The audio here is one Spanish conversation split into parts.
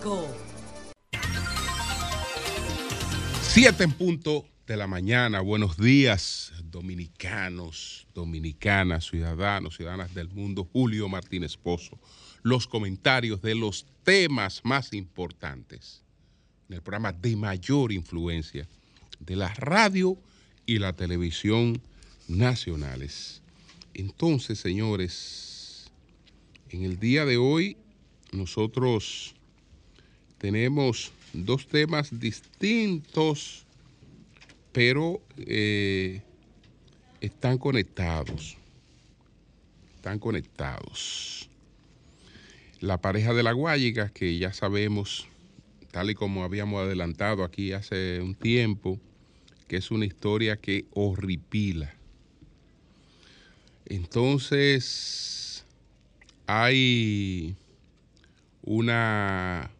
5. 7 en punto de la mañana. Buenos días, dominicanos, dominicanas, ciudadanos, ciudadanas del mundo. Julio Martínez Pozo. Los comentarios de los temas más importantes en el programa de mayor influencia de la radio y la televisión nacionales. Entonces, señores, en el día de hoy nosotros tenemos dos temas distintos, pero eh, están conectados. Están conectados. La pareja de la Guayiga, que ya sabemos, tal y como habíamos adelantado aquí hace un tiempo, que es una historia que horripila. Entonces, hay una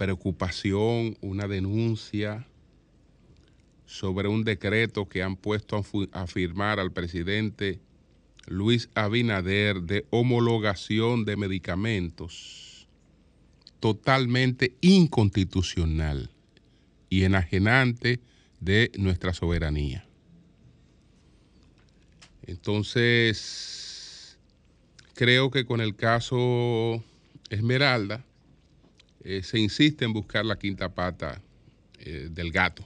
preocupación, una denuncia sobre un decreto que han puesto a, firmar al presidente Luis Abinader de homologación de medicamentos totalmente inconstitucional y enajenante de nuestra soberanía. Entonces, creo que con el caso Esmeralda, eh, se insiste en buscar la quinta pata eh, del gato.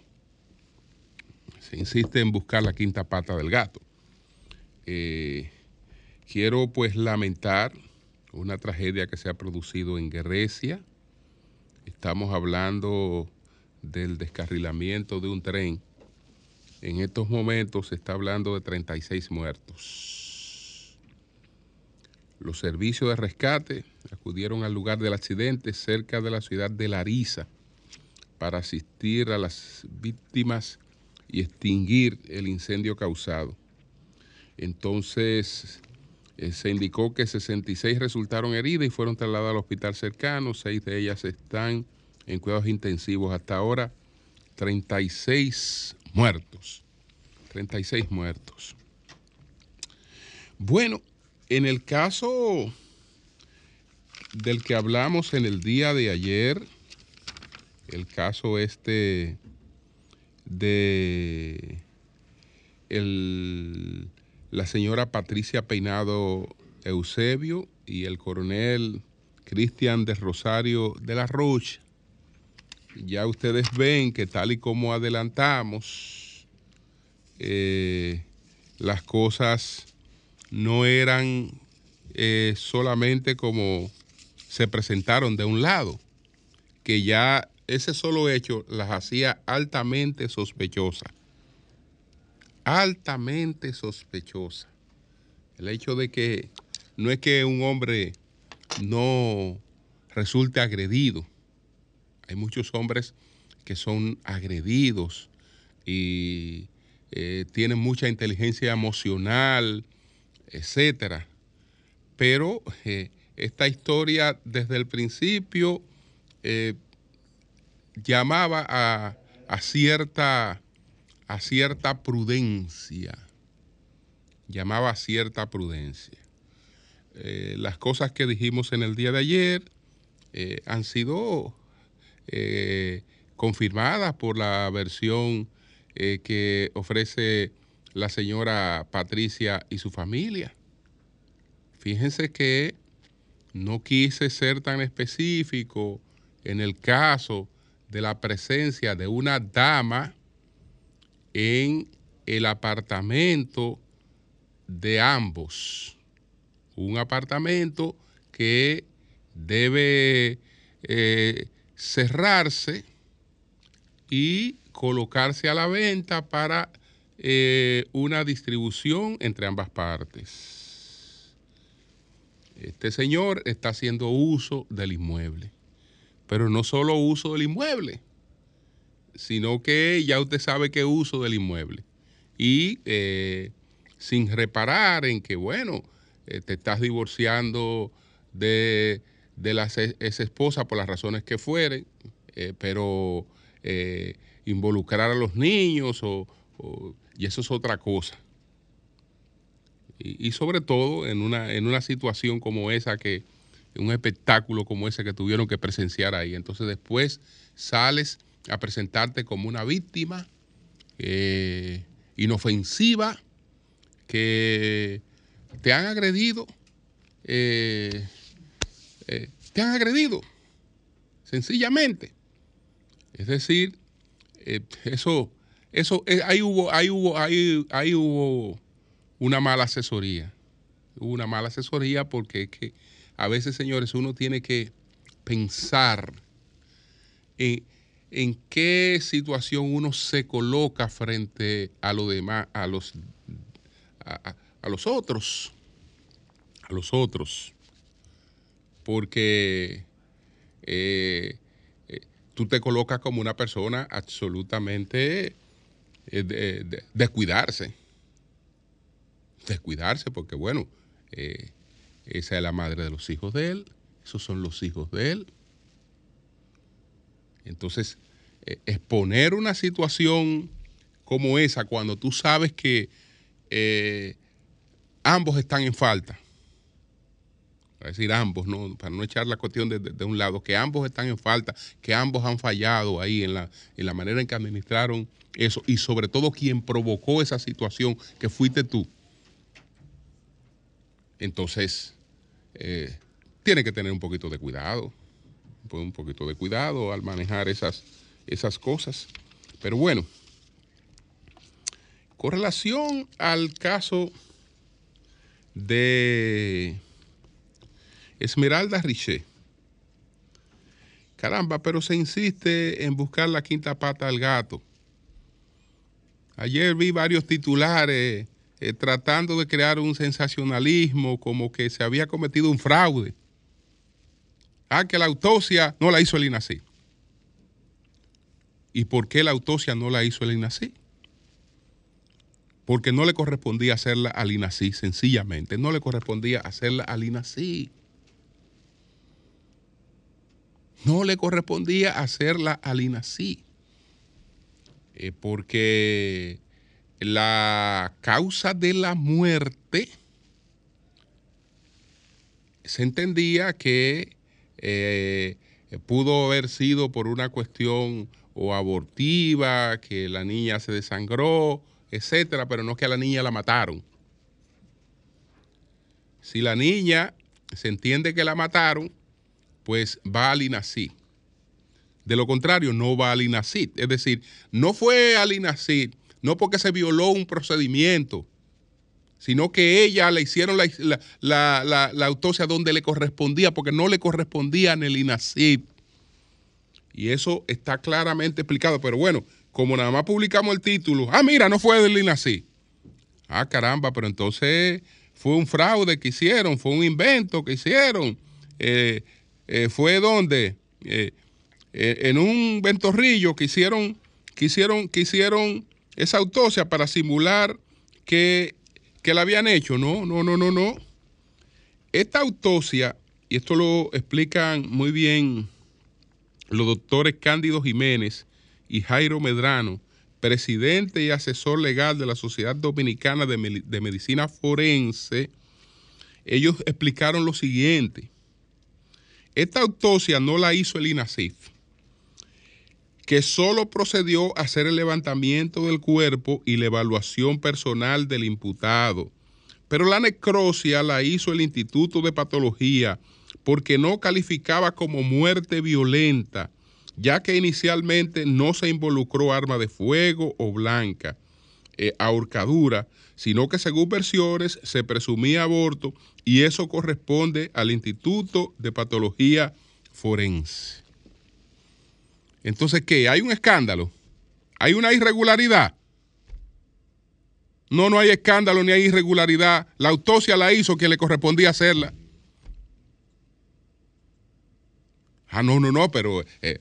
Se insiste en buscar la quinta pata del gato. Eh, quiero pues lamentar una tragedia que se ha producido en Grecia. Estamos hablando del descarrilamiento de un tren. En estos momentos se está hablando de 36 muertos. Los servicios de rescate acudieron al lugar del accidente cerca de la ciudad de Larisa para asistir a las víctimas y extinguir el incendio causado. Entonces, eh, se indicó que 66 resultaron heridas y fueron trasladadas al hospital cercano, seis de ellas están en cuidados intensivos. Hasta ahora, 36 muertos. 36 muertos. Bueno, en el caso del que hablamos en el día de ayer, el caso este de la señora Patricia Peinado Eusebio y el coronel Cristian de Rosario de la Rocha. Ya ustedes ven que tal y como adelantamos, eh, las cosas no eran eh, solamente como se presentaron de un lado, que ya ese solo hecho las hacía altamente sospechosas. Altamente sospechosa. El hecho de que no es que un hombre no resulte agredido. Hay muchos hombres que son agredidos y eh, tienen mucha inteligencia emocional, etcétera. Pero eh, esta historia desde el principio eh, llamaba a, cierta, a cierta prudencia, llamaba a cierta prudencia. Eh, las cosas que dijimos en el día de ayer han sido confirmadas por la versión que ofrece la señora Patricia y su familia. Fíjense que no quise ser tan específico en el caso de la presencia de una dama en el apartamento de ambos. Un apartamento que debe eh, cerrarse y colocarse a la venta para eh, una distribución entre ambas partes. Este señor está haciendo uso del inmueble, pero no solo uso del inmueble, sino que ya usted sabe qué uso del inmueble. Y eh, sin reparar en que, bueno, eh, te estás divorciando de, la ex esposa por las razones que fueren, pero involucrar a los niños y eso es otra cosa y, sobre todo en una, en una situación como esa que, un espectáculo como ese que tuvieron que presenciar ahí. Entonces después sales a presentarte como una víctima eh, inofensiva que te han agredido, eh, eh, te han agredido, sencillamente. Es decir, eso, eso, ahí hubo, ahí hubo, ahí, ahí hubo una mala asesoría. Hubo una mala asesoría porque es que a veces, señores, uno tiene que pensar en, qué situación uno se coloca frente a lo demás, a los, a, los otros, a los otros, porque eh, eh, tú te colocas como una persona absolutamente eh, descuidarse, descuidarse, porque bueno, esa es la madre de los hijos de él, esos son los hijos de él. Entonces, eh, exponer una situación como esa cuando tú sabes que eh, ambos están en falta, es decir, ambos, ¿no? para no echar la cuestión de, un lado, que ambos están en falta, que ambos han fallado ahí en la, en la manera en que administraron eso y sobre todo quien provocó esa situación, que fuiste tú. Entonces, eh, tiene que tener un poquito de cuidado, un poquito de cuidado al manejar esas, esas cosas. Pero bueno, con relación al caso de Esmeralda Riché, caramba, pero se insiste en buscar la quinta pata al gato. Ayer vi varios titulares eh, tratando de crear un sensacionalismo como que se había cometido un fraude. Ah, que la autopsia no la hizo el INACI. ¿Y por qué la autopsia no la hizo el INACI? Porque no le correspondía hacerla al INACI, sencillamente. No le correspondía hacerla al INACI. No le correspondía hacerla al INACI. Eh, porque la causa de la muerte se entendía que eh, pudo haber sido por una cuestión o abortiva, que la niña se desangró, etcétera, pero no que a la niña la mataron. Si la niña se entiende que la mataron, pues va al INACID. De lo contrario, no va al INACID. Es decir, no fue al INACID no porque se violó un procedimiento, sino que ella le hicieron la, autopsia donde le correspondía, porque no le correspondía en el INACID. Y eso está claramente explicado. Pero bueno, como nada más publicamos el título, ah, mira, no fue del INACID. Ah, caramba, pero entonces fue un fraude que hicieron, fue un invento que hicieron. Eh, eh, fue donde, eh, en un ventorrillo que hicieron, que hicieron, que hicieron esa autopsia para simular que, la habían hecho. No, no, no, no, no. Esta autopsia, y esto lo explican muy bien los doctores Cándido Jiménez y Jairo Medrano, presidente y asesor legal de la Sociedad Dominicana de Medicina Forense, ellos explicaron lo siguiente. Esta autopsia no la hizo el INASIF que solo procedió a hacer el levantamiento del cuerpo y la evaluación personal del imputado. Pero la necrosia la hizo el Instituto de Patología porque no calificaba como muerte violenta, ya que inicialmente no se involucró arma de fuego o blanca, eh, ahorcadura, sino que según versiones se presumía aborto y eso corresponde al Instituto de Patología Forense. Entonces, ¿qué? ¿Hay un escándalo? ¿Hay una irregularidad? No, no hay escándalo ni hay irregularidad. La autopsia la hizo quien le correspondía hacerla. Ah, no, no, no, pero eh,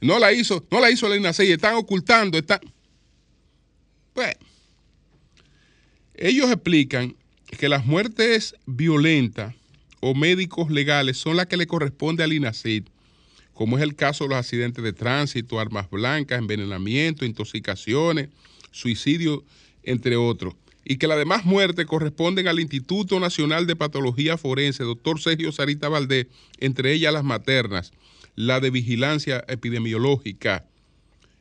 no la hizo, no la hizo la están ocultando, están. Pues, ellos explican que las muertes violentas o médicos legales son las que le corresponde al INACID como es el caso de los accidentes de tránsito, armas blancas, envenenamiento, intoxicaciones, suicidio, entre otros. y que las demás muertes corresponden al Instituto Nacional de Patología Forense, doctor Sergio Sarita Valdés, entre ellas las maternas, la de vigilancia epidemiológica,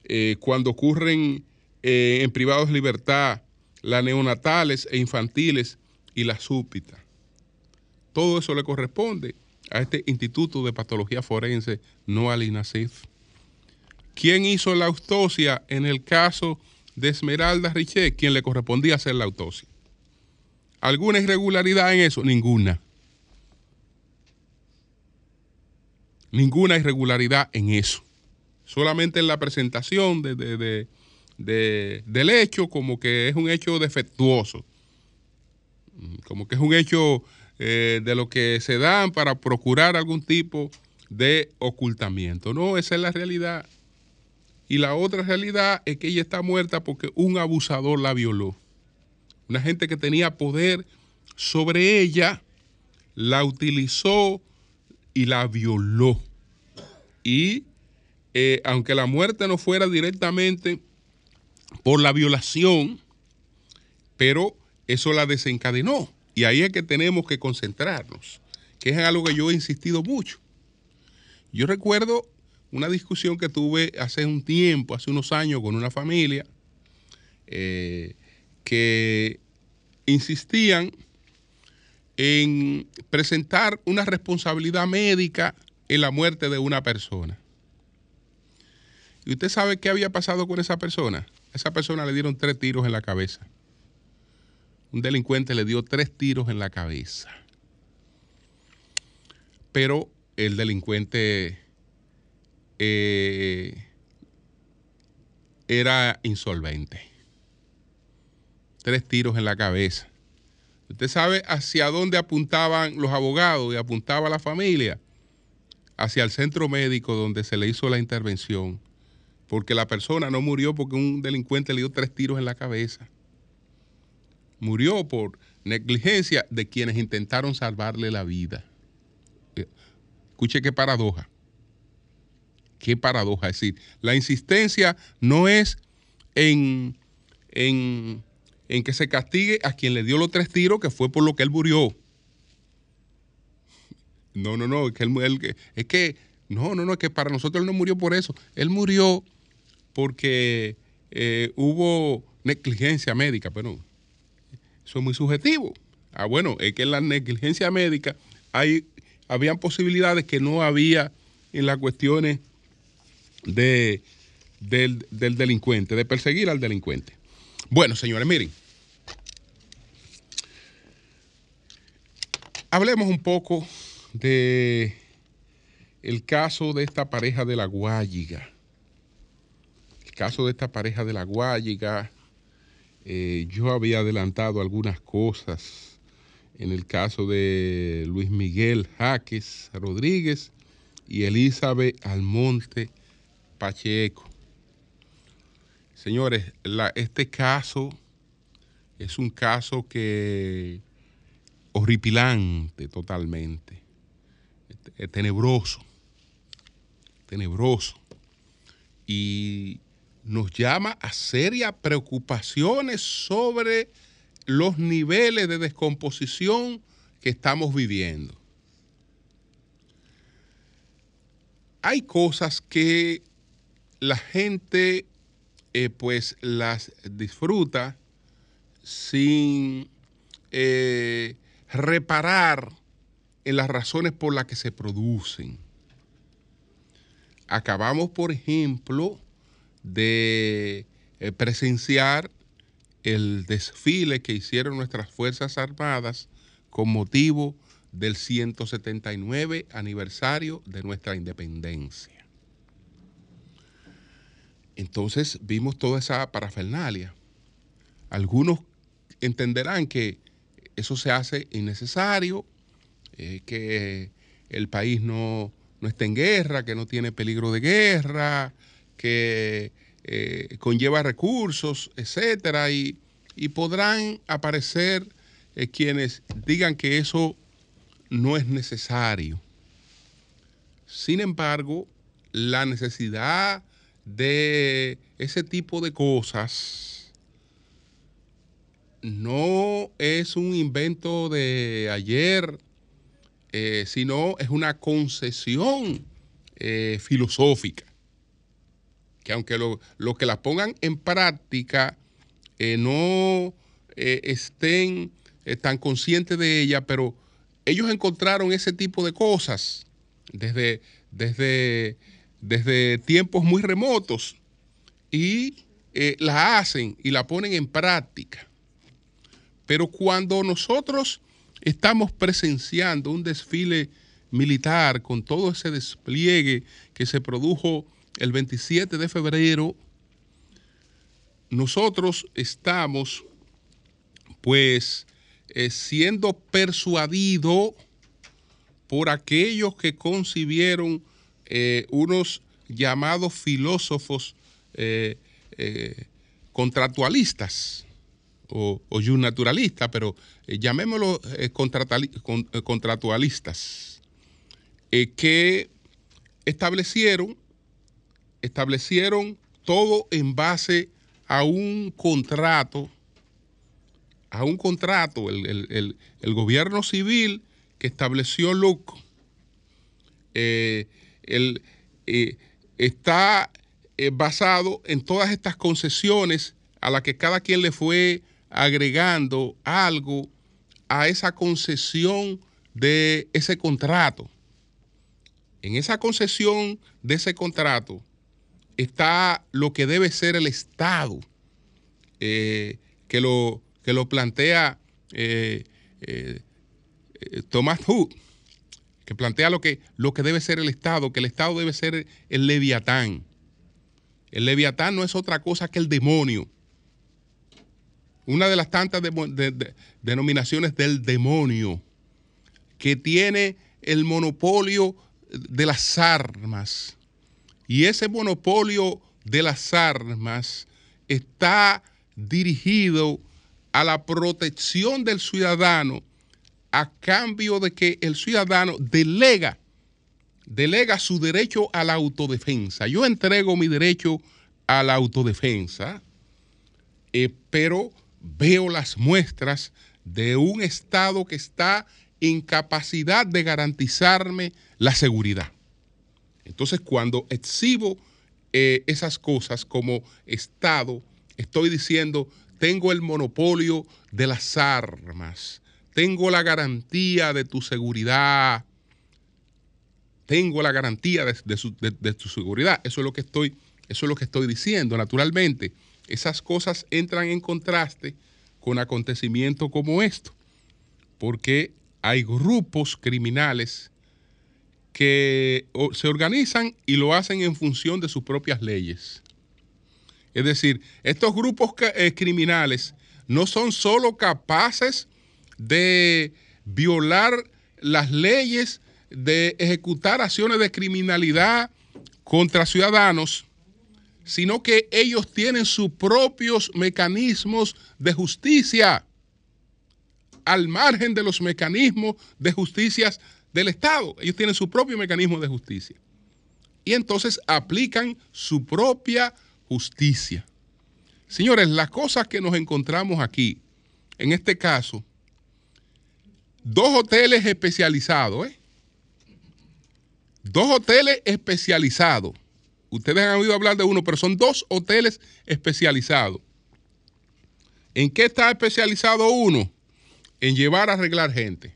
eh, cuando ocurren eh, en privados libertad, las neonatales e infantiles y las súpitas. Todo eso le corresponde a este Instituto de Patología Forense, no al INASIF. ¿Quién hizo la autopsia en el caso de Esmeralda Richet, quien le correspondía hacer la autopsia. ¿Alguna irregularidad en eso? Ninguna. Ninguna irregularidad en eso. Solamente en la presentación de, del hecho como que es un hecho defectuoso. Como que es un hecho eh, de lo que se dan para procurar algún tipo de ocultamiento. No, esa es la realidad. Y la otra realidad es que ella está muerta porque un abusador la violó. Una gente que tenía poder sobre ella, la utilizó y la violó. Y eh, aunque la muerte no fuera directamente por la violación, pero eso la desencadenó. Y ahí es que tenemos que concentrarnos, que es algo que yo he insistido mucho. Yo recuerdo una discusión que tuve hace un tiempo, hace unos años, con una familia eh, que insistían en presentar una responsabilidad médica en la muerte de una persona. ¿Y usted sabe qué había pasado con esa persona? Esa persona le dieron tres tiros en la cabeza. Un delincuente le dio tres tiros en la cabeza. Pero el delincuente eh, era insolvente. Tres tiros en la cabeza. Usted sabe hacia dónde apuntaban los abogados y apuntaba la familia. Hacia el centro médico donde se le hizo la intervención. Porque la persona no murió porque un delincuente le dio tres tiros en la cabeza. Murió por negligencia de quienes intentaron salvarle la vida. Escuche qué paradoja. Qué paradoja. Es decir, la insistencia no es en, en, que se castigue a quien le dio los tres tiros, que fue por lo que él murió. No, no, no, es que, él, es que, no, no, no, es que para nosotros él no murió por eso. Él murió porque eh, hubo negligencia médica, pero eso es muy subjetivo. Ah, bueno, es que en la negligencia médica hay, habían posibilidades que no había en las cuestiones de, del, delincuente, de perseguir al delincuente. Bueno, señores, miren. Hablemos un poco de el caso de esta pareja de la Guayiga. Caso de esta pareja de la Guayiga, eh, yo había adelantado algunas cosas. En el caso de Luis Miguel Jaques Rodríguez y Elizabeth Almonte Pacheco. Señores, este caso es un caso que horripilante totalmente, es tenebroso, tenebroso, y nos llama a serias preocupaciones sobre los niveles de descomposición que estamos viviendo. Hay cosas que la gente eh, pues las disfruta sin eh, reparar en las razones por las que se producen. Acabamos, por ejemplo, de eh, presenciar el desfile que hicieron nuestras Fuerzas Armadas con motivo del 179 aniversario de nuestra independencia. Entonces vimos toda esa parafernalia. Algunos entenderán que eso se hace innecesario, eh, que el país no, está en guerra, que no tiene peligro de guerra, que eh, conlleva recursos, etcétera, y, podrán aparecer eh, quienes digan que eso no es necesario. Sin embargo, la necesidad de ese tipo de cosas no es un invento de ayer, eh, sino es una concesión filosófica. Que aunque lo, que la pongan en práctica eh, no estén tan conscientes de ella, pero ellos encontraron ese tipo de cosas desde, desde, desde tiempos muy remotos y la hacen y la ponen en práctica. Pero cuando nosotros estamos presenciando un desfile militar con todo ese despliegue que se produjo el 27 de febrero, nosotros estamos pues eh, siendo persuadidos por aquellos que concibieron eh, unos llamados filósofos eh, contractualistas o, o naturalista, pero eh, llamémoslo eh, eh, contractualistas, que establecieron, establecieron todo en base a un contrato, a un contrato, el, gobierno civil que estableció LUC, está basado en todas estas concesiones a las que cada quien le fue agregando algo a esa concesión de ese contrato. En esa concesión de ese contrato está lo que debe ser el Estado, eh, que, lo, que lo plantea eh, eh, Thomas Hood, que plantea lo que, lo que debe ser el Estado, que el Estado debe ser el leviatán. El leviatán no es otra cosa que el demonio una de las tantas denominaciones del demonio, que tiene el monopolio de las armas. Y ese monopolio de las armas está dirigido a la protección del ciudadano a cambio de que el ciudadano delega, delega su derecho a la autodefensa. Yo entrego mi derecho a la autodefensa, eh, pero veo las muestras de un Estado que está en capacidad de garantizarme la seguridad. Entonces, cuando exhibo eh, esas cosas como Estado, estoy diciendo, tengo el monopolio de las armas, tengo la garantía de tu seguridad, tengo la garantía de, tu seguridad. Eso es lo que estoy, eso es lo que estoy diciendo, naturalmente esas cosas entran en contraste con acontecimientos como esto, porque hay grupos criminales que se organizan y lo hacen en función de sus propias leyes. Es decir, estos grupos eh, criminales no son solo capaces de violar las leyes, de ejecutar acciones de criminalidad contra ciudadanos, sino que ellos tienen sus propios mecanismos de justicia al margen de los mecanismos de justicia del Estado. Ellos tienen su propio mecanismo de justicia. Y entonces aplican su propia justicia. Señores, las cosas que nos encontramos aquí, en este caso, dos hoteles especializados, ¿eh? Dos hoteles especializados ustedes han oído hablar de uno, pero son dos hoteles especializados. ¿En qué está especializado uno? En llevar a arreglar gente.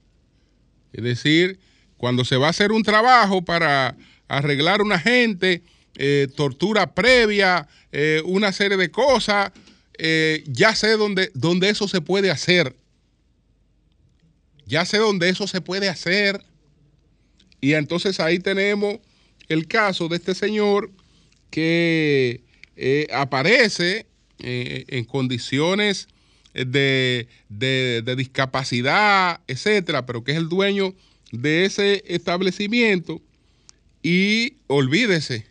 Es decir, cuando se va a hacer un trabajo para arreglar una gente, eh, tortura previa, eh, una serie de cosas, eh, ya sé dónde, dónde eso se puede hacer. Ya sé dónde eso se puede hacer. Y entonces ahí tenemos el caso de este señor que aparece en condiciones de, discapacidad, etcétera, pero que es el dueño de ese establecimiento. Y olvídese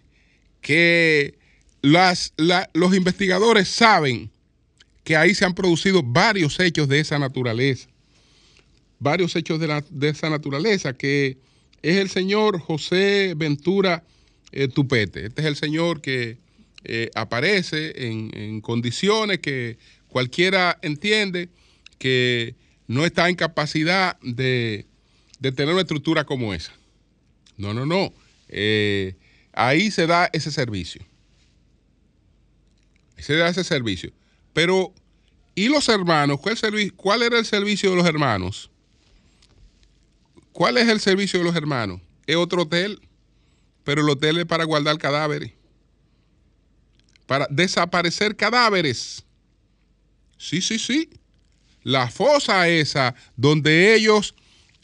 que las, los investigadores saben que ahí se han producido varios hechos de esa naturaleza. Varios hechos de, de esa naturaleza, que es el señor José Ventura eh, Tupete. Este es el señor que eh, aparece en, condiciones que cualquiera entiende que no está en capacidad de, tener una estructura como esa. No, no, no. Eh, ahí se da ese servicio. Se da ese servicio. Pero, ¿y los hermanos? ¿Cuál, ¿Cuál era el servicio de los hermanos? ¿Cuál es el servicio de los hermanos? Es otro hotel, pero el hotel es para guardar cadáveres, para desaparecer cadáveres. Sí, sí, sí. La fosa esa donde ellos,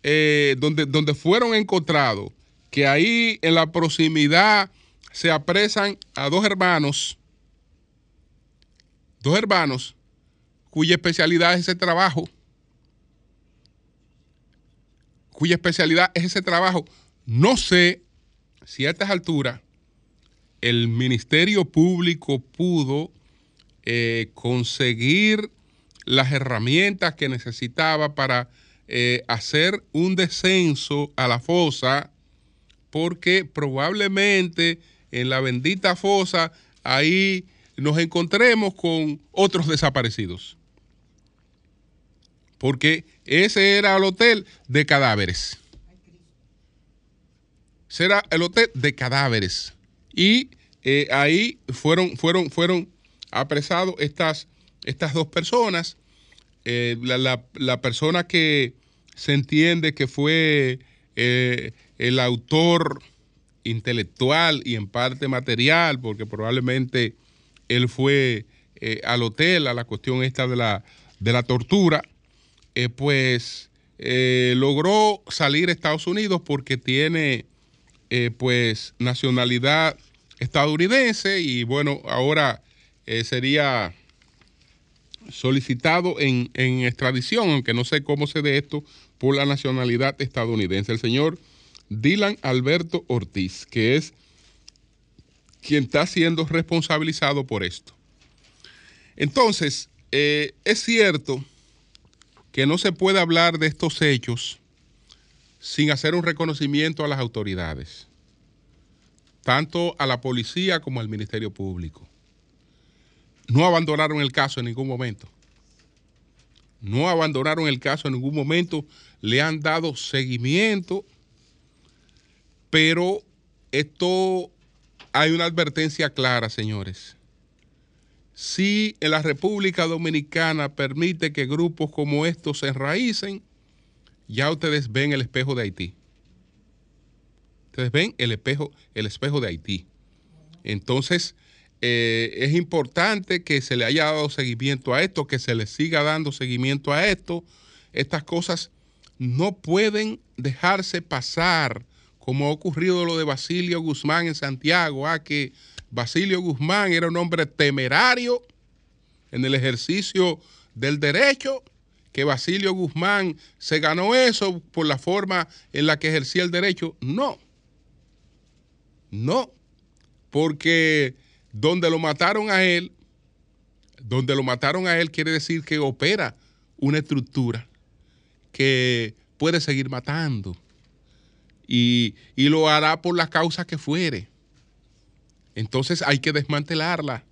eh, donde, donde fueron encontrados, que ahí en la proximidad se apresan a dos hermanos, dos hermanos cuya especialidad es ese trabajo, cuya especialidad es ese trabajo. No sé si a estas alturas el Ministerio Público pudo eh, conseguir las herramientas que necesitaba para eh, hacer un descenso a la fosa, porque probablemente en la bendita fosa ahí nos encontremos con otros desaparecidos. Porque ese era el hotel de cadáveres. Será el hotel de cadáveres. Y eh, ahí fueron, fueron, fueron apresados estas, estas dos personas. Eh, la, persona que se entiende que fue eh, el autor intelectual y en parte material, porque probablemente él fue al hotel a la cuestión esta de la, de la tortura, pues logró salir a Estados Unidos porque tiene eh, pues nacionalidad estadounidense y bueno, ahora eh, sería solicitado en, extradición, aunque no sé cómo se dé esto, por la nacionalidad estadounidense. El señor Dylan Alberto Ortiz, que es quien está siendo responsabilizado por esto. Entonces, eh, es cierto que no se puede hablar de estos hechos sin hacer un reconocimiento a las autoridades, tanto a la policía como al Ministerio Público. No abandonaron el caso en ningún momento. No abandonaron el caso en ningún momento, le han dado seguimiento, pero esto hay una advertencia clara, señores. Si en la República Dominicana permite que grupos como estos se enraícen, ya ustedes ven el espejo de Haití. Ustedes ven el espejo, el espejo de Haití. Entonces, eh, es importante que se le haya dado seguimiento a esto, que se le siga dando seguimiento a esto. Estas cosas no pueden dejarse pasar, como ha ocurrido lo de Basilio Guzmán en Santiago, a ah, que Basilio Guzmán era un hombre temerario en el ejercicio del derecho que Basilio Guzmán se ganó eso por la forma en la que ejercía el derecho. No, no, porque donde lo mataron a él, donde lo mataron a él quiere decir que opera una estructura que puede seguir matando y, y lo hará por la causa que fuere. Entonces hay que desmantelarla.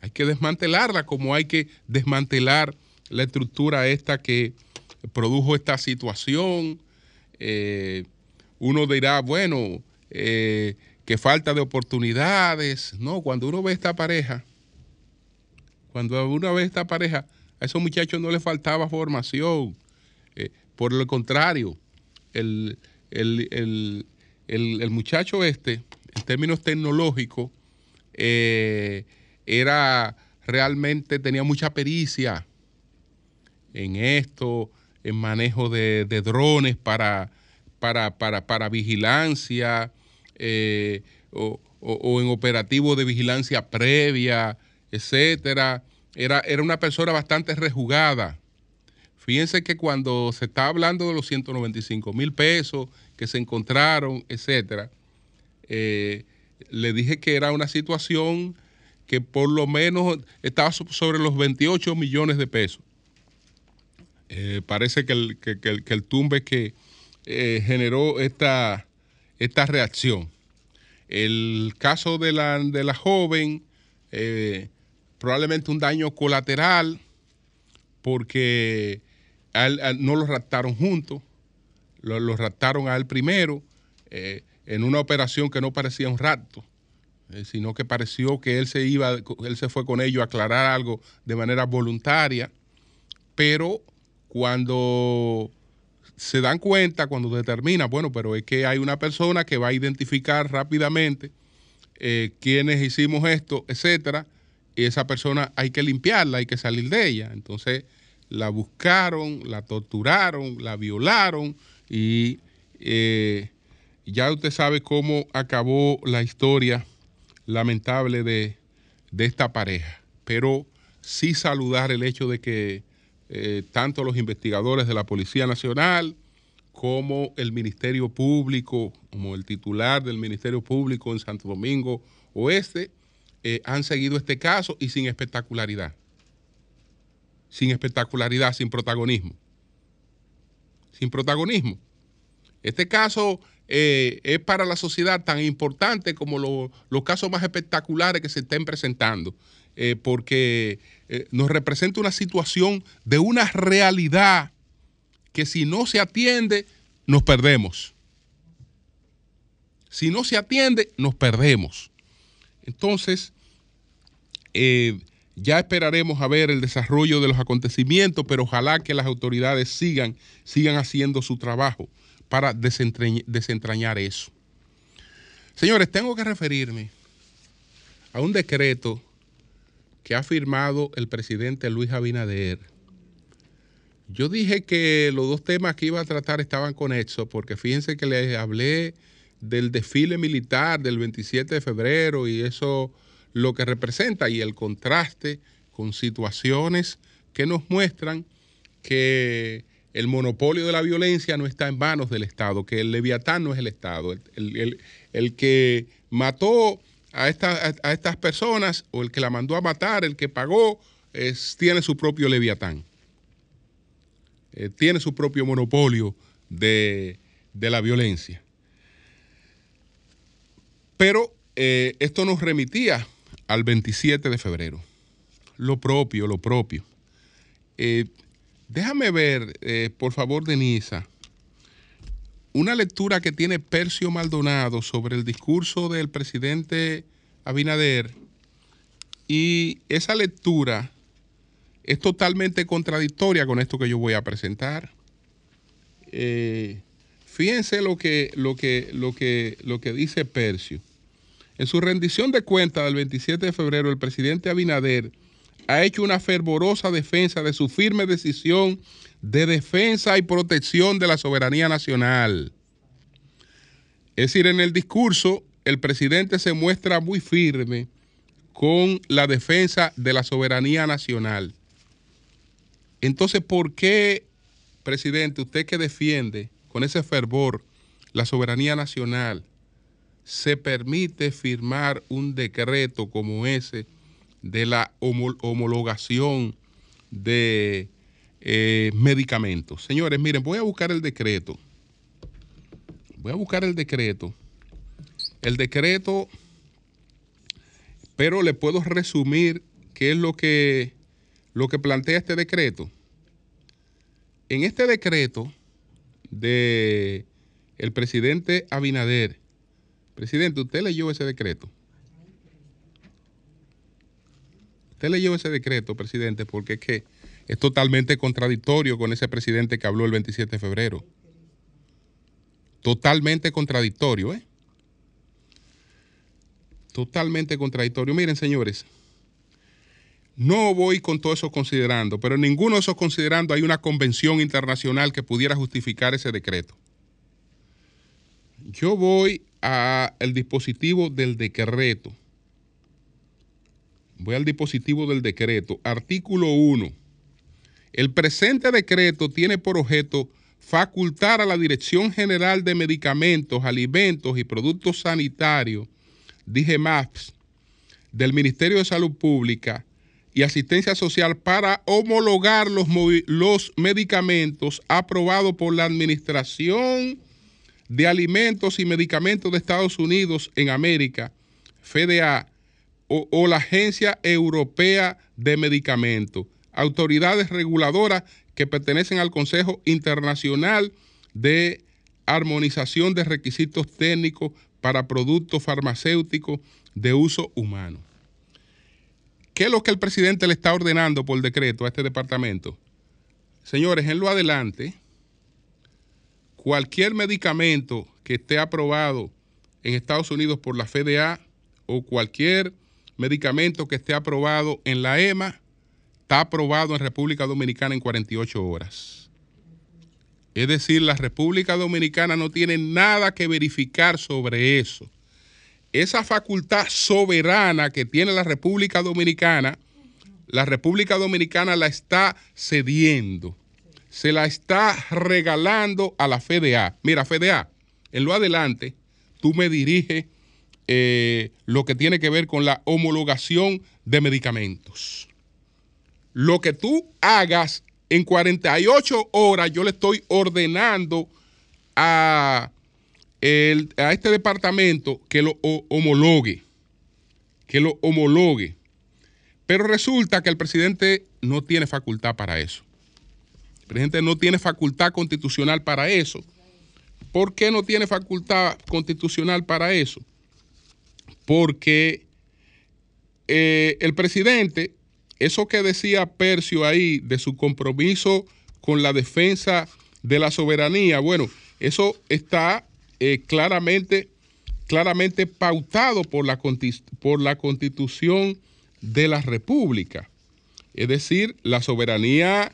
Hay que desmantelarla como hay que desmantelar la estructura esta que produjo esta situación. Eh, uno dirá, bueno, eh, que falta de oportunidades. No, cuando uno ve esta pareja, cuando uno ve esta pareja, a esos muchachos no les faltaba formación. Eh, por lo contrario, el, el, muchacho este, en términos tecnológicos, era realmente, tenía mucha pericia en esto, en manejo de, drones para, para, para, vigilancia eh, o, en operativo de vigilancia previa, etcétera. Era, era una persona bastante rejugada. Fíjense que cuando se está hablando de los 195 mil pesos que se encontraron, etcétera, eh, le dije que era una situación que por lo menos estaba sobre los 28 millones de pesos. Eh, parece que el, que, el, tumbe que generó esta, esta reacción. El caso de la, de la joven, eh, probablemente un daño colateral porque no lo raptaron juntos, lo, raptaron a él primero eh, en una operación que no parecía un rapto, eh, sino que pareció que él se iba, él se fue con ellos a aclarar algo de manera voluntaria, pero cuando se dan cuenta, cuando determinan, bueno, pero es que hay una persona que va a identificar rápidamente eh, quiénes hicimos esto, etcétera, y esa persona hay que limpiarla, hay que salir de ella. Entonces la buscaron, la torturaron, la violaron y eh, ya usted sabe cómo acabó la historia lamentable de, esta pareja. Pero sí saludar el hecho de que eh, tanto los investigadores de la Policía Nacional como el Ministerio Público, como el titular del Ministerio Público en Santo Domingo Oeste, eh, han seguido este caso y sin espectacularidad. Sin espectacularidad, sin protagonismo. Sin protagonismo. Este caso eh, es para la sociedad tan importante como los casos más espectaculares que se estén presentando, eh, porque nos representa una situación de una realidad que si no se atiende, nos perdemos. Si no se atiende, nos perdemos. Entonces, eh, ya esperaremos a ver el desarrollo de los acontecimientos, pero ojalá que las autoridades sigan, sigan haciendo su trabajo para desentrañar eso. Señores, tengo que referirme a un decreto que ha firmado el presidente Luis Abinader. Yo dije que los dos temas que iba a tratar estaban conexos, porque fíjense que les hablé del desfile militar del 27 de febrero y eso lo que representa y el contraste con situaciones que nos muestran que el monopolio de la violencia no está en manos del Estado, que el leviatán no es el Estado. El, que mató a, a, estas personas o el que la mandó a matar, el que pagó, tiene su propio leviatán. Eh, tiene su propio monopolio de, la violencia. Pero eh, esto nos remitía al 27 de febrero. Lo propio, lo propio. Eh, déjame ver, por favor, Denisa, una lectura que tiene Percio Maldonado sobre el discurso del presidente Abinader. Y esa lectura es totalmente contradictoria con esto que yo voy a presentar. Eh, fíjense lo que, lo, que, lo, que, lo que dice Percio. En su rendición de cuentas del 27 de febrero, el presidente Abinader ha hecho una fervorosa defensa de su firme decisión de defensa y protección de la soberanía nacional. Es decir, en el discurso, el presidente se muestra muy firme con la defensa de la soberanía nacional. Entonces, ¿por qué, presidente, usted que defiende con ese fervor la soberanía nacional, se permite firmar un decreto como ese de la homologación de eh, medicamentos. Señores, miren, voy a buscar el decreto. Voy a buscar el decreto. El decreto, pero le puedo resumir qué es lo que, lo que plantea este decreto. En este decreto de el presidente Abinader Presidente, ¿usted leyó ese decreto? Usted leyó ese decreto, presidente, porque es que es totalmente contradictorio con ese presidente que habló el 27 de febrero. Totalmente contradictorio, ¿eh? Totalmente contradictorio. Miren, señores, no voy con todo eso considerando, pero en ninguno de esos considerando hay una convención internacional que pudiera justificar ese decreto. Yo voy al dispositivo del decreto. Voy al dispositivo del decreto. Artículo 1. El presente decreto tiene por objeto facultar a la Dirección General de Medicamentos, Alimentos y Productos Sanitarios, DIGEMAPS, del Ministerio de Salud Pública y Asistencia Social para homologar los, los medicamentos aprobados por la Administración de Alimentos y Medicamentos de Estados Unidos en América, FDA, o, la Agencia Europea de Medicamentos, autoridades reguladoras que pertenecen al Consejo Internacional de Armonización de Requisitos Técnicos para Productos Farmacéuticos de Uso Humano. ¿Qué es lo que el presidente le está ordenando por decreto a este departamento? Señores, en lo adelante, cualquier medicamento que esté aprobado en Estados Unidos por la FDA o cualquier medicamento que esté aprobado en la EMA está aprobado en República Dominicana en 48 horas. Es decir, la República Dominicana no tiene nada que verificar sobre eso. Esa facultad soberana que tiene la República Dominicana, la República Dominicana la está cediendo, se la está regalando a la FDA. Mira, FDA, en lo adelante, tú me diriges eh, lo que tiene que ver con la homologación de medicamentos. Lo que tú hagas en 48 horas, yo le estoy ordenando a, a este departamento que lo homologue, que lo homologue. Pero resulta que el presidente no tiene facultad para eso. El presidente no tiene facultad constitucional para eso. ¿Por qué no tiene facultad constitucional para eso? porque eh, el presidente, eso que decía Percio ahí de su compromiso con la defensa de la soberanía, bueno, eso está eh, claramente, claramente pautado por la, por la constitución de la República. Es decir, la soberanía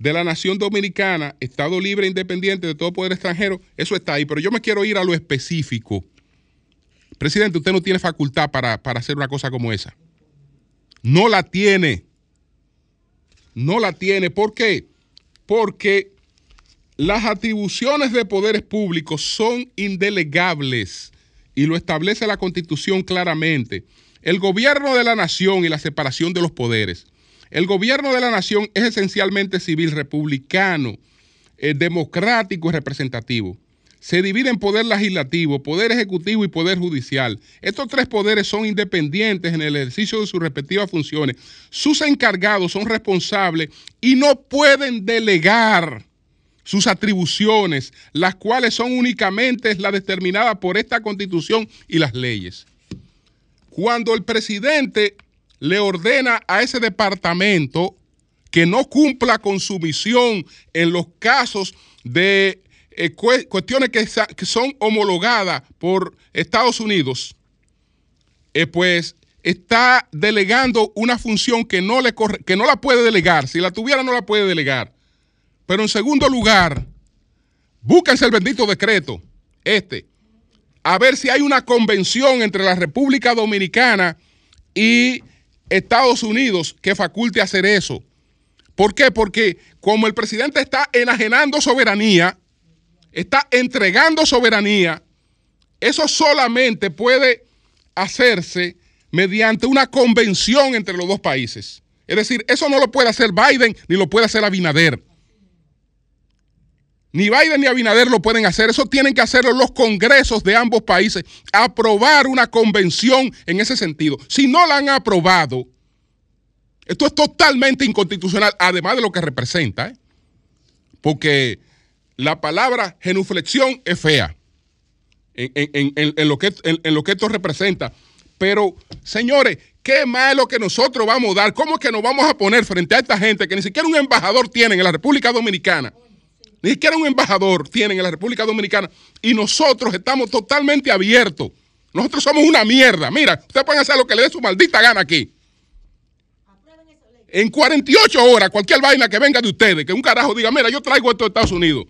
de la nación dominicana, Estado libre e independiente de todo poder extranjero, eso está ahí. Pero yo me quiero ir a lo específico. Presidente, usted no tiene facultad para, hacer una cosa como esa. No la tiene. No la tiene. ¿Por qué? Porque las atribuciones de poderes públicos son indelegables y lo establece la Constitución claramente. El gobierno de la nación y la separación de los poderes. El gobierno de la nación es esencialmente civil, republicano, eh, democrático y representativo se divide en poder legislativo, poder ejecutivo y poder judicial. Estos tres poderes son independientes en el ejercicio de sus respectivas funciones. Sus encargados son responsables y no pueden delegar sus atribuciones, las cuales son únicamente las determinadas por esta constitución y las leyes. Cuando el presidente le ordena a ese departamento que no cumpla con su misión en los casos de eh, cuestiones que, son homologadas por Estados Unidos, eh, pues está delegando una función que no, le que no la puede delegar. Si la tuviera, no la puede delegar. Pero en segundo lugar, búsquense el bendito decreto, este, a ver si hay una convención entre la República Dominicana y Estados Unidos que faculte hacer eso. ¿Por qué? Porque como el presidente está enajenando soberanía, está entregando soberanía, eso solamente puede hacerse mediante una convención entre los dos países. Es decir, eso no lo puede hacer Biden ni lo puede hacer Abinader. Ni Biden ni Abinader lo pueden hacer. Eso tienen que hacerlo los congresos de ambos países. Aprobar una convención en ese sentido. Si no la han aprobado, esto es totalmente inconstitucional, además de lo que representa. ¿eh? Porque la palabra genuflexión es fea en, lo que, en, lo que esto representa. Pero, señores, ¿qué más es lo que nosotros vamos a dar? ¿Cómo es que nos vamos a poner frente a esta gente que ni siquiera un embajador tienen en la República Dominicana? Ni siquiera un embajador tienen en la República Dominicana. Y nosotros estamos totalmente abiertos. Nosotros somos una mierda. Mira, ustedes pueden hacer lo que le dé su maldita gana aquí. En 48 horas, cualquier vaina que venga de ustedes, que un carajo diga, mira, yo traigo esto de Estados Unidos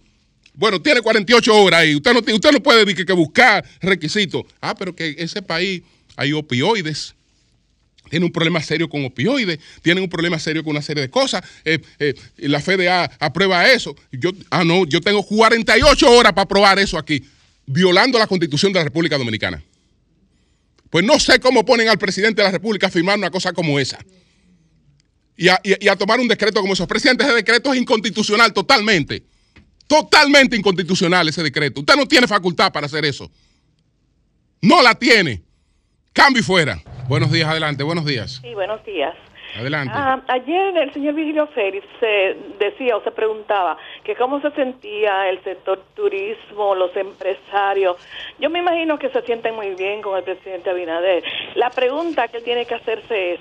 bueno, tiene 48 horas ahí. Usted no, puede decir que, buscar requisitos. Ah, pero que ese país hay opioides. Tiene un problema serio con opioides, tiene un problema serio con una serie de cosas. Eh, eh, la FDA aprueba eso. Yo, ah, no, yo tengo 48 horas para aprobar eso aquí, violando la constitución de la República Dominicana. Pues no sé cómo ponen al presidente de la República a firmar una cosa como esa. Y a, y a tomar un decreto como esos. Presidente, ese decreto es inconstitucional totalmente. Totalmente inconstitucional ese decreto. Usted no tiene facultad para hacer eso. No la tiene. Cambio y fuera. Buenos días, adelante, buenos días. Sí, buenos días. Adelante. Ah, ayer el señor Vigilio Félix se decía o se preguntaba que cómo se sentía el sector turismo, los empresarios. Yo me imagino que se sienten muy bien con el presidente Abinader. La pregunta que él tiene que hacerse es,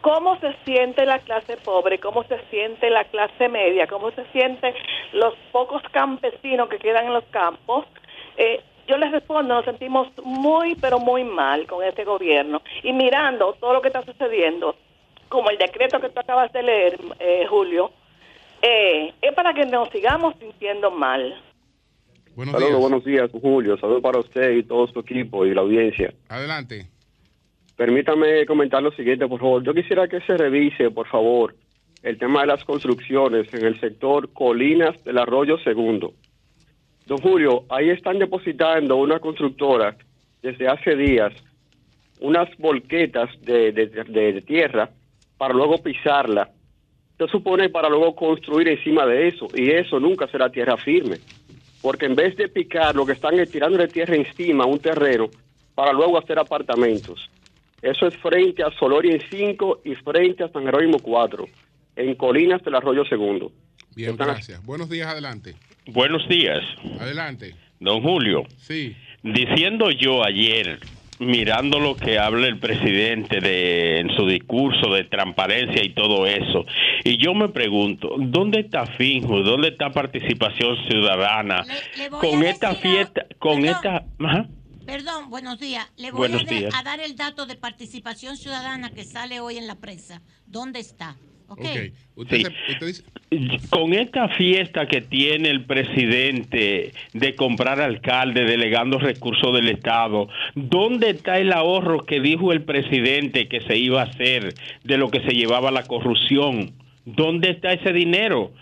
¿cómo se siente la clase pobre? ¿Cómo se siente la clase media? ¿Cómo se sienten los pocos campesinos que quedan en los campos? Eh, yo les respondo, nos sentimos muy, pero muy mal con este gobierno. Y mirando todo lo que está sucediendo, como el decreto que tú acabas de leer, eh, Julio, eh, es para que nos sigamos sintiendo mal. Buenos Saludos, días. buenos días, Julio. Saludos para usted y todo su equipo y la audiencia. Adelante. Permítame comentar lo siguiente, por favor. Yo quisiera que se revise, por favor, el tema de las construcciones en el sector Colinas del Arroyo Segundo. Don Julio, ahí están depositando una constructora desde hace días unas volquetas de, tierra para luego pisarla. Se supone para luego construir encima de eso y eso nunca será tierra firme. Porque en vez de picar, lo que están es de tierra encima un terreno para luego hacer apartamentos. Eso es frente a Soloria en 5 y frente a San Jerónimo 4, en Colinas del Arroyo Segundo. Bien, gracias. Buenos días, adelante. Buenos días. Adelante. Don Julio. Sí. Diciendo yo ayer, mirando lo que habla el presidente de, en su discurso de transparencia y todo eso, y yo me pregunto, ¿dónde está Finjo? ¿Dónde está participación ciudadana? con esta fiesta, con esta... Perdón, buenos días. Le voy a, a, dar el dato de participación ciudadana que sale hoy en la prensa. ¿Dónde está? Okay. Con esta fiesta que tiene el presidente de comprar alcalde delegando recursos del Estado, ¿dónde está el ahorro que dijo el presidente que se iba a hacer de lo que se llevaba la corrupción? ¿Dónde está ese dinero?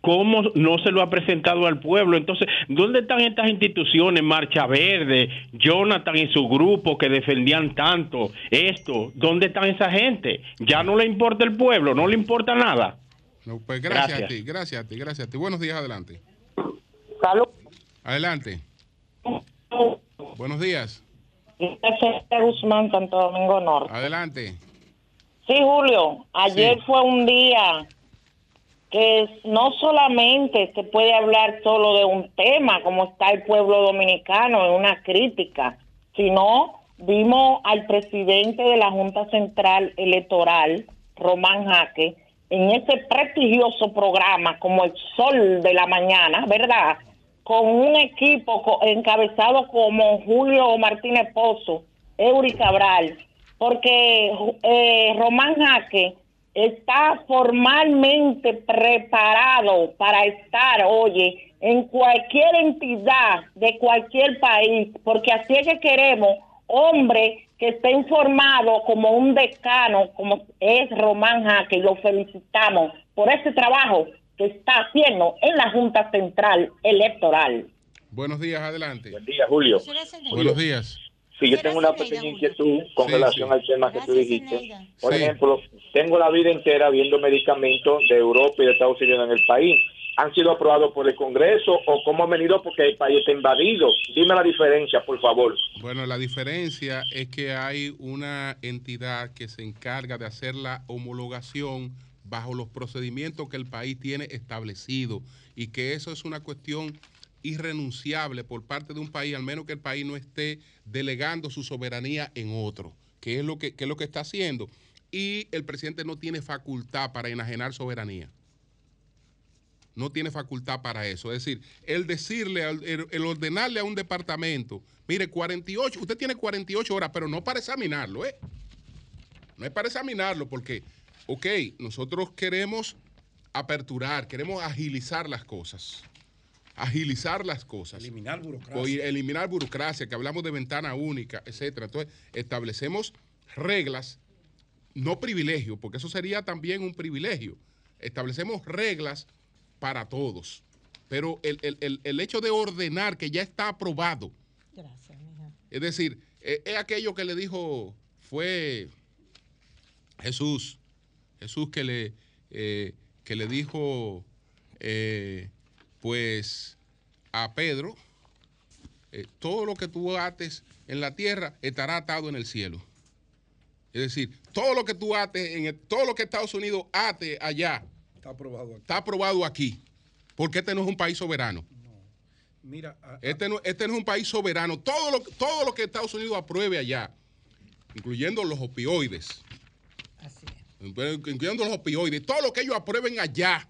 ¿Cómo no se lo ha presentado al pueblo? Entonces, ¿dónde están estas instituciones, Marcha Verde, Jonathan y su grupo que defendían tanto esto? ¿Dónde están esa gente? Ya no le importa el pueblo, no le importa nada. pues gracias, a ti, gracias a ti, gracias a ti. Buenos días, adelante. Salud. Adelante. Buenos días. Guzmán, Santo Domingo Norte. Adelante. Sí, Julio, ayer fue un día que no solamente se puede hablar solo de un tema, como está el pueblo dominicano, en una crítica, sino vimos al presidente de la Junta Central Electoral, Román Jaque, en ese prestigioso programa como el Sol de la Mañana, ¿verdad? Con un equipo encabezado como Julio Martínez Pozo, Eury Cabral, porque eh, Román Jaque está formalmente preparado para estar, oye, en cualquier entidad de cualquier país, porque así es que queremos hombre que esté informado como un decano, como es Román Jaque, y lo felicitamos por ese trabajo que está haciendo en la Junta Central Electoral. Buenos días, adelante. Buen día, Julio. Buenos días. Sí, yo tengo una pequeña inquietud con relación al tema que tú dijiste. Por ejemplo, tengo la vida entera viendo medicamentos de Europa y de Estados Unidos en el país. ¿Han sido aprobados por el Congreso o cómo han venido porque el país está invadido? Dime la diferencia, por favor. Bueno, la diferencia es que hay una entidad que se encarga de hacer la homologación bajo los procedimientos que el país tiene establecido y que eso es una cuestión irrenunciable por parte de un país, al menos que el país no esté delegando su soberanía en otro, que es lo que, es lo que está haciendo. Y el presidente no tiene facultad para enajenar soberanía. No tiene facultad para eso. Es decir, el decirle, ordenarle a un departamento, mire, 48, usted tiene 48 horas, pero no para examinarlo, ¿eh? No es para examinarlo, porque, ok, nosotros queremos aperturar, queremos agilizar las cosas agilizar las cosas. Eliminar burocracia. eliminar burocracia, que hablamos de ventana única, etcétera. Entonces, establecemos reglas, no privilegio, porque eso sería también un privilegio. Establecemos reglas para todos. Pero el, hecho de ordenar que ya está aprobado. Gracias, Es decir, e, es, aquello que le dijo, fue Jesús, Jesús que le, eh, que le dijo, eh, pues a Pedro, eh, todo lo que tú ates en la tierra estará atado en el cielo. Es decir, todo lo que tú ates, en todo lo que Estados Unidos ate allá, está aprobado aquí. Está aprobado aquí. Porque este no es un país soberano. Mira, este, no, este no es un país soberano. Todo lo, todo lo que Estados Unidos apruebe allá, incluyendo los opioides, Así es. incluyendo los opioides, todo lo que ellos aprueben allá,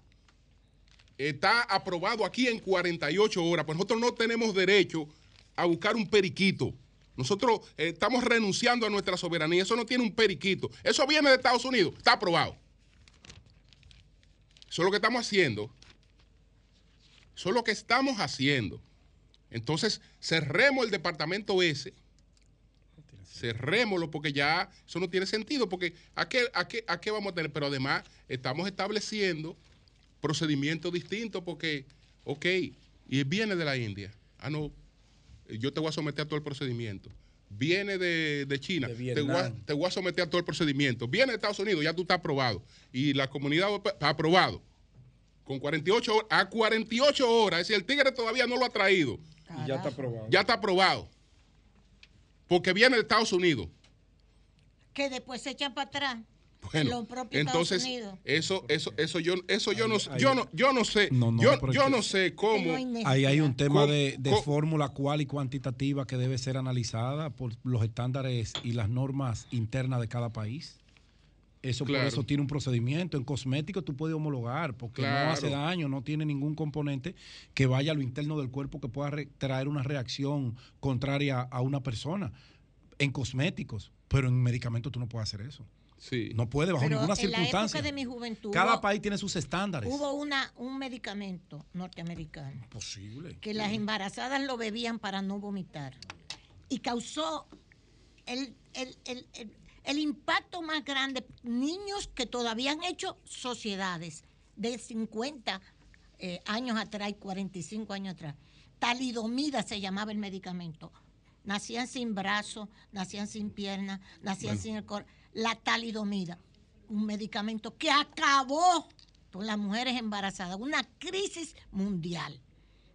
está aprobado aquí en 48 horas. Pues nosotros no tenemos derecho a buscar un periquito. Nosotros eh, estamos renunciando a nuestra soberanía. Eso no tiene un periquito. Eso viene de Estados Unidos. Está aprobado. Eso es lo que estamos haciendo. Eso es lo que estamos haciendo. Entonces, cerremos el departamento S. Cerrémoslo porque ya eso no tiene sentido. Porque ¿a qué, a qué, a qué vamos a tener? Pero además estamos estableciendo procedimientos distintos porque, ok, y viene de la India. Ah, no, yo te voy a someter a todo el procedimiento. Viene de, China, te, voy a, someter a todo el procedimiento. Viene de Estados Unidos, ya tú estás aprobado. Y la comunidad está aprobado. Con 48 horas, a 48 horas, es decir, el tigre todavía no lo ha traído. Y ya está aprobado. Ya está aprobado. Porque viene de Estados Unidos. Que después se echan para atrás. Bueno, entonces eso eso eso yo eso yo no yo no yo no sé yo, no sé cómo ahí hay un tema de, fórmula cual y cuantitativa que debe ser analizada por los estándares y las normas internas de cada país. Eso por eso tiene un procedimiento. En cosméticos tú puedes homologar porque no hace daño, no tiene ningún componente que vaya a lo interno del cuerpo que pueda traer una reacción contraria a una persona. En cosméticos, pero en medicamentos tú no puedes hacer eso. No puede bajo ninguna circunstancia. de mi juventud. Cada país tiene sus estándares. Hubo una, un medicamento norteamericano. Posible. Que las embarazadas lo bebían para no vomitar. Y causó el, el, impacto más grande. Niños que todavía han hecho sociedades de 50 eh, años atrás y 45 años atrás. Talidomida se llamaba el medicamento. Nacían sin brazos, nacían sin piernas, nacían sin el corazón la talidomida, un medicamento que acabó con las mujeres embarazadas, una crisis mundial.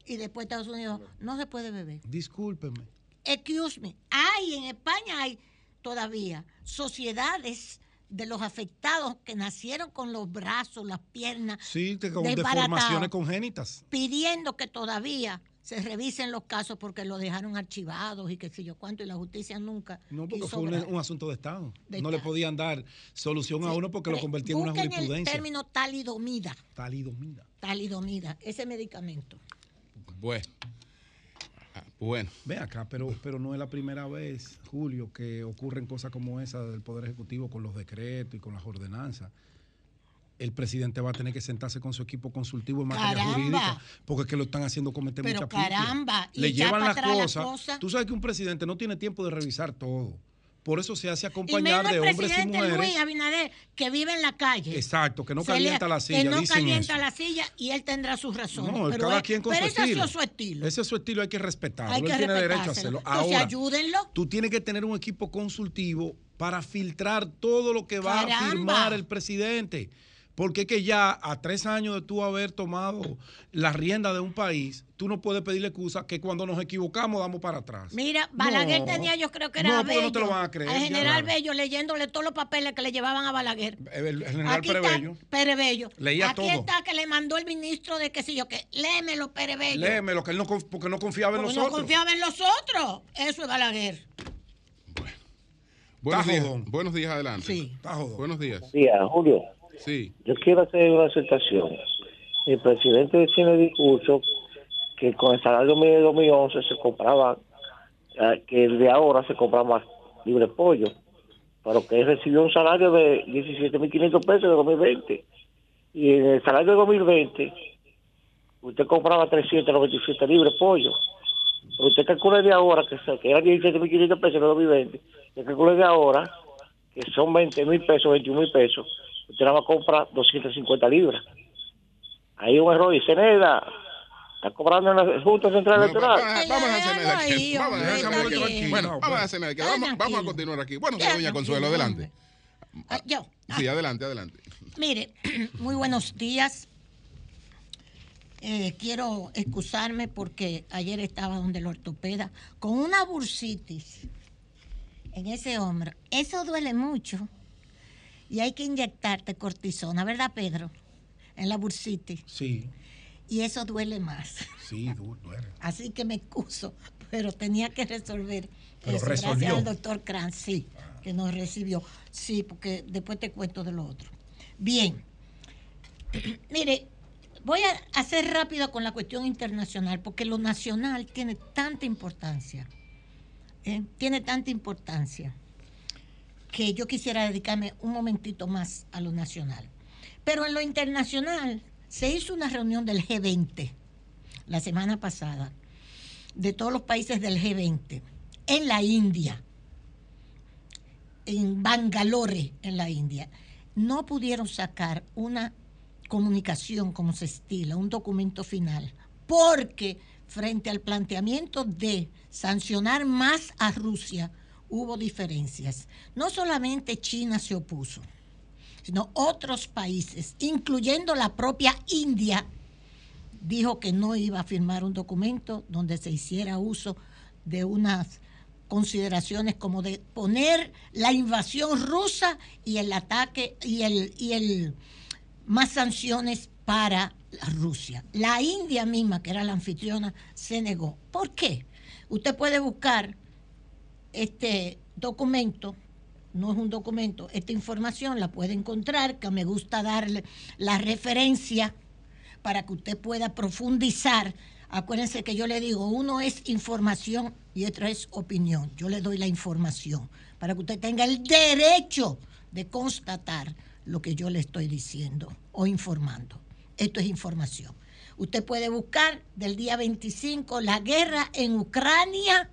Y después Estados Unidos no se puede beber. Discúlpeme. Excuse me. Hay en España hay todavía sociedades de los afectados que nacieron con los brazos, las piernas. Sí, con deformaciones congénitas. Pidiendo que todavía se revisen los casos porque lo dejaron archivados y qué sé yo cuánto, y la justicia nunca. No, porque fue un, asunto de Estado. no le podían dar solución a uno porque lo convertían en una jurisprudencia. el término talidomida. Talidomida. Talidomida, ese medicamento. Bueno. Ah, bueno. Ve acá, pero, pero no es la primera vez, Julio, que ocurren cosas como esa del Poder Ejecutivo con los decretos y con las ordenanzas el presidente va a tener que sentarse con su equipo consultivo en materia jurídica, porque es que lo están haciendo cometer Pero mucha caramba, Le llevan las cosas. Tú sabes que un presidente no tiene tiempo de revisar todo. Por eso se hace acompañar de hombres y mujeres. Luis Abinader, que vive en la calle. Exacto, que no calienta la silla. Que no calienta la silla y él tendrá sus razones. No, pero cada quien con su estilo. Ese es su estilo. Ese es su estilo, hay que respetarlo. Hay que él tiene derecho a hacerlo. Ahora, ayúdenlo. Tú tienes que tener un equipo consultivo para filtrar todo lo que va a firmar el presidente. Porque es que ya a tres años de tú haber tomado la rienda de un país, tú no puedes pedirle excusa que cuando nos equivocamos damos para atrás. Mira, Balaguer tenía, yo creo que era no, Bello. No te lo van a creer. Al general Bello leyéndole todos los papeles que le llevaban a Balaguer. El, general Perebello. Perebello. Leía Aquí está que le mandó el ministro de qué sé yo, que léemelo, Perebello. Léemelo, que él no, porque no confiaba en los otros. No confiaba en los otros. Eso es Balaguer. Bueno. Buenos días. Buenos días, adelante. Sí. Buenos días. Buenos días, Julio. Sí. Yo quiero hacer una aceptación. El presidente tiene discurso que con el salario de 2011 se compraba, eh, que el de ahora se compra más libre pollo, pero que él recibió un salario de 17.500 pesos de 2020. Y en el salario de 2020, usted compraba 397 libres pollo. Pero usted calcula de ahora, que, que era 17.500 pesos de 2020, que calcula de ahora, que son 20 mil pesos, 21 mil pesos usted nada más compra 250 libras. Hay un error y Ceneda está cobrando en la Junta Central Electoral. Vamos a Ceneda aquí. Vamos a Ceneda Bueno, vamos a Ceneda aquí. Vamos, a continuar aquí. Bueno, doña Consuelo, adelante. Ah, yo. Sí, adelante, adelante. Mire, muy buenos días. Eh, quiero excusarme porque ayer estaba donde el ortopeda con una bursitis en ese hombro. Eso duele mucho y hay que inyectarte cortisona, ¿verdad, Pedro? En la bursitis. Sí. Y eso duele más. Sí, duele. Así que me excuso, pero tenía que resolver eso. Gracias al doctor Kranz, sí, que nos recibió. Sí, porque después te cuento de lo otro. Bien. Mire, voy a hacer rápido con la cuestión internacional, porque lo nacional tiene tanta importancia. ¿eh? Tiene tanta importancia que yo quisiera dedicarme un momentito más a lo nacional. Pero en lo internacional se hizo una reunión del G20 la semana pasada, de todos los países del G20, en la India, en Bangalore, en la India. No pudieron sacar una comunicación como se estila, un documento final, porque frente al planteamiento de sancionar más a Rusia, hubo diferencias. No solamente China se opuso, sino otros países, incluyendo la propia India, dijo que no iba a firmar un documento donde se hiciera uso de unas consideraciones como de poner la invasión rusa y el ataque y el, y el más sanciones para Rusia. La India misma, que era la anfitriona, se negó. ¿Por qué? Usted puede buscar este documento, no es un documento, esta información la puede encontrar, que me gusta darle la referencia para que usted pueda profundizar. Acuérdense que yo le digo, uno es información y otro es opinión. Yo le doy la información para que usted tenga el derecho de constatar lo que yo le estoy diciendo o informando. Esto es información. Usted puede buscar del día 25 la guerra en Ucrania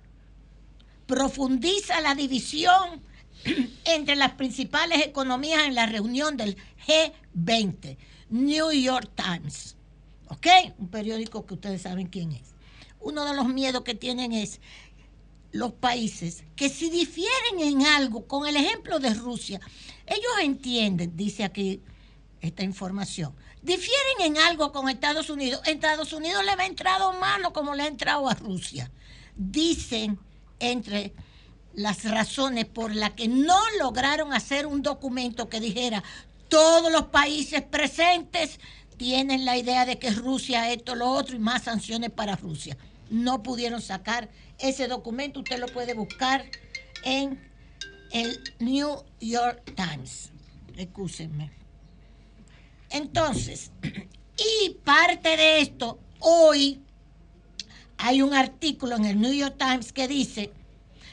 profundiza la división entre las principales economías en la reunión del G20, New York Times. ¿Ok? Un periódico que ustedes saben quién es. Uno de los miedos que tienen es los países que si difieren en algo, con el ejemplo de Rusia, ellos entienden, dice aquí esta información, difieren en algo con Estados Unidos, Estados Unidos le va entrado mano como le ha entrado a Rusia. Dicen entre las razones por las que no lograron hacer un documento que dijera todos los países presentes tienen la idea de que Rusia esto, lo otro y más sanciones para Rusia. No pudieron sacar ese documento, usted lo puede buscar en el New York Times. Excúsenme. Entonces, y parte de esto, hoy hay un artículo en el New York Times que dice,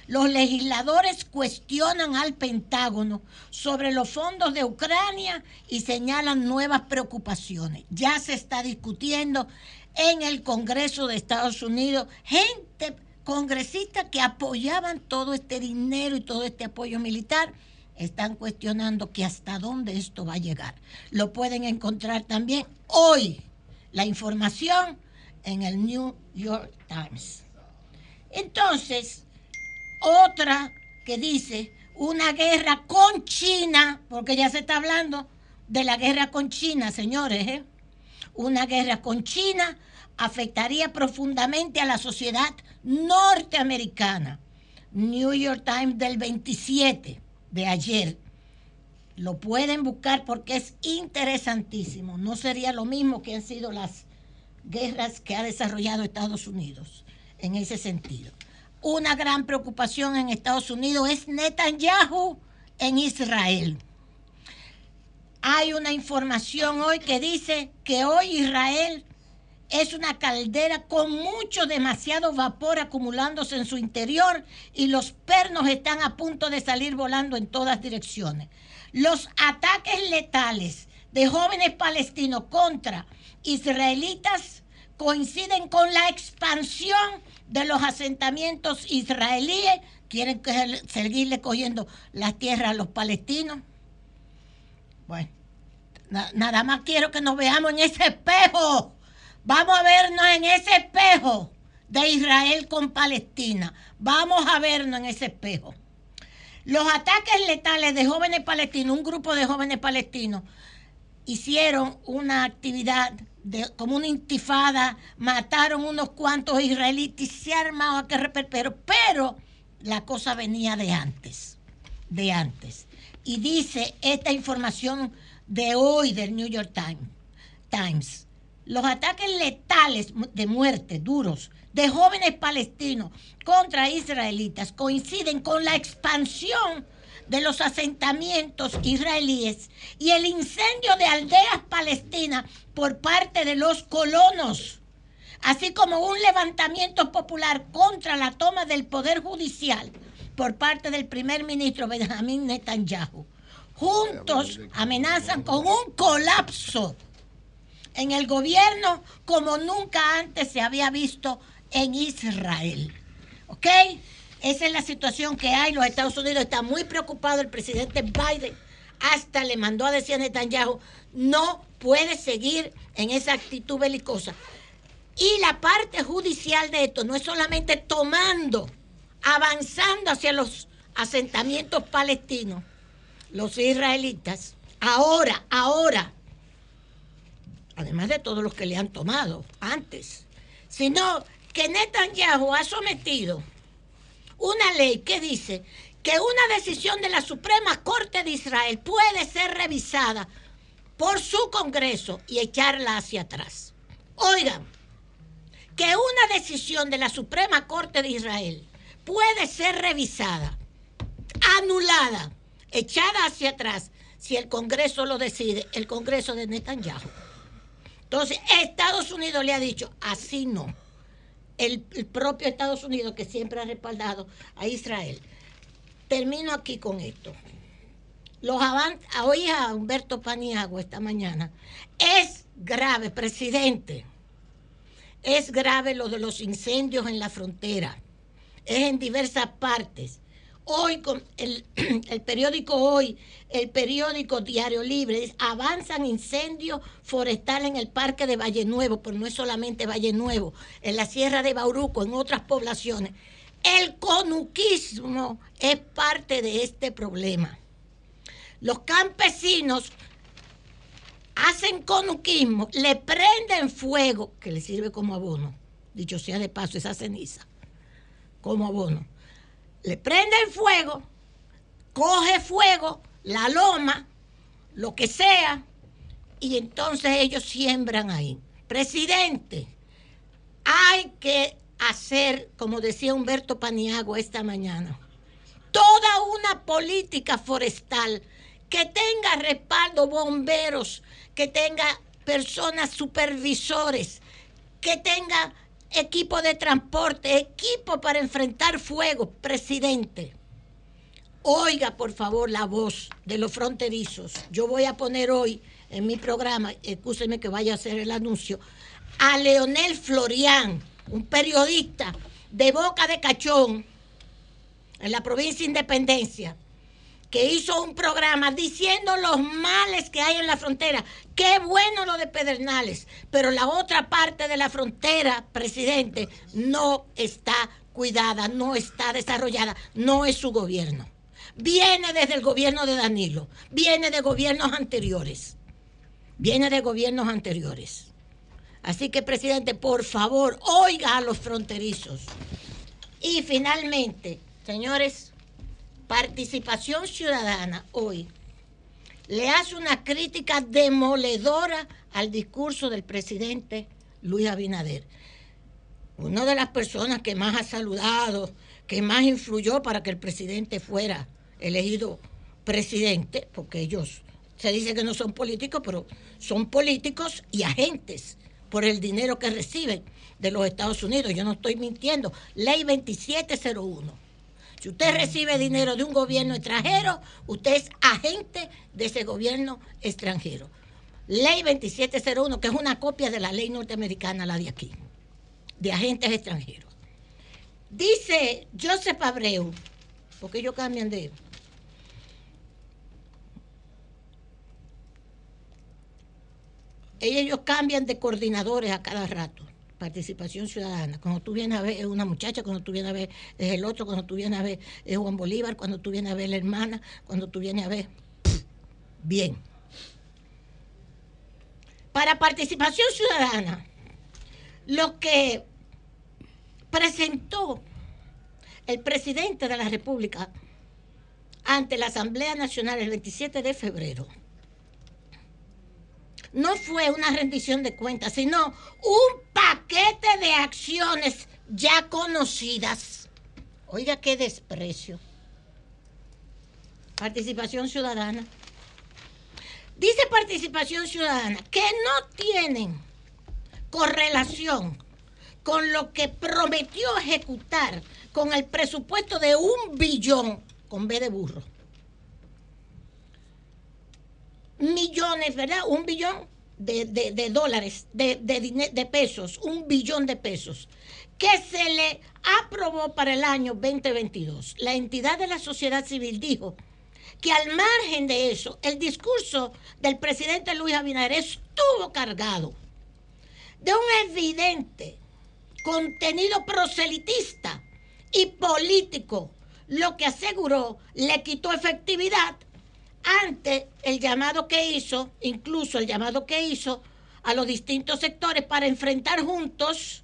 los legisladores cuestionan al Pentágono sobre los fondos de Ucrania y señalan nuevas preocupaciones. Ya se está discutiendo en el Congreso de Estados Unidos gente congresistas que apoyaban todo este dinero y todo este apoyo militar están cuestionando que hasta dónde esto va a llegar. Lo pueden encontrar también hoy la información en el New York Times. Entonces, otra que dice una guerra con China, porque ya se está hablando de la guerra con China, señores, ¿eh? una guerra con China afectaría profundamente a la sociedad norteamericana. New York Times del 27 de ayer. Lo pueden buscar porque es interesantísimo. No sería lo mismo que han sido las guerras que ha desarrollado Estados Unidos en ese sentido. Una gran preocupación en Estados Unidos es Netanyahu en Israel. Hay una información hoy que dice que hoy Israel es una caldera con mucho, demasiado vapor acumulándose en su interior y los pernos están a punto de salir volando en todas direcciones. Los ataques letales de jóvenes palestinos contra israelitas coinciden con la expansión de los asentamientos israelíes. Quieren seguirle cogiendo las tierras a los palestinos. Bueno, nada más quiero que nos veamos en ese espejo. Vamos a vernos en ese espejo de Israel con Palestina. Vamos a vernos en ese espejo. Los ataques letales de jóvenes palestinos, un grupo de jóvenes palestinos, hicieron una actividad de, como una intifada, mataron unos cuantos israelitas, se armaban que pero, pero la cosa venía de antes, de antes. Y dice esta información de hoy del New York Times, Times los ataques letales de muerte duros de jóvenes palestinos contra israelitas coinciden con la expansión de los asentamientos israelíes y el incendio de aldeas palestinas por parte de los colonos, así como un levantamiento popular contra la toma del poder judicial por parte del primer ministro Benjamín Netanyahu. Juntos amenazan con un colapso en el gobierno como nunca antes se había visto en Israel. ¿Ok? Esa es la situación que hay. Los Estados Unidos están muy preocupados. El presidente Biden hasta le mandó a decir a Netanyahu, no puede seguir en esa actitud belicosa. Y la parte judicial de esto no es solamente tomando, avanzando hacia los asentamientos palestinos, los israelitas, ahora, ahora, además de todos los que le han tomado antes, sino que Netanyahu ha sometido una ley que dice que una decisión de la Suprema Corte de Israel puede ser revisada por su Congreso y echarla hacia atrás. Oigan, que una decisión de la Suprema Corte de Israel puede ser revisada, anulada, echada hacia atrás, si el Congreso lo decide, el Congreso de Netanyahu. Entonces, Estados Unidos le ha dicho, así no el, propio Estados Unidos que siempre ha respaldado a Israel. Termino aquí con esto. Los oí a Humberto Paniagua esta mañana. Es grave, presidente. Es grave lo de los incendios en la frontera. Es en diversas partes. Hoy, con el, periódico Hoy, el periódico Diario Libre, avanzan incendios forestales en el parque de Valle Nuevo, pero no es solamente Valle Nuevo, en la Sierra de Bauruco, en otras poblaciones. El conuquismo es parte de este problema. Los campesinos hacen conuquismo, le prenden fuego, que le sirve como abono, dicho sea de paso, esa ceniza, como abono le prende el fuego, coge fuego, la loma, lo que sea, y entonces ellos siembran ahí. Presidente, hay que hacer, como decía Humberto Paniago esta mañana, toda una política forestal que tenga respaldo bomberos, que tenga personas supervisores, que tenga equipo de transporte, equipo para enfrentar fuego, presidente. Oiga, por favor, la voz de los fronterizos. Yo voy a poner hoy en mi programa, escúcheme que vaya a hacer el anuncio, a Leonel Florián, un periodista de Boca de Cachón, en la provincia de Independencia, que hizo un programa diciendo los males que hay en la frontera. Qué bueno lo de Pedernales, pero la otra parte de la frontera, presidente, no está cuidada, no está desarrollada, no es su gobierno. Viene desde el gobierno de Danilo, viene de gobiernos anteriores, viene de gobiernos anteriores. Así que, presidente, por favor, oiga a los fronterizos. Y finalmente, señores, Participación Ciudadana hoy le hace una crítica demoledora al discurso del presidente Luis Abinader. Una de las personas que más ha saludado, que más influyó para que el presidente fuera elegido presidente, porque ellos se dice que no son políticos, pero son políticos y agentes por el dinero que reciben de los Estados Unidos. Yo no estoy mintiendo. Ley 2701 si usted recibe dinero de un gobierno extranjero, usted es agente de ese gobierno extranjero. Ley 2701, que es una copia de la ley norteamericana, la de aquí, de agentes extranjeros. Dice Joseph Abreu, porque ellos cambian de... Ellos cambian de coordinadores a cada rato participación ciudadana. Cuando tú vienes a ver es una muchacha, cuando tú vienes a ver es el otro, cuando tú vienes a ver es Juan Bolívar, cuando tú vienes a ver la hermana, cuando tú vienes a ver... Bien. Para participación ciudadana, lo que presentó el presidente de la República ante la Asamblea Nacional el 27 de febrero no fue una rendición de cuentas, sino un paquete de acciones ya conocidas. Oiga, qué desprecio. Participación ciudadana. Dice participación ciudadana que no tienen correlación con lo que prometió ejecutar con el presupuesto de un billón con B de burro. Millones, ¿verdad? Un billón de, dólares, de, de pesos, un billón de pesos, que se le aprobó para el año 2022. La entidad de la sociedad civil dijo que al margen de eso, el discurso del presidente Luis Abinader estuvo cargado de un evidente contenido proselitista y político, lo que aseguró le quitó efectividad ante el llamado que hizo, incluso el llamado que hizo a los distintos sectores para enfrentar juntos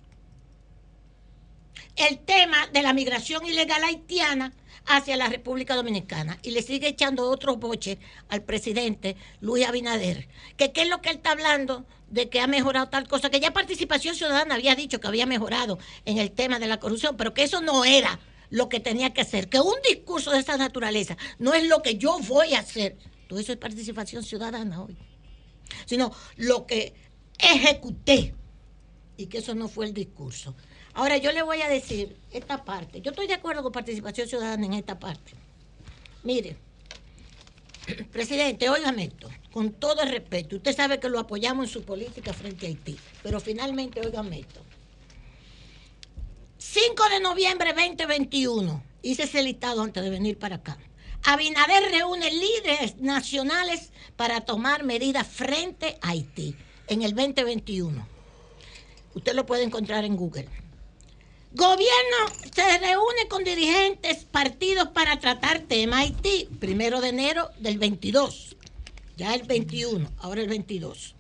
el tema de la migración ilegal haitiana hacia la República Dominicana. Y le sigue echando otro boche al presidente Luis Abinader, que qué es lo que él está hablando de que ha mejorado tal cosa, que ya Participación Ciudadana había dicho que había mejorado en el tema de la corrupción, pero que eso no era lo que tenía que hacer, que un discurso de esa naturaleza no es lo que yo voy a hacer, todo eso es participación ciudadana hoy, sino lo que ejecuté y que eso no fue el discurso. Ahora yo le voy a decir esta parte. Yo estoy de acuerdo con participación ciudadana en esta parte. Mire, presidente, óigame esto, con todo respeto. Usted sabe que lo apoyamos en su política frente a Haití, pero finalmente, óigame esto. 5 de noviembre 2021, hice ese listado antes de venir para acá. Abinader reúne líderes nacionales para tomar medidas frente a Haití en el 2021. Usted lo puede encontrar en Google. Gobierno se reúne con dirigentes partidos para tratar tema Haití, primero de enero del 22, ya el 21, ahora el 22.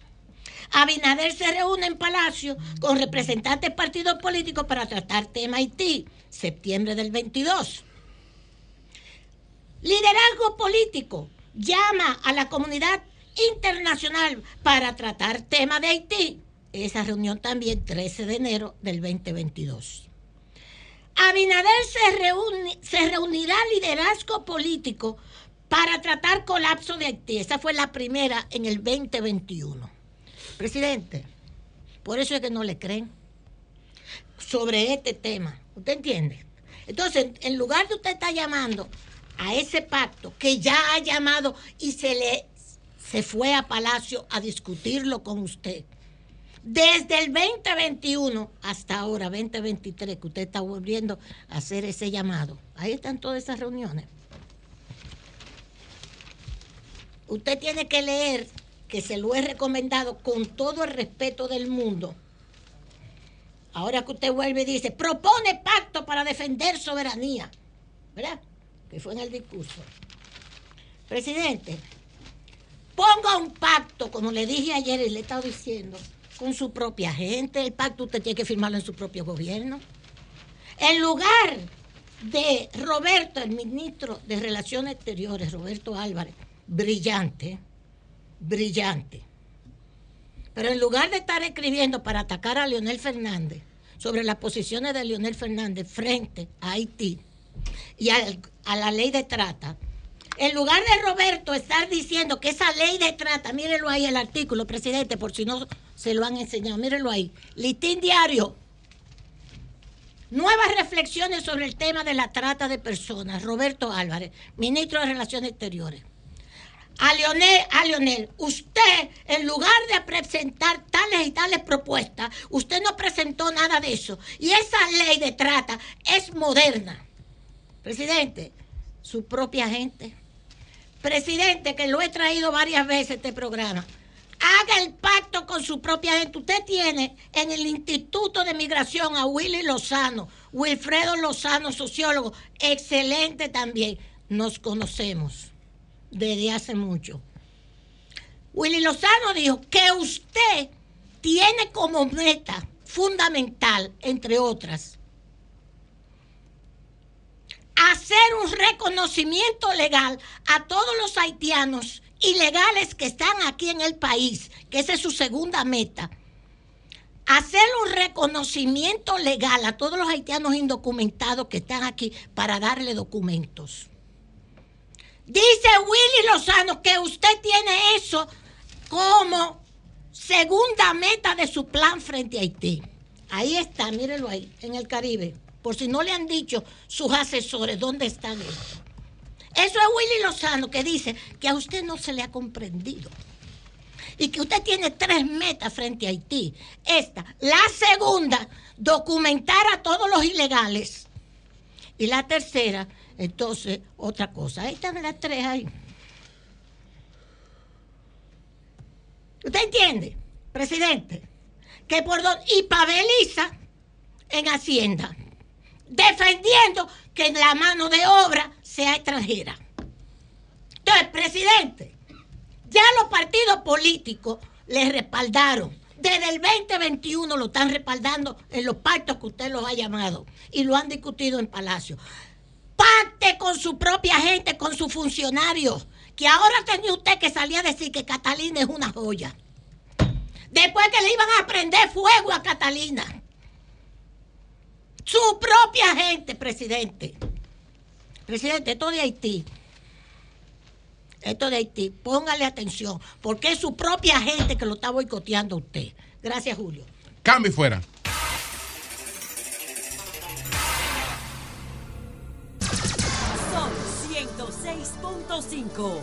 Abinader se reúne en Palacio con representantes partidos políticos para tratar tema Haití, septiembre del 22. Liderazgo político llama a la comunidad internacional para tratar tema de Haití. Esa reunión también 13 de enero del 2022. Abinader se, se reunirá liderazgo político para tratar colapso de Haití. Esa fue la primera en el 2021. Presidente, por eso es que no le creen sobre este tema. ¿Usted entiende? Entonces, en lugar de usted estar llamando a ese pacto que ya ha llamado y se le se fue a Palacio a discutirlo con usted desde el 2021 hasta ahora, 2023, que usted está volviendo a hacer ese llamado. Ahí están todas esas reuniones. Usted tiene que leer, que se lo he recomendado con todo el respeto del mundo. Ahora que usted vuelve y dice, propone pacto para defender soberanía. ¿Verdad? Que fue en el discurso. Presidente, ponga un pacto, como le dije ayer y le he estado diciendo, con su propia gente. El pacto usted tiene que firmarlo en su propio gobierno. En lugar de Roberto, el ministro de Relaciones Exteriores, Roberto Álvarez, brillante, brillante. Pero en lugar de estar escribiendo para atacar a Leonel Fernández sobre las posiciones de Leonel Fernández frente a Haití y a la ley de trata, en lugar de Roberto estar diciendo que esa ley de trata, mírenlo ahí el artículo, presidente, por si no se lo han enseñado, mírenlo ahí. Listín diario. Nuevas reflexiones sobre el tema de la trata de personas. Roberto Álvarez, ministro de Relaciones Exteriores. A Leonel, a Leonel, usted, en lugar de presentar tales y tales propuestas, usted no presentó nada de eso. Y esa ley de trata es moderna. Presidente, su propia gente Presidente, que lo he traído varias veces este programa, haga el pacto con su propia gente. Usted tiene en el Instituto de Migración a Willy Lozano, Wilfredo Lozano, sociólogo, excelente también. Nos conocemos desde hace mucho. Willy Lozano dijo que usted tiene como meta fundamental, entre otras, hacer un reconocimiento legal a todos los haitianos ilegales que están aquí en el país, que esa es su segunda meta. Hacer un reconocimiento legal a todos los haitianos indocumentados que están aquí para darle documentos. Dice Willy Lozano que usted tiene eso como segunda meta de su plan frente a Haití. Ahí está, mírenlo ahí, en el Caribe. Por si no le han dicho sus asesores dónde están ellos. Eso es Willy Lozano que dice que a usted no se le ha comprendido. Y que usted tiene tres metas frente a Haití. Esta, la segunda, documentar a todos los ilegales. Y la tercera, entonces, otra cosa. Ahí están las tres ahí. ¿Usted entiende, presidente? Que por dos... Y pabeliza en Hacienda, defendiendo que la mano de obra sea extranjera. Entonces, presidente, ya los partidos políticos le respaldaron. Desde el 2021 lo están respaldando en los pactos que usted los ha llamado y lo han discutido en Palacio. Pacte con su propia gente, con sus funcionarios, que ahora tenía usted que salir a decir que Catalina es una joya. Después que le iban a prender fuego a Catalina. Su propia gente, presidente. Presidente, esto de Haití. Esto de Haití, póngale atención, porque es su propia gente que lo está boicoteando a usted. Gracias, Julio. Cambio fuera. 106.5.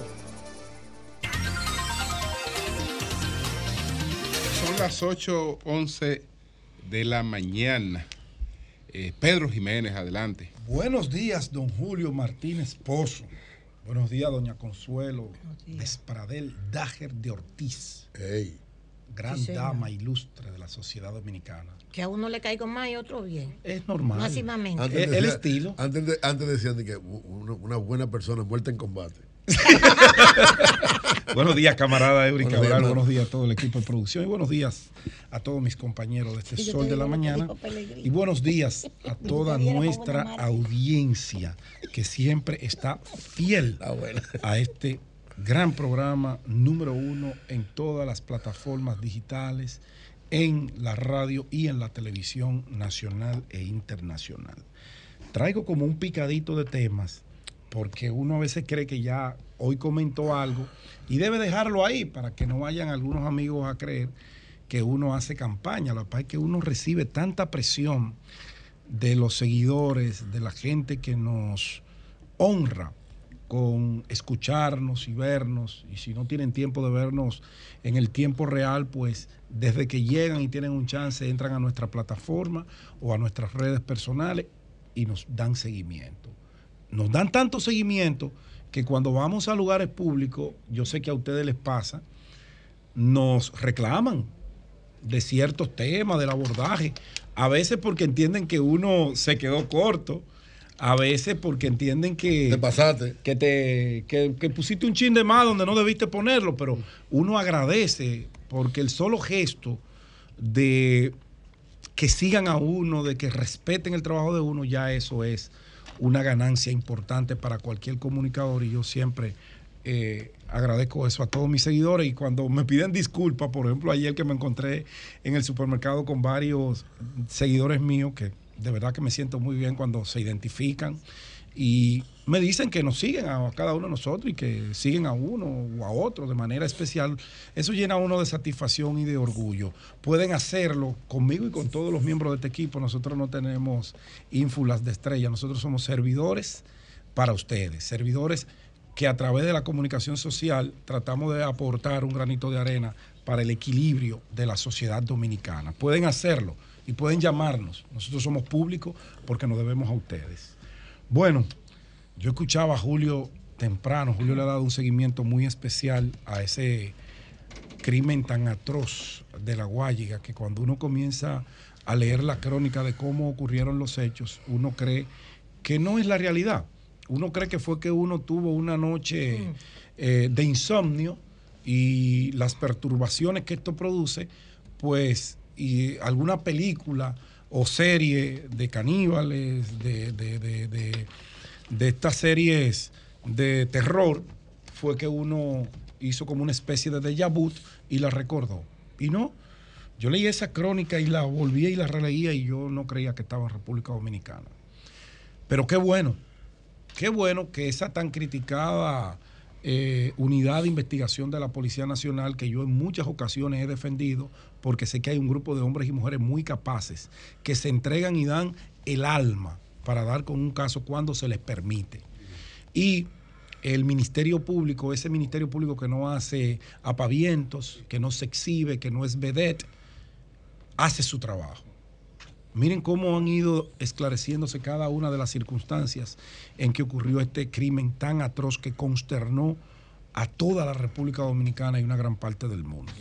Son las 8.11 de la mañana. Eh, Pedro Jiménez, adelante. Buenos días, don Julio Martínez Pozo. Buenos días, doña Consuelo Despradel Dager de Ortiz. Gran Sí, señor. dama ilustre de la sociedad dominicana. Que a uno le caiga más y a otro bien. Es normal. Máximamente. Antes El- el decía- estilo. Antes, de- antes decían de que una, una buena persona muerta en combate. Buenos días, camarada Eury Buenos días, Cabral. buenos días a todo el equipo de producción y buenos días a todos mis compañeros de este Sol de la Mañana. Y buenos días a toda nuestra audiencia que siempre está fiel a este gran programa número uno en todas las plataformas digitales, en la radio y en la televisión nacional e internacional. Traigo como un picadito de temas porque uno a veces cree que ya hoy comentó algo y debe dejarlo ahí para que no vayan algunos amigos a creer que uno hace campaña. Que pasa es que uno recibe tanta presión de los seguidores, de la gente que nos honra con escucharnos y vernos. Y si no tienen tiempo de vernos en el tiempo real, pues desde que llegan y tienen un chance, entran a nuestra plataforma o a nuestras redes personales y nos dan seguimiento. Nos dan tanto seguimiento que cuando vamos a lugares públicos, yo sé que a ustedes les pasa, nos reclaman de ciertos temas, del abordaje. A veces porque entienden que uno se quedó corto, a veces porque entienden que te pasaste, que te que, que pusiste un chin de más donde no debiste ponerlo, pero uno agradece porque el solo gesto de que sigan a uno, de que respeten el trabajo de uno, ya eso es una ganancia importante para cualquier comunicador y yo siempre eh, agradezco eso a todos mis seguidores. Y cuando me piden disculpas, por ejemplo, ayer que me encontré en el supermercado con varios seguidores míos, que de verdad que me siento muy bien cuando se identifican y me dicen que nos siguen a cada uno de nosotros y que siguen a uno o a otro de manera especial. Eso llena a uno de satisfacción y de orgullo. Pueden hacerlo conmigo y con todos los miembros de este equipo. Nosotros no tenemos ínfulas de estrella, nosotros somos servidores para ustedes, servidores que a través de la comunicación social tratamos de aportar un granito de arena para el equilibrio de la sociedad dominicana. Pueden hacerlo y pueden llamarnos. Nosotros somos públicos porque nos debemos a ustedes. Bueno, yo escuchaba a Julio temprano. Julio le ha dado un seguimiento muy especial a ese crimen tan atroz de la Guayiga que cuando uno comienza a leer la crónica de cómo ocurrieron los hechos, uno cree que no es la realidad. Uno cree que fue que uno tuvo una noche eh, de insomnio y las perturbaciones que esto produce, pues, y alguna película o serie de caníbales, de, de- de- de- de estas series de terror fue que uno hizo como una especie de déjà vu y la recordó. Y no, yo leí esa crónica y la volví y la releía y yo no creía que estaba en República Dominicana. Pero qué bueno, qué bueno que esa tan criticada eh, unidad de investigación de la Policía Nacional, que yo en muchas ocasiones he defendido, porque sé que hay un grupo de hombres y mujeres muy capaces, que se entregan y dan el alma para dar con un caso cuando se les permite. Y el Ministerio Público, ese Ministerio Público que no hace apavientos, que no se exhibe, que no es vedette, hace su trabajo. Miren cómo han ido esclareciéndose cada una de las circunstancias en que ocurrió este crimen tan atroz que consternó a toda la República Dominicana y una gran parte del mundo.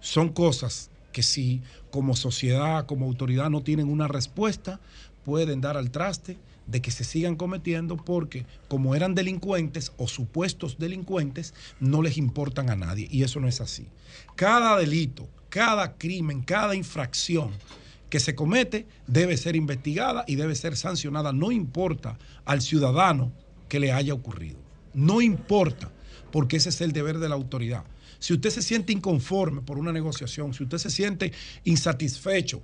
Son cosas que si como sociedad, como autoridad no tienen una respuesta, pueden dar al traste de que se sigan cometiendo porque como eran delincuentes o supuestos delincuentes, no les importan a nadie. Y eso no es así. Cada delito, cada crimen, cada infracción que se comete debe ser investigada y debe ser sancionada, no importa al ciudadano que le haya ocurrido. No importa, porque ese es el deber de la autoridad. Si usted se siente inconforme por una negociación, si usted se siente insatisfecho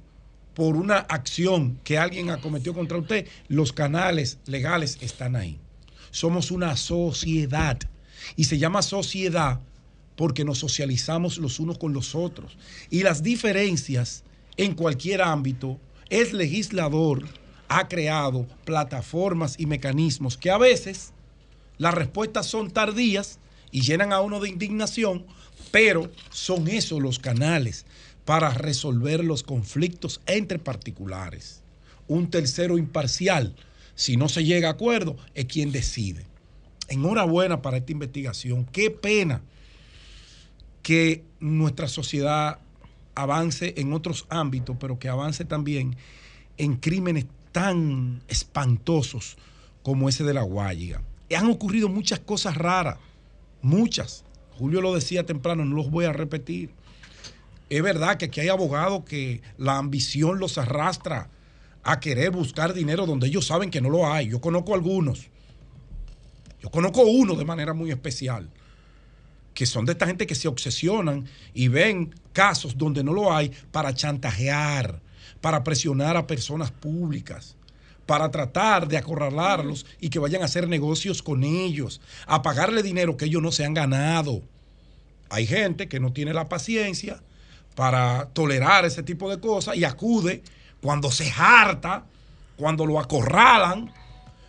por una acción que alguien ha cometido contra usted, los canales legales están ahí. Somos una sociedad y se llama sociedad porque nos socializamos los unos con los otros. Y las diferencias en cualquier ámbito, el legislador ha creado plataformas y mecanismos que a veces las respuestas son tardías y llenan a uno de indignación, pero son esos los canales para resolver los conflictos entre particulares. Un tercero imparcial, si no se llega a acuerdo, es quien decide. Enhorabuena para esta investigación. Qué pena que nuestra sociedad avance en otros ámbitos, pero que avance también en crímenes tan espantosos como ese de la Guayiga. Han ocurrido muchas cosas raras, muchas. Julio lo decía temprano, no los voy a repetir es verdad que aquí hay abogados que la ambición los arrastra a querer buscar dinero donde ellos saben que no lo hay. Yo conozco algunos. Yo conozco uno de manera muy especial, que son de esta gente que se obsesionan y ven casos donde no lo hay para chantajear, para presionar a personas públicas, para tratar de acorralarlos y que vayan a hacer negocios con ellos, a pagarle dinero que ellos no se han ganado. Hay gente que no tiene la paciencia para tolerar ese tipo de cosas y acude cuando se harta, cuando lo acorralan,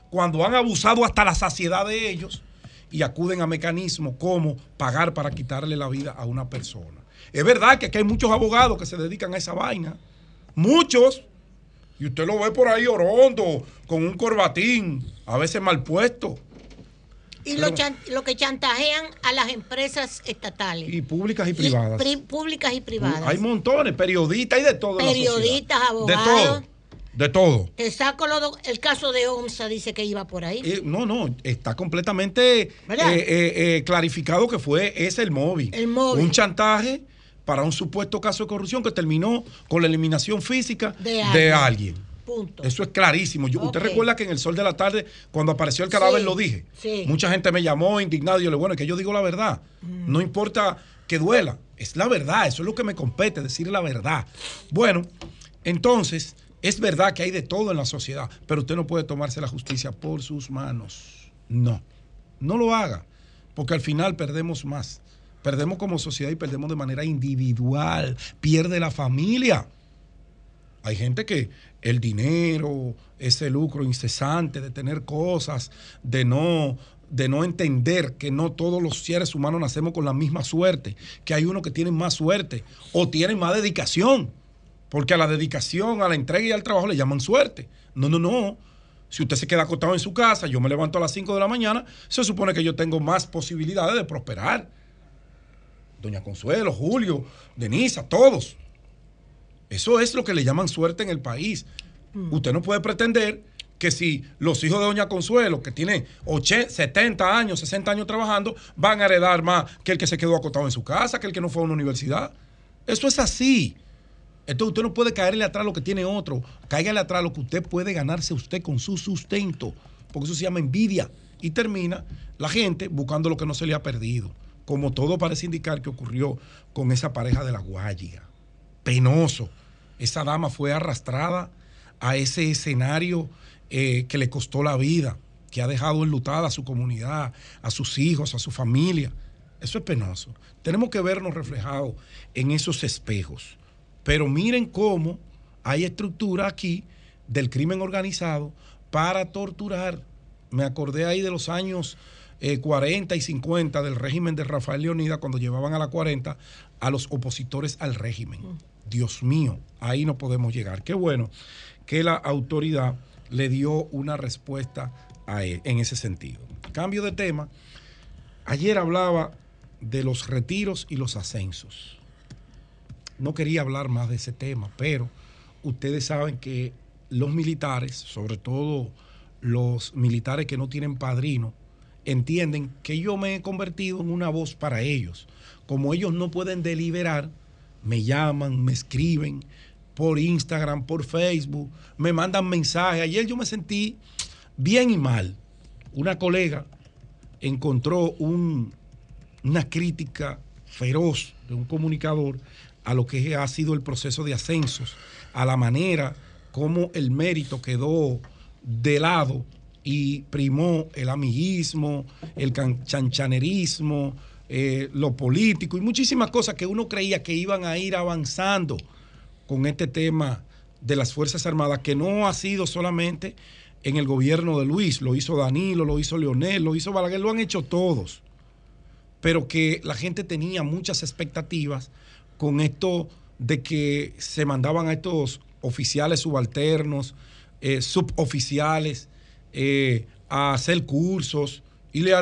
cuando han abusado hasta la saciedad de ellos y acuden a mecanismos como pagar para quitarle la vida a una persona. Es verdad que aquí hay muchos abogados que se dedican a esa vaina, muchos, y usted lo ve por ahí orondo, con un corbatín, a veces mal puesto. Y lo, que chantajean a las empresas estatales. Y públicas y privadas. públicas y privadas. Hay montones, periodistas y de todo. Periodistas, abogados. De todo. De todo. Te saco el caso de OMSA, dice que iba por ahí. Eh, no, no, está completamente eh, eh, clarificado que fue ese el móvil. El móvil. Un chantaje para un supuesto caso de corrupción que terminó con la eliminación física de alguien. Eso es clarísimo. Usted recuerda que en el sol de la tarde, cuando apareció el cadáver, lo dije. Mucha gente me llamó indignado y yo le bueno, es que yo digo la verdad. Mm. No importa que duela, es la verdad. Eso es lo que me compete, decir la verdad. Bueno, entonces, es verdad que hay de todo en la sociedad, pero usted no puede tomarse la justicia por sus manos. No, no lo haga, porque al final perdemos más. Perdemos como sociedad y perdemos de manera individual. Pierde la familia. Hay gente que el dinero, ese lucro incesante de tener cosas, de no, de no entender que no todos los seres humanos nacemos con la misma suerte, que hay unos que tienen más suerte o tienen más dedicación, porque a la dedicación, a la entrega y al trabajo le llaman suerte. No, no, no. Si usted se queda acostado en su casa, yo me levanto a las 5 de la mañana, se supone que yo tengo más posibilidades de prosperar. Doña Consuelo, Julio, Denisa, todos. Eso es lo que le llaman suerte en el país. Mm. Usted no puede pretender que si los hijos de Doña Consuelo, que tienen 70 años, 60 años trabajando, van a heredar más que el que se quedó acostado en su casa, que el que no fue a una universidad. Eso es así. Entonces usted no puede caerle atrás lo que tiene otro. Cáigale atrás lo que usted puede ganarse usted con su sustento. Porque eso se llama envidia. Y termina la gente buscando lo que no se le ha perdido. Como todo parece indicar que ocurrió con esa pareja de la Guayiga. Penoso. Esa dama fue arrastrada a ese escenario eh, que le costó la vida, que ha dejado enlutada a su comunidad, a sus hijos, a su familia. Eso es penoso. Tenemos que vernos reflejados en esos espejos. Pero miren cómo hay estructura aquí del crimen organizado para torturar. Me acordé ahí de los años 40 eh, y 50 del régimen de Rafael Leonida cuando llevaban a la 40 a los opositores al régimen. Dios mío, ahí no podemos llegar. Qué bueno que la autoridad le dio una respuesta en ese sentido. Cambio de tema. Ayer hablaba de los retiros y los ascensos. No quería hablar más de ese tema, pero ustedes saben que los militares, sobre todo los militares que no tienen padrino, entienden que yo me he convertido en una voz para ellos. Como ellos no pueden deliberar, me llaman, me escriben por Instagram, por Facebook, me mandan mensajes. Ayer yo me sentí bien y mal. Una colega encontró una crítica feroz de un comunicador a lo que ha sido el proceso de ascensos, a la manera como el mérito quedó de lado y primó el amiguismo, el chanchanerismo, eh, lo político y muchísimas cosas que uno creía que iban a ir avanzando con este tema de las Fuerzas Armadas, que no ha sido solamente en el gobierno de Luis, lo hizo Danilo, lo hizo Leonel, lo hizo Balaguer, lo han hecho todos, pero que la gente tenía muchas expectativas con esto de que se mandaban a estos oficiales subalternos, eh, suboficiales, eh, a hacer cursos y le,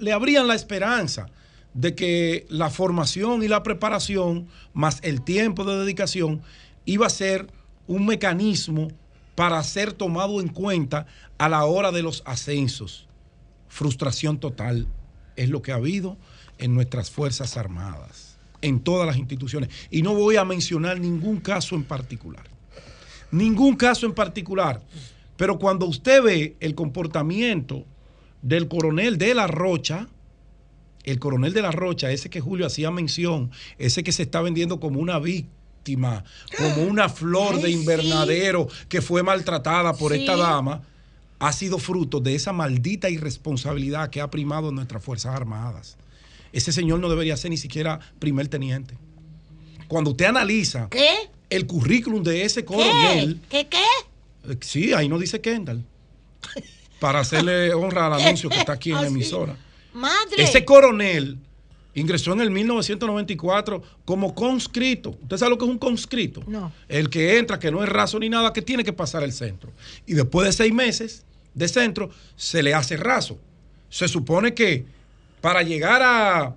le abrían la esperanza de que la formación y la preparación, más el tiempo de dedicación, iba a ser un mecanismo para ser tomado en cuenta a la hora de los ascensos. Frustración total es lo que ha habido en nuestras Fuerzas Armadas, en todas las instituciones. Y no voy a mencionar ningún caso en particular. Ningún caso en particular. Pero cuando usted ve el comportamiento del coronel de la Rocha, el coronel de la Rocha, ese que Julio hacía mención, ese que se está vendiendo como una víctima, como una flor de invernadero que fue maltratada por esta dama, ha sido fruto de esa maldita irresponsabilidad que ha primado en nuestras Fuerzas Armadas. Ese señor no debería ser ni siquiera primer teniente. Cuando usted analiza el currículum de ese coronel. ¿Qué? ¿Qué? Eh, sí, ahí no dice Kendall. Para hacerle honra al anuncio que está aquí en la emisora. Madre. Ese coronel ingresó en el 1994 como conscrito. ¿Usted sabe lo que es un conscrito? No. El que entra, que no es raso ni nada, que tiene que pasar el centro. Y después de seis meses de centro, se le hace raso. Se supone que para llegar a,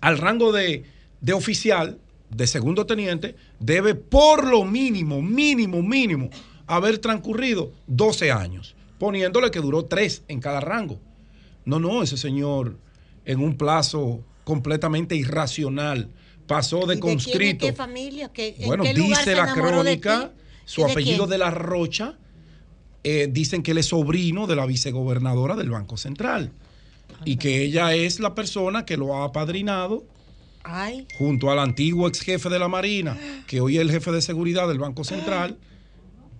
al rango de, de oficial, de segundo teniente, debe por lo mínimo, mínimo, mínimo, haber transcurrido 12 años, poniéndole que duró 3 en cada rango. No, no, ese señor en un plazo completamente irracional pasó de conscrito. ¿Qué familia? bueno, dice la crónica, su apellido de, la Rocha, eh, dicen que él es sobrino de la vicegobernadora del Banco Central y que ella es la persona que lo ha apadrinado junto al antiguo ex jefe de la Marina, que hoy es el jefe de seguridad del Banco Central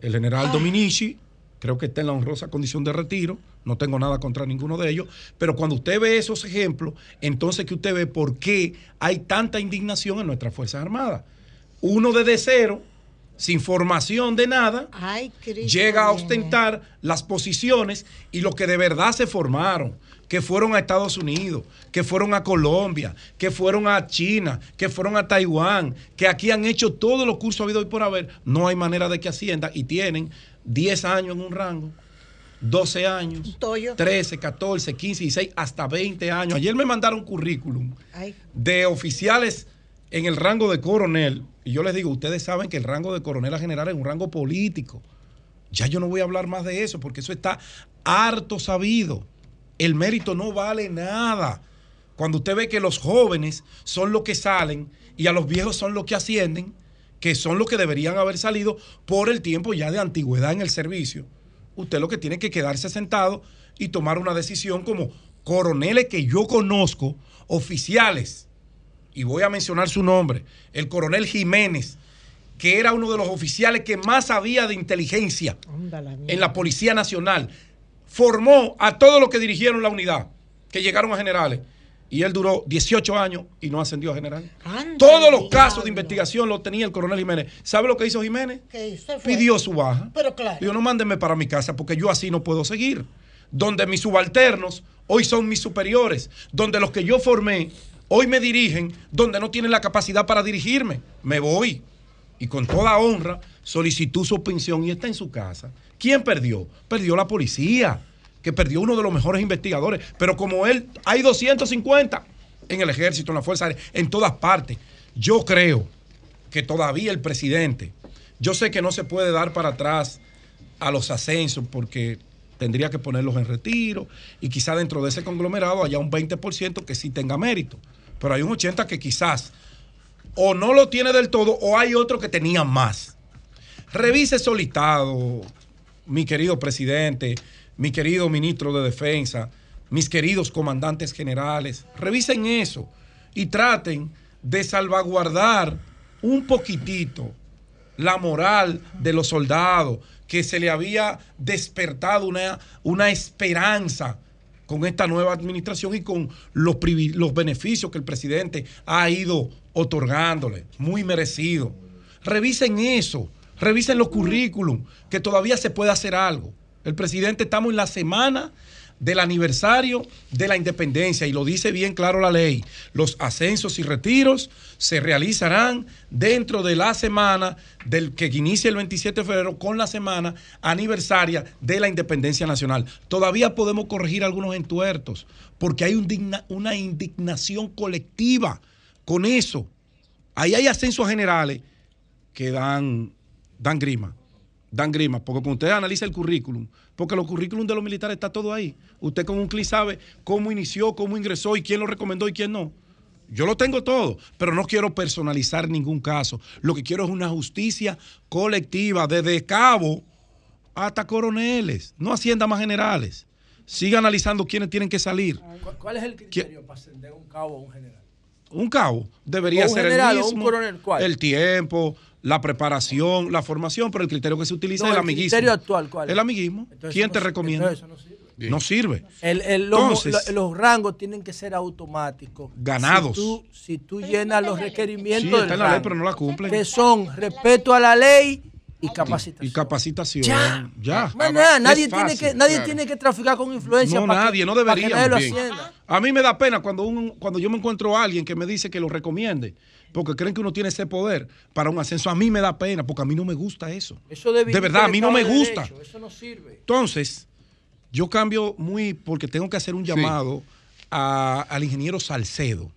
el general. Dominici, creo que está en la honrosa condición de retiro, no tengo nada contra ninguno de ellos, pero cuando usted ve esos ejemplos, entonces que usted ve por qué hay tanta indignación en nuestras Fuerzas Armadas. Uno desde cero, sin formación de nada, llega a ostentar las posiciones y los que de verdad se formaron, que fueron a Estados Unidos, que fueron a Colombia, que fueron a China, que fueron a Taiwán, que aquí han hecho todos los cursos habido y por haber, no hay manera de que ascienda y tienen 10 años en un rango. 12 años, 13, 14, 15, 16, hasta 20 años. Ayer me mandaron currículum de oficiales en el rango de coronel. Y yo les digo, ustedes saben que el rango de coronel a general es un rango político. Ya yo no voy a hablar más de eso porque eso está harto sabido el mérito no vale nada. Cuando usted ve que los jóvenes son los que salen y a los viejos son los que ascienden, que son los que deberían haber salido por el tiempo ya de antigüedad en el servicio. Usted lo que tiene que quedarse sentado y tomar una decisión como coroneles que yo conozco, oficiales, y voy a mencionar su nombre, el coronel Jiménez, que era uno de los oficiales que más sabía de inteligencia en la Policía Nacional, formó a todos los que dirigieron la unidad, que llegaron a generales. Y él duró 18 años y no ascendió a general. Todos los casos de investigación los tenía el coronel Jiménez. ¿Sabe lo que hizo Jiménez? Pidió su baja. Pero claro. Dijo, no mándenme para mi casa porque yo así no puedo seguir. Donde mis subalternos hoy son mis superiores. Donde los que yo formé hoy me dirigen, donde no tienen la capacidad para dirigirme. Me voy. Y con toda honra solicitó su pensión y está en su casa. ¿Quién perdió? Perdió la policía que perdió uno de los mejores investigadores. Pero como él, hay 250 en el ejército, en la Fuerza Aérea, en todas partes. Yo creo que todavía el presidente, yo sé que no se puede dar para atrás a los ascensos porque tendría que ponerlos en retiro y quizá dentro de ese conglomerado haya un 20% que sí tenga mérito. Pero hay un 80% que quizás o no lo tiene del todo o hay otro que tenía más. Revise solitado, mi querido presidente, mi querido ministro de Defensa, mis queridos comandantes generales, revisen eso y traten de salvaguardar un poquitito la moral de los soldados, que se le había despertado una, una esperanza con esta nueva administración y con los, los beneficios que el presidente ha ido otorgándole, muy merecido. Revisen eso, revisen los currículum, que todavía se puede hacer algo. El presidente estamos en la semana del aniversario de la independencia y lo dice bien claro la ley. Los ascensos y retiros se realizarán dentro de la semana del que inicia el 27 de febrero con la semana aniversaria de la independencia nacional. Todavía podemos corregir algunos entuertos porque hay una indignación colectiva con eso. Ahí hay ascensos generales que dan, dan grima dan grima, porque cuando usted analiza el currículum, porque los currículum de los militares está todo ahí. Usted con un clic sabe cómo inició, cómo ingresó y quién lo recomendó y quién no. Yo lo tengo todo, pero no quiero personalizar ningún caso. Lo que quiero es una justicia colectiva, desde cabo hasta coroneles, no haciendas más generales. Siga analizando quiénes tienen que salir. ¿Cuál es el criterio para ascender un cabo a un general? Un cabo debería ser el mismo. un coronel, ¿cuál? El tiempo, la preparación, la formación, pero el criterio que se utiliza es el amiguismo. ¿El criterio actual cuál es? El amiguismo. ¿Quién te recomienda? no sirve. los, rangos tienen que ser automáticos. Ganados. Si tú, llenas los requerimientos está en la ley, pero no la cumplen. Que son respeto a la ley y capacitación. Y capacitación. Ya. ya. nadie, tiene, que, nadie tiene que traficar con influencia. No, nadie, no debería. A mí me da pena cuando, un, cuando yo me encuentro a alguien que me dice que lo recomiende porque creen que uno tiene ese poder para un ascenso. A mí me da pena, porque a mí no me gusta eso. de verdad, a mí no me gusta. eso no sirve. Entonces, yo cambio muy, porque tengo que hacer un llamado al ingeniero Salcedo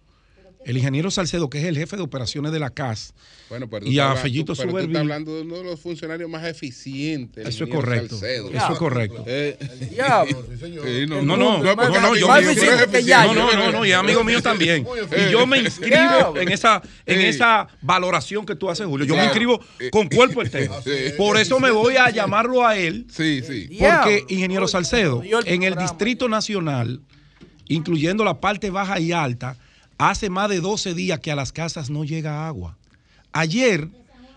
el ingeniero Salcedo, que es el jefe de operaciones de la CAS, bueno, pero y a Fellito Pero tú estás hablando de uno de los funcionarios más eficientes. Eso es correcto. Eso es correcto. Eh, no, no, no, no, no, yo no, no, no, no, y amigo mío también. Y yo me inscribo en esa, en esa valoración que tú haces, Julio. Yo me inscribo con cuerpo entero. Por eso me voy a llamarlo a él. Sí, sí. Porque, ingeniero Salcedo, en el Distrito Nacional, incluyendo la parte baja y alta, Hace más de 12 días que a las casas no llega agua. Ayer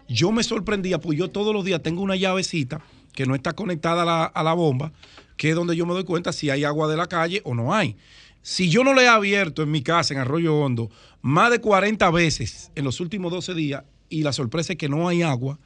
yo me sorprendía, pues yo todos los días tengo una llavecita que no está conectada a la, bomba, que es donde yo me doy cuenta si hay agua de la calle o no hay. Si yo no le he abierto en mi casa, en Arroyo Hondo, más de 40 veces en los últimos 12 días y la sorpresa es que no hay agua,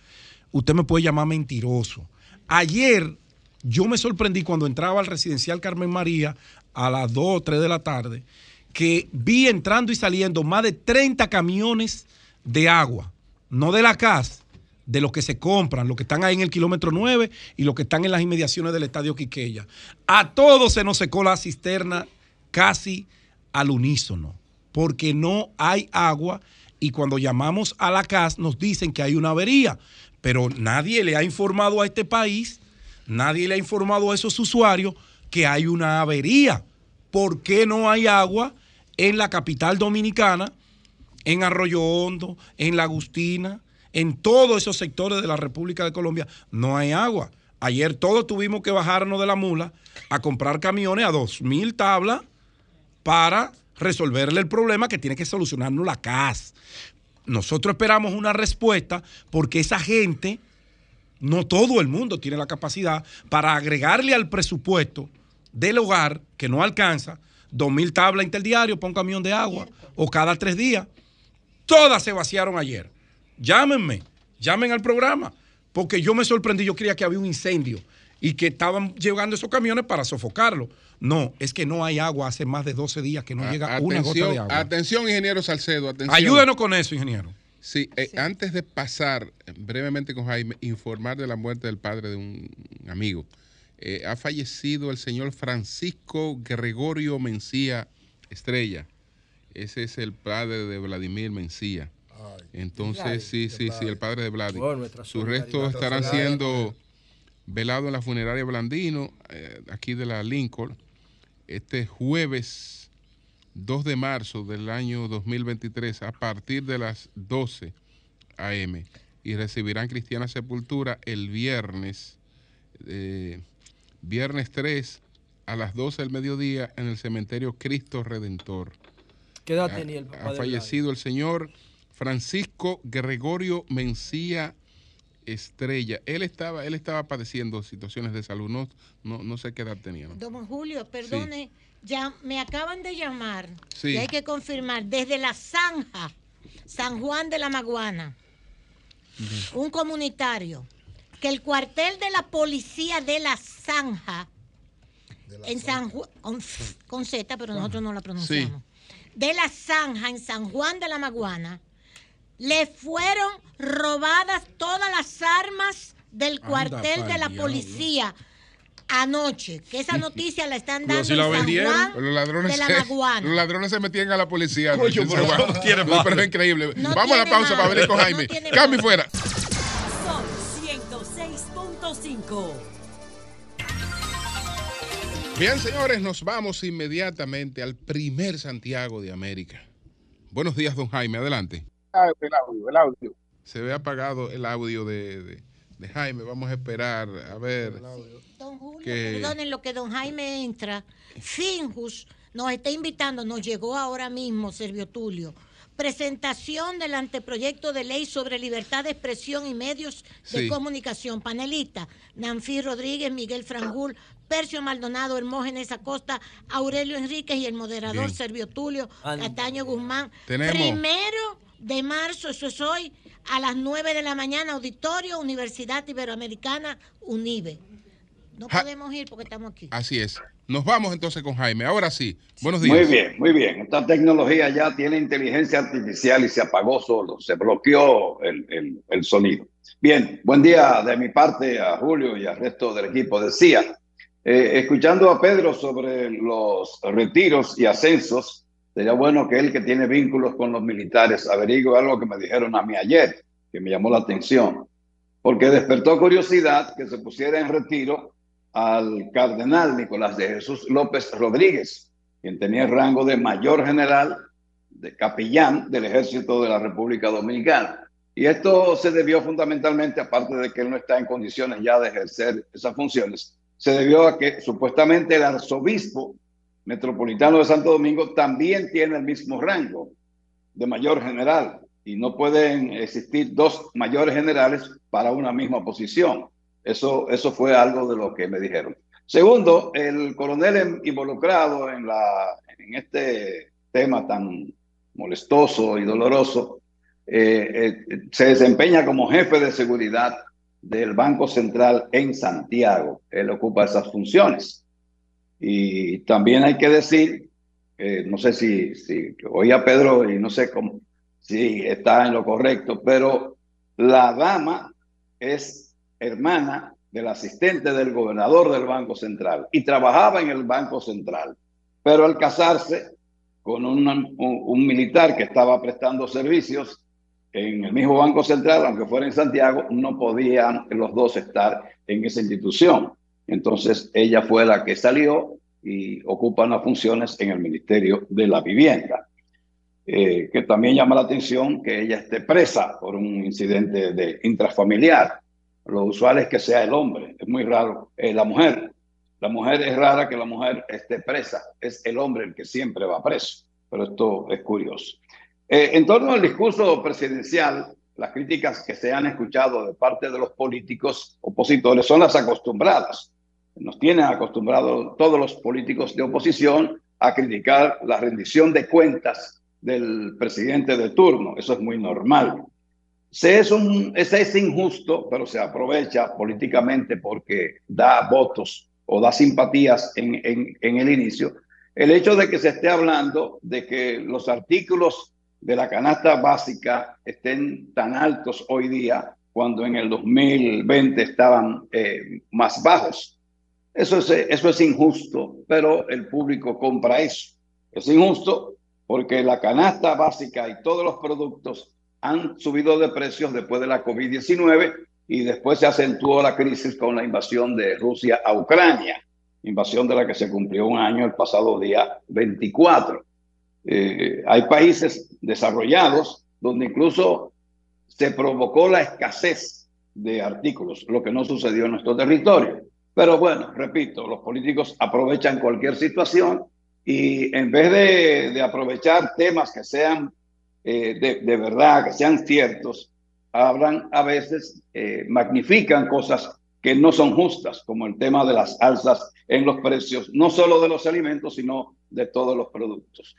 usted me puede llamar mentiroso. Ayer yo me sorprendí cuando entraba al residencial Carmen María a las 2 o 3 de la tarde que vi entrando y saliendo más de 30 camiones de agua, no de la CAS, de los que se compran, los que están ahí en el kilómetro 9 y los que están en las inmediaciones del estadio Quiqueya. A todos se nos secó la cisterna casi al unísono, porque no hay agua y cuando llamamos a la CAS nos dicen que hay una avería, pero nadie le ha informado a este país, nadie le ha informado a esos usuarios que hay una avería. ¿Por qué no hay agua en la capital dominicana, en Arroyo Hondo, en La Agustina, En todos esos sectores de la República de Colombia no hay agua. Ayer todos tuvimos que bajarnos de la mula a comprar camiones a dos mil tablas para resolverle el problema que tiene que solucionarnos la CAS. Nosotros esperamos una respuesta porque esa gente, no todo el mundo tiene la capacidad para agregarle al presupuesto del hogar que no alcanza dos mil tablas interdiario para un camión de agua o cada tres días. Todas se vaciaron ayer. Llámenme, llamen al programa, porque yo me sorprendí, yo creía que había un incendio y que estaban llegando esos camiones para sofocarlo. No, es que no hay agua hace más de 12 días que no llega una gota de agua. Atención, ingeniero Salcedo, atención. Ayúdenos con eso, ingeniero. Sí, eh, antes de pasar brevemente con Jaime, informar de la muerte del padre de un amigo. Eh, ha fallecido el señor Francisco Gregorio Mencía Estrella. Ese es el padre de Vladimir Mencía. Entonces, sí, sí, sí, el padre de Vladimir. Sus restos estarán siendo velados en la funeraria Blandino, eh, aquí de la Lincoln, este jueves 2 de marzo del año 2023 a partir de las 12 a.m. y recibirán cristiana sepultura el viernes, eh, viernes 3 a las 12 del mediodía en el cementerio Cristo Redentor. ¿Qué edad tenía el papá? Ha fallecido el señor Francisco Gregorio Mencía Estrella. Él estaba, él estaba padeciendo situaciones de salud, no, no, sé qué edad tenía. Don Julio, perdone, ya me acaban de llamar y hay que confirmar desde la Zanja, San Juan de la Maguana, un comunitario, que el cuartel de la policía de la Zanja, en San Juan, con, Z, pero nosotros no la pronunciamos, de la Zanja en San Juan de la Maguana, le fueron robadas todas las armas del cuartel de la policía anoche, que esa noticia la están dando si la vendieron, los ladrones, de la se, los ladrones se metían a la policía. pero, es increíble. Vamos a la pausa para venir con Jaime. Cami fuera. Son 106.5. Bien, señores, nos vamos inmediatamente al primer Santiago de América. Buenos días, don Jaime. Adelante el audio, el audio. Se ve apagado el audio de, Jaime. Vamos a esperar a ver. Don Julio, perdonen lo que don Jaime entra. Finjus nos está invitando, nos llegó ahora mismo, Servio Tulio. Presentación del anteproyecto de ley sobre libertad de expresión y medios de comunicación. Panelista, Nanfi Rodríguez, Miguel Frangul, Percio Maldonado, Hermógenes Acosta, Aurelio Enríquez y el moderador Servio Tulio, Cataño Guzmán. Primero de marzo, eso es hoy, a las 9 de la mañana, auditorio, Universidad Iberoamericana, UNIBE. No podemos ir porque estamos aquí. Así es. Nos vamos entonces con Jaime. Ahora sí. Buenos días. Muy bien, muy bien. Esta tecnología ya tiene inteligencia artificial y se apagó solo, se bloqueó el, sonido. Bien, buen día de mi parte a Julio y al resto del equipo. Decía, eh, escuchando a Pedro sobre los retiros y ascensos, Sería bueno que él que tiene vínculos con los militares averigüe algo que me dijeron a mí ayer, que me llamó la atención, porque despertó curiosidad que se pusiera en retiro al cardenal Nicolás de Jesús López Rodríguez, quien tenía el rango de mayor general de capellán del ejército de la República Dominicana. Y esto se debió fundamentalmente, aparte de que él no está en condiciones ya de ejercer esas funciones, se debió a que supuestamente el arzobispo Metropolitano de Santo Domingo también tiene el mismo rango de mayor general y no pueden existir dos mayores generales para una misma posición. Eso, eso fue algo de lo que me dijeron. Segundo, el coronel involucrado en, la, en este tema tan molestoso y doloroso eh, eh, se desempeña como jefe de seguridad del Banco Central en Santiago. Él ocupa esas funciones. Y también hay que decir, no sé si, si oí a Pedro y no sé cómo, si está en lo correcto, pero la dama es hermana del asistente del gobernador del Banco Central y trabajaba en el Banco Central. Pero al casarse con un, militar que estaba prestando servicios en el mismo Banco Central, aunque fuera en Santiago, no podían los dos estar en esa institución. Entonces ella fue la que salió y ocupa las funciones en el Ministerio de la Vivienda. eh, que también llama la atención que ella esté presa por un incidente de intrafamiliar. Lo usual es que sea el hombre, es muy raro. La mujer, la mujer es rara que la mujer esté presa, es el hombre el que siempre va preso, pero esto es curioso. Eh, en torno al discurso presidencial, las críticas que se han escuchado de parte de los políticos opositores son las acostumbradas. Nos tienen acostumbrados todos los políticos de oposición a criticar la rendición de cuentas del presidente de turno. Eso es muy normal. Se es, un, ese es injusto, pero se aprovecha políticamente porque da votos o da simpatías en, en, en el inicio. El hecho de que se esté hablando de que los artículos de la canasta básica estén tan altos hoy día cuando en el 2020 estaban eh, más bajos. Eso es, eso es injusto, pero el público compra eso. Es injusto porque la canasta básica y todos los productos han subido de precios después de la COVID-19 y después se acentuó la crisis con la invasión de Rusia a Ucrania, invasión de la que se cumplió un año el pasado día 24. Eh, hay países desarrollados donde incluso se provocó la escasez de artículos, lo que no sucedió en nuestro territorio. Pero bueno, repito, los políticos aprovechan cualquier situación y en vez de, aprovechar temas que sean eh, de, verdad, que sean ciertos, hablan a veces, eh, magnifican cosas que no son justas, como el tema de las alzas en los precios, no solo de los alimentos, sino de todos los productos.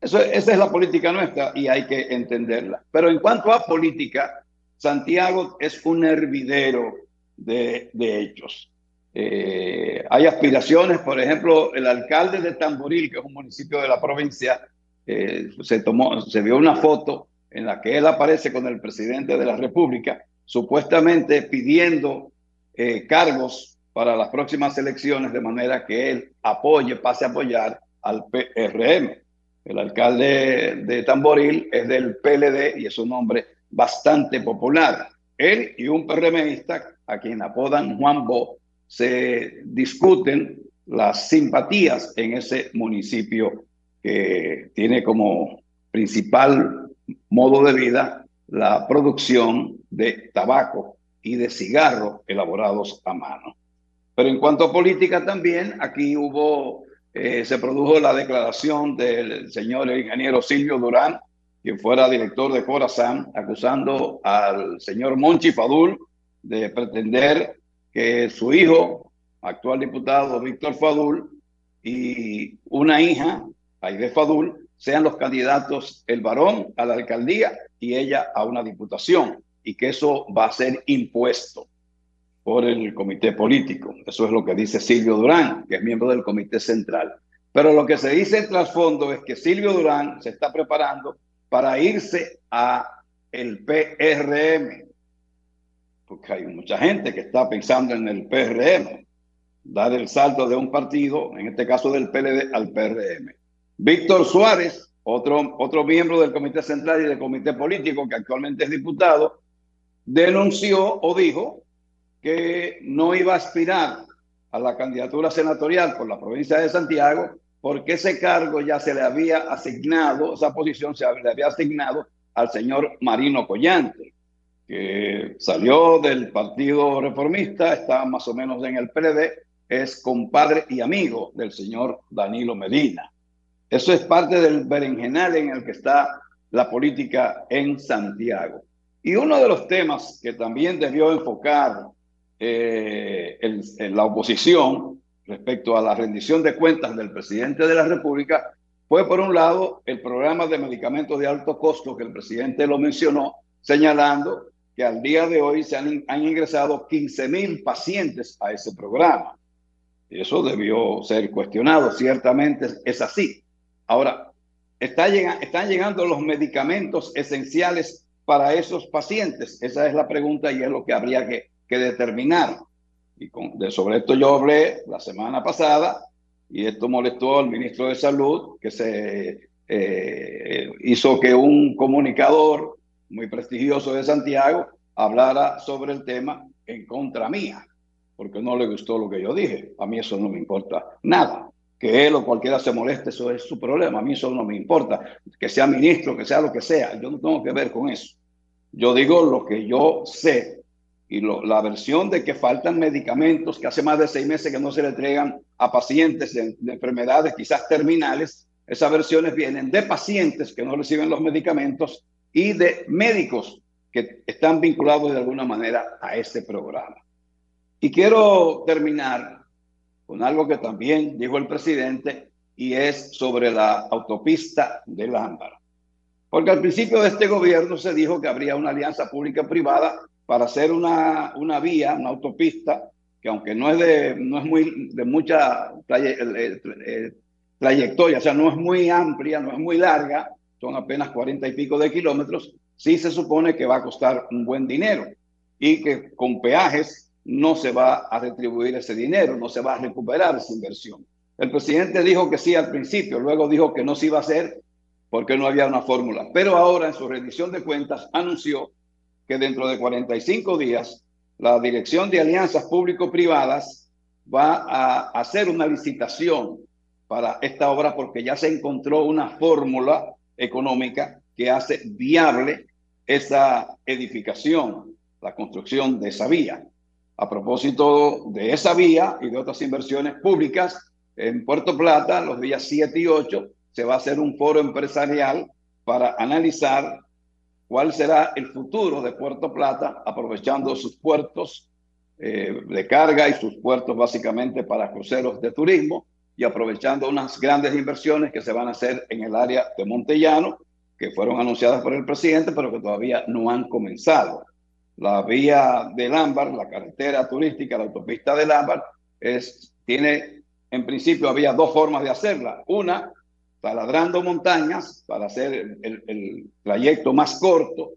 Eso, esa es la política nuestra y hay que entenderla. Pero en cuanto a política, Santiago es un hervidero de, de hechos. Eh, hay aspiraciones, por ejemplo, el alcalde de Tamboril, que es un municipio de la provincia, eh, se tomó, se vio una foto en la que él aparece con el presidente de la República, supuestamente pidiendo eh, cargos para las próximas elecciones, de manera que él apoye, pase a apoyar al PRM. El alcalde de Tamboril es del PLD y es un hombre bastante popular. Él y un PRMista, a quien apodan Juan Bo, se discuten las simpatías en ese municipio que tiene como principal modo de vida la producción de tabaco y de cigarro elaborados a mano. Pero en cuanto a política también, aquí hubo, eh, se produjo la declaración del señor ingeniero Silvio Durán, quien fuera director de Corazán, acusando al señor Monchi Fadul de pretender que su hijo, actual diputado Víctor Fadul, y una hija, Aide Fadul, sean los candidatos, el varón a la alcaldía y ella a una diputación, y que eso va a ser impuesto por el comité político. Eso es lo que dice Silvio Durán, que es miembro del comité central. Pero lo que se dice en trasfondo es que Silvio Durán se está preparando para irse a el PRM, porque hay mucha gente que está pensando en el PRM, dar el salto de un partido, en este caso del PLD, al PRM. Víctor Suárez, otro, otro miembro del Comité Central y del Comité Político, que actualmente es diputado, denunció o dijo que no iba a aspirar a la candidatura senatorial por la provincia de Santiago, porque ese cargo ya se le había asignado, esa posición se le había asignado al señor Marino Collante que salió del Partido Reformista, está más o menos en el PLD, es compadre y amigo del señor Danilo Medina. Eso es parte del berenjenal en el que está la política en Santiago. Y uno de los temas que también debió enfocar eh, la oposición respecto a la rendición de cuentas del presidente de la República fue, por un lado, el programa de medicamentos de alto costo que el presidente lo mencionó, señalando que al día de hoy se han, ingresado 15 mil pacientes a ese programa. Eso debió ser cuestionado, ciertamente es así. Ahora, está están llegando los medicamentos esenciales para esos pacientes. Esa es la pregunta y es lo que habría que, determinar. Y de, sobre esto yo hablé la semana pasada y esto molestó al ministro de Salud, que se eh, hizo que un comunicador muy prestigioso de Santiago, hablara sobre el tema en contra mía, porque no le gustó lo que yo dije. A mí eso no me importa nada. Que él o cualquiera se moleste, eso es su problema. A mí eso no me importa. Que sea ministro, que sea lo que sea. Yo no tengo que ver con eso. Yo digo lo que yo sé. Y la versión de que faltan medicamentos, que hace más de seis meses que no se le entregan a pacientes de, de enfermedades quizás terminales, esas versiones vienen de pacientes que no reciben los medicamentos y de médicos que están vinculados de alguna manera a este programa. Y quiero terminar con algo que también dijo el presidente y es sobre la autopista de Lámbara. Porque al principio de este gobierno se dijo que habría una alianza pública-privada para hacer una, una vía, una autopista, que aunque no es de, no es muy, de mucha eh, eh, trayectoria, o sea, no es muy amplia, no es muy larga, son apenas cuarenta y pico de kilómetros, sí se supone que va a costar un buen dinero y que con peajes no se va a retribuir ese dinero, no se va a recuperar esa inversión. El presidente dijo que sí al principio, luego dijo que no se iba a hacer porque no había una fórmula. Pero ahora en su rendición de cuentas anunció que dentro de 45 días la Dirección de Alianzas Público-Privadas va a hacer una licitación para esta obra porque ya se encontró una fórmula económica que hace viable esa edificación, la construcción de esa vía. A propósito de esa vía y de otras inversiones públicas, en Puerto Plata, los días 7 y 8, se va a hacer un foro empresarial para analizar cuál será el futuro de Puerto Plata, aprovechando sus puertos eh, de carga y sus puertos básicamente para cruceros de turismo y aprovechando unas grandes inversiones que se van a hacer en el área de Montellano, que fueron anunciadas por el presidente, pero que todavía no han comenzado. La vía del Ámbar, la carretera turística, la autopista del Ámbar, es, tiene, en principio había dos formas de hacerla. Una, taladrando montañas para hacer el, el trayecto más corto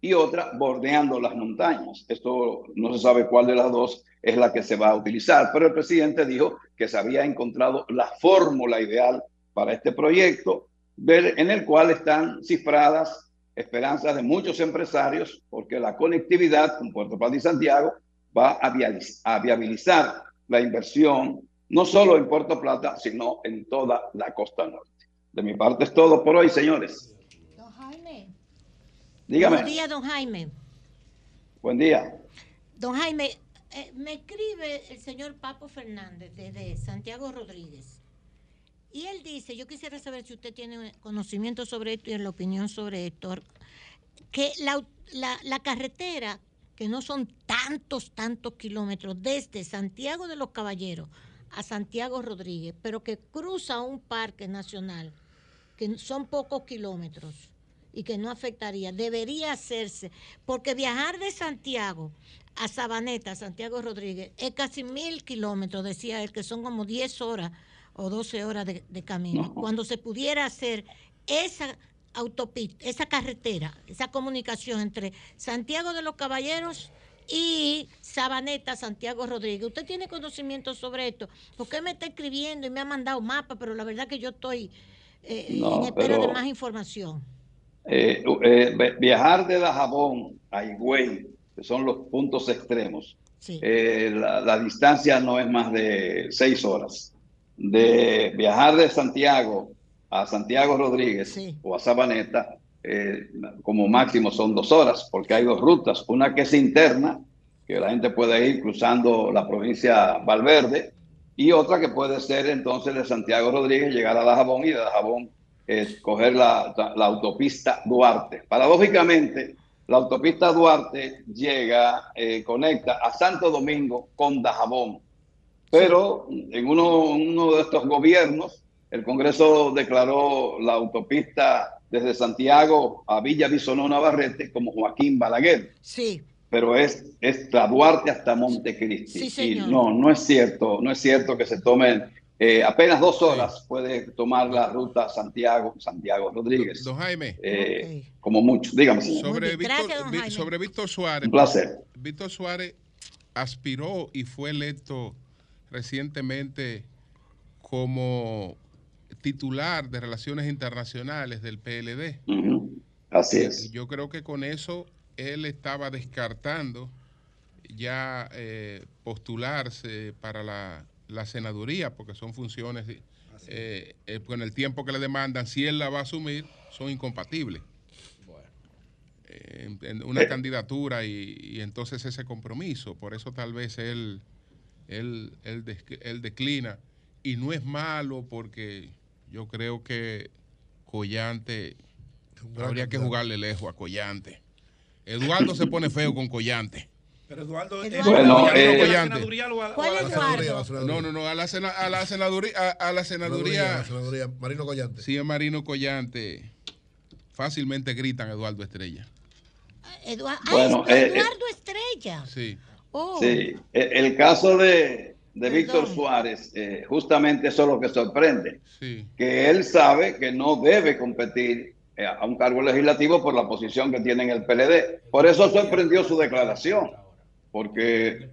y otra, bordeando las montañas. Esto no se sabe cuál de las dos es la que se va a utilizar, pero el presidente dijo que se había encontrado la fórmula ideal para este proyecto, en el cual están cifradas esperanzas de muchos empresarios, porque la conectividad con Puerto Plata y Santiago va a viabilizar la inversión, no solo en Puerto Plata, sino en toda la costa norte. De mi parte es todo por hoy, señores. Don Jaime. Dígame. Buen día, don Jaime. Buen día. Don Jaime, eh, me escribe el señor Papo Fernández desde Santiago Rodríguez. Y él dice, yo quisiera saber si usted tiene conocimiento sobre esto y la opinión sobre esto, que la, la, carretera, que no son tantos, tantos kilómetros, desde Santiago de los Caballeros a Santiago Rodríguez, pero que cruza un parque nacional, que son pocos kilómetros y que no afectaría, debería hacerse, porque viajar de Santiago a Sabaneta, Santiago Rodríguez, es casi mil kilómetros, decía él, que son como 10 horas o 12 horas de, camino. Cuando se pudiera hacer esa autopista, esa carretera, esa comunicación entre Santiago de los Caballeros y Sabaneta, Santiago Rodríguez. ¿Usted tiene conocimiento sobre esto? Porque me está escribiendo y me ha mandado mapa, pero la verdad que yo estoy eh, en espera de más información. Eh, eh, viajar de Dajabón a Higüey, que son los puntos extremos, la, la, distancia no es más de seis horas de viajar de Santiago a Santiago Rodríguez o a Sabaneta, eh, como máximo son dos horas, porque hay dos rutas, una que es interna, que la gente puede ir cruzando la provincia Valverde, y otra que puede ser entonces de Santiago Rodríguez, llegar a Dajabón y de Dajabón coger la, autopista Duarte. Paradójicamente, la autopista Duarte llega, eh, conecta a Santo Domingo con Dajabón pero en uno, uno de estos gobiernos, el Congreso declaró la autopista desde Santiago a Villa Bisonó Navarrete como Joaquín Balaguer. Sí. Pero es, es la Duarte hasta Montecristi. Sí, y no, no es cierto, no es cierto que se tomen eh, apenas dos horas puede tomar la ruta Santiago, Santiago Rodríguez. Don Jaime. Eh, como mucho. Dígame. Sobre Víctor, sobre Víctor Suárez. Un placer. Víctor Suárez aspiró y fue electo recientemente como titular de Relaciones Internacionales del PLD. Así es. Yo creo que con eso él estaba descartando ya eh, postularse para la la senaduría, porque son funciones eh, eh, con el tiempo que le demandan, si él la va a asumir, son incompatibles. Eh, en, una candidatura y, entonces ese compromiso, por eso tal vez él, él, él, declina. Y no es malo porque yo creo que Collante, habría que jugarle lejos a Collante. Eduardo se pone feo con Collante. Pero Eduardo, bueno, eh, ¿Cuál Eduardo? No, no, no, a la, a la senaduría. A, la senaduría, Marino Collante. Sí, es Marino Collante. Fácilmente gritan Eduardo Estrella. Eduardo, bueno, eh, Eduardo Estrella. Sí. Oh. Sí, e, el caso de, de Víctor Suárez, eh, justamente eso es lo que sorprende. Sí. Que él sabe que no debe competir a un cargo legislativo por la posición que tiene en el PLD. Por eso sorprendió su declaración porque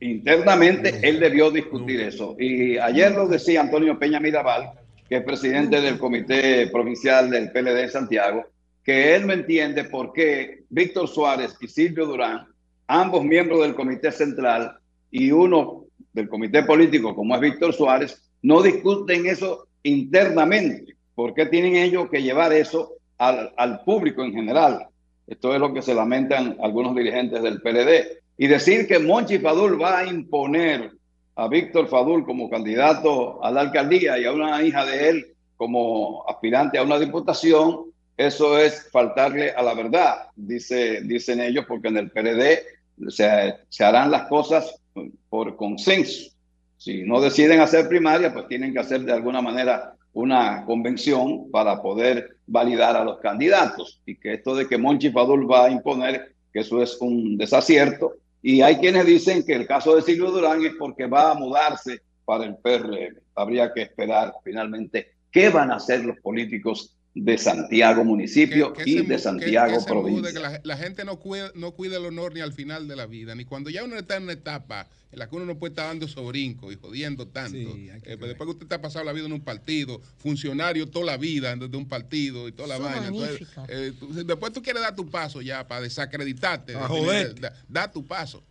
internamente él debió discutir eso. Y ayer lo decía Antonio Peña Mirabal, que es presidente del Comité Provincial del PLD en Santiago, que él no entiende por qué Víctor Suárez y Silvio Durán, ambos miembros del Comité Central y uno del Comité Político como es Víctor Suárez, no discuten eso internamente. ¿Por qué tienen ellos que llevar eso al, público en general? Esto es lo que se lamentan algunos dirigentes del PLD. Y decir que Monchi Fadul va a imponer a Víctor Fadul como candidato a la alcaldía y a una hija de él como aspirante a una diputación, eso es faltarle a la verdad, dice, dicen ellos, porque en el se, se harán las cosas por consenso. Si no deciden hacer primaria, pues tienen que hacer de alguna manera una convención para poder validar a los candidatos. Y que esto de que Monchi Fadul va a imponer, que eso es un desacierto, y hay quienes dicen que el caso de Silvio Durán es porque va a mudarse para el PRM. Habría que esperar finalmente qué van a hacer los políticos de Santiago municipio y de Santiago provincia. la, gente no cuida, no cuida el honor ni al final de la vida, ni cuando ya uno está en una etapa en la que uno no puede estar dando sobrinco y jodiendo tanto. Eh, después que usted está pasado la vida en un partido, funcionario toda la vida desde un partido y toda la vaina. Eh, después tú quieres dar tu paso ya para desacreditarte. Da, tu paso.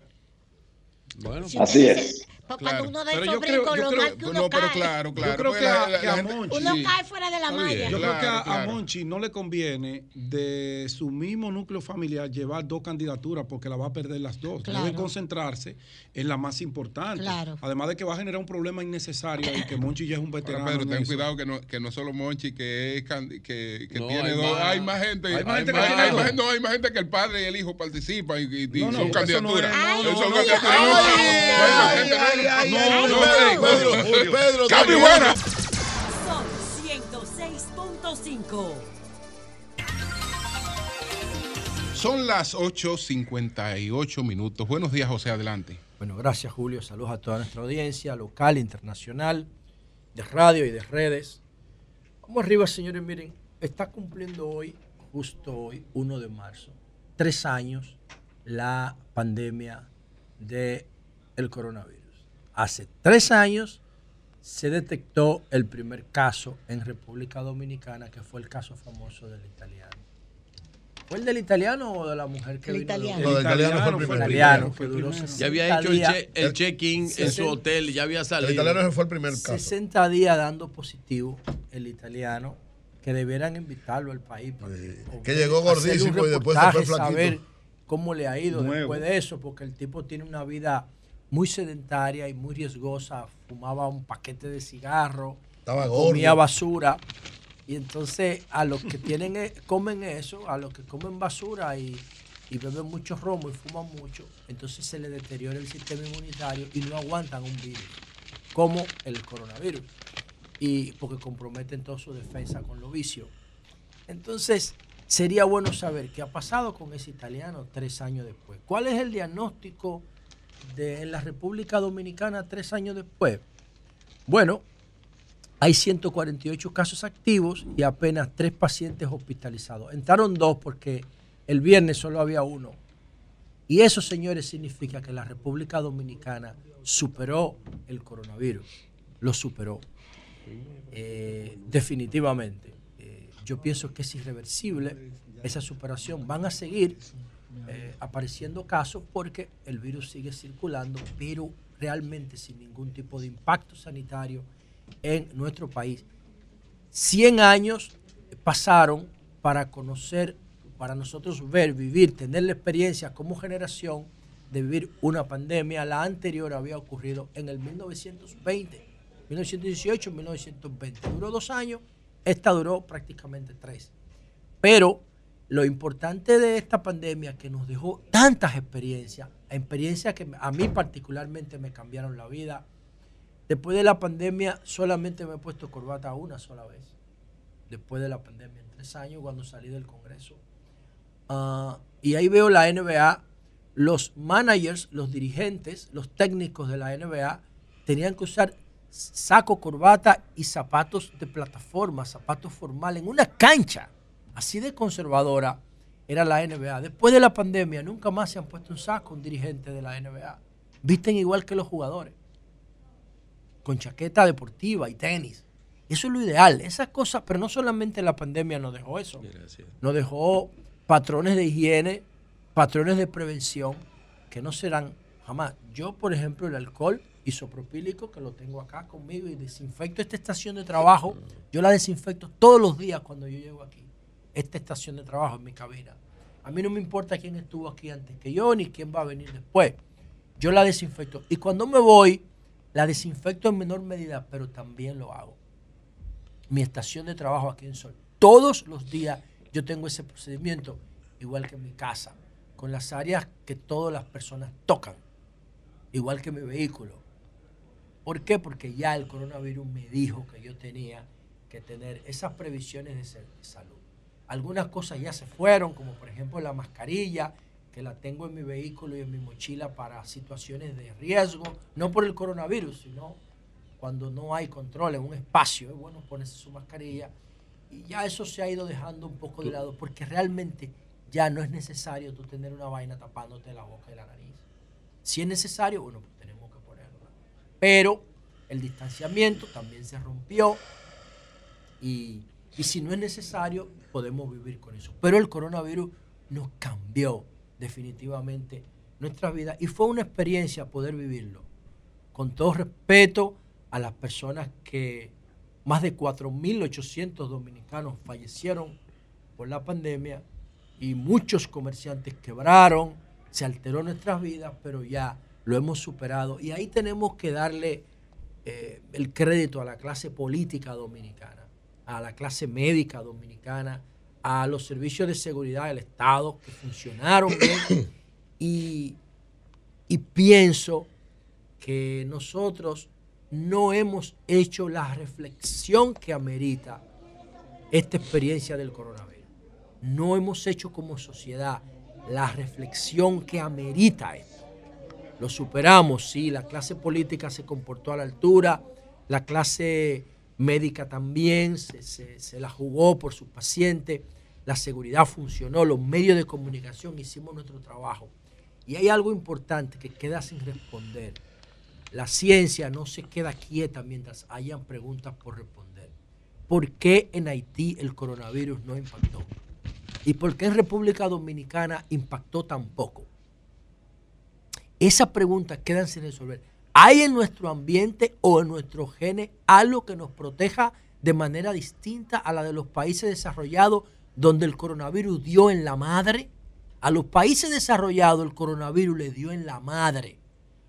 Bueno, así es. Porque cuando uno da lo mal que uno no, pero claro, claro. Yo creo que, a, Monchi, uno cae fuera de la malla. Yo creo que a, Monchi no le conviene de su mismo núcleo familiar llevar dos candidaturas porque la va a perder las dos. Deben concentrarse en la más importante. Además de que va a generar un problema innecesario y que Monchi ya es un veterano. Pero ten cuidado que no, que no solo Monchi, que, es, que, que tiene dos. hay más gente. Hay más gente, que, hay, más, no, hay más gente que el padre y el hijo participan y, y, son candidaturas. son candidaturas. No, no, Pedro, Pedro, Cambio buena. Son 106.5. Son las 8.58 minutos. Buenos días, José, adelante. Bueno, gracias, Julio. Saludos a toda nuestra audiencia local, internacional, de radio y de redes. Vamos arriba, señores. Miren, está cumpliendo hoy, justo hoy, 1 de marzo, tres años la pandemia del el coronavirus hace tres años se detectó el primer caso en República Dominicana, que fue el caso famoso del italiano. ¿Fue el del italiano o de la mujer que el vino? Italiano. No, el italiano fue el primero. Italiano, que duró ya había hecho el, check-in en su hotel, ya había salido. El italiano fue el primer caso. 60 días dando positivo el italiano, que debieran invitarlo al país. que llegó gordísimo y después se fue flaquito. saber cómo le ha ido después de eso, porque el tipo tiene una vida muy sedentaria y muy riesgosa, fumaba un paquete de cigarro, comía basura. Y entonces a los que tienen e, comen eso, a los que comen basura y, beben mucho romo y fuman mucho, entonces se le deteriora el sistema inmunitario y no aguantan un virus, como el coronavirus, y porque comprometen toda su defensa con los vicios. Entonces, sería bueno saber qué ha pasado con ese italiano tres años después. ¿Cuál es el diagnóstico en la República Dominicana tres años después? Bueno, hay 148 casos activos y apenas tres pacientes hospitalizados. Entraron dos porque el viernes solo había uno. Y eso, señores, significa que la República Dominicana superó el coronavirus. Lo superó. Eh, definitivamente. Eh, yo pienso que es irreversible esa superación. Van a seguir eh, apareciendo casos porque el virus sigue circulando, pero realmente sin ningún tipo de impacto sanitario en nuestro país. 100 años pasaron para conocer, para nosotros ver, vivir, tener la experiencia como generación de vivir una pandemia. La anterior había ocurrido en el 1920, 1918, 1920. Duró dos años, esta duró prácticamente tres. Pero lo importante de esta pandemia que nos dejó tantas experiencias, experiencias que a mí particularmente me cambiaron la vida. Después de la pandemia solamente me he puesto corbata una sola vez. Después de la pandemia, en tres años, cuando salí del Congreso. Ah, y ahí veo la NBA, los managers, los dirigentes, los técnicos de la NBA tenían que usar saco, corbata y zapatos de plataforma, zapatos formales en una cancha así de conservadora era la NBA. Después de la pandemia nunca más se han puesto un saco un dirigente de la NBA. Visten igual que los jugadores, con chaqueta deportiva y tenis. Eso es lo ideal. Esas cosas, pero no solamente la pandemia nos dejó eso. Nos dejó patrones de higiene, patrones de prevención que no serán jamás. Yo, por ejemplo, el alcohol isopropílico que lo tengo acá conmigo y desinfecto esta estación de trabajo. Yo la desinfecto todos los días cuando yo llego aquí. Esta estación de trabajo en mi cabina. A mí no me importa quién estuvo aquí antes que yo ni quién va a venir después. Yo la desinfecto. Y cuando me voy, la desinfecto en menor medida, pero también lo hago. Mi estación de trabajo aquí en Sol. Todos los días yo tengo ese procedimiento, igual que en mi casa, con las áreas que todas las personas tocan, igual que mi vehículo. ¿Por qué? Porque ya el coronavirus me dijo que yo tenía que tener esas previsiones de salud. Algunas cosas ya se fueron, como por ejemplo la mascarilla, que la tengo en mi vehículo y en mi mochila para situaciones de riesgo, no por el coronavirus, sino cuando no hay control en un espacio, es bueno ponerse su mascarilla. Y ya eso se ha ido dejando un poco de lado, porque realmente ya no es necesario tú tener una vaina tapándote la boca y la nariz. Si es necesario, bueno, pues tenemos que ponerla. Pero el distanciamiento también se rompió y, y si no es necesario, podemos vivir con eso. Pero el coronavirus nos cambió definitivamente nuestra vida y fue una experiencia poder vivirlo. Con todo respeto a las personas que más de 4.800 dominicanos fallecieron por la pandemia y muchos comerciantes quebraron, se alteró nuestras vidas, pero ya lo hemos superado. Y ahí tenemos que darle eh, el crédito a la clase política dominicana, a la clase médica dominicana, a los servicios de seguridad del Estado que funcionaron bien y, y pienso que nosotros no hemos hecho la reflexión que amerita esta experiencia del coronavirus. No hemos hecho como sociedad la reflexión que amerita esto. Lo superamos, sí, la clase política se comportó a la altura, la clase médica también se, se la jugó por sus pacientes la seguridad funcionó, los medios de comunicación hicimos nuestro trabajo. Y hay algo importante que queda sin responder. La ciencia no se queda quieta mientras hayan preguntas por responder. ¿Por qué en Haití el coronavirus no impactó? ¿Y por qué en República Dominicana impactó tan poco? Esas preguntas quedan sin resolver. ¿Hay en nuestro ambiente o en nuestro genes algo que nos proteja de manera distinta a la de los países desarrollados donde el coronavirus dio en la madre. A los países desarrollados el coronavirus le dio en la madre.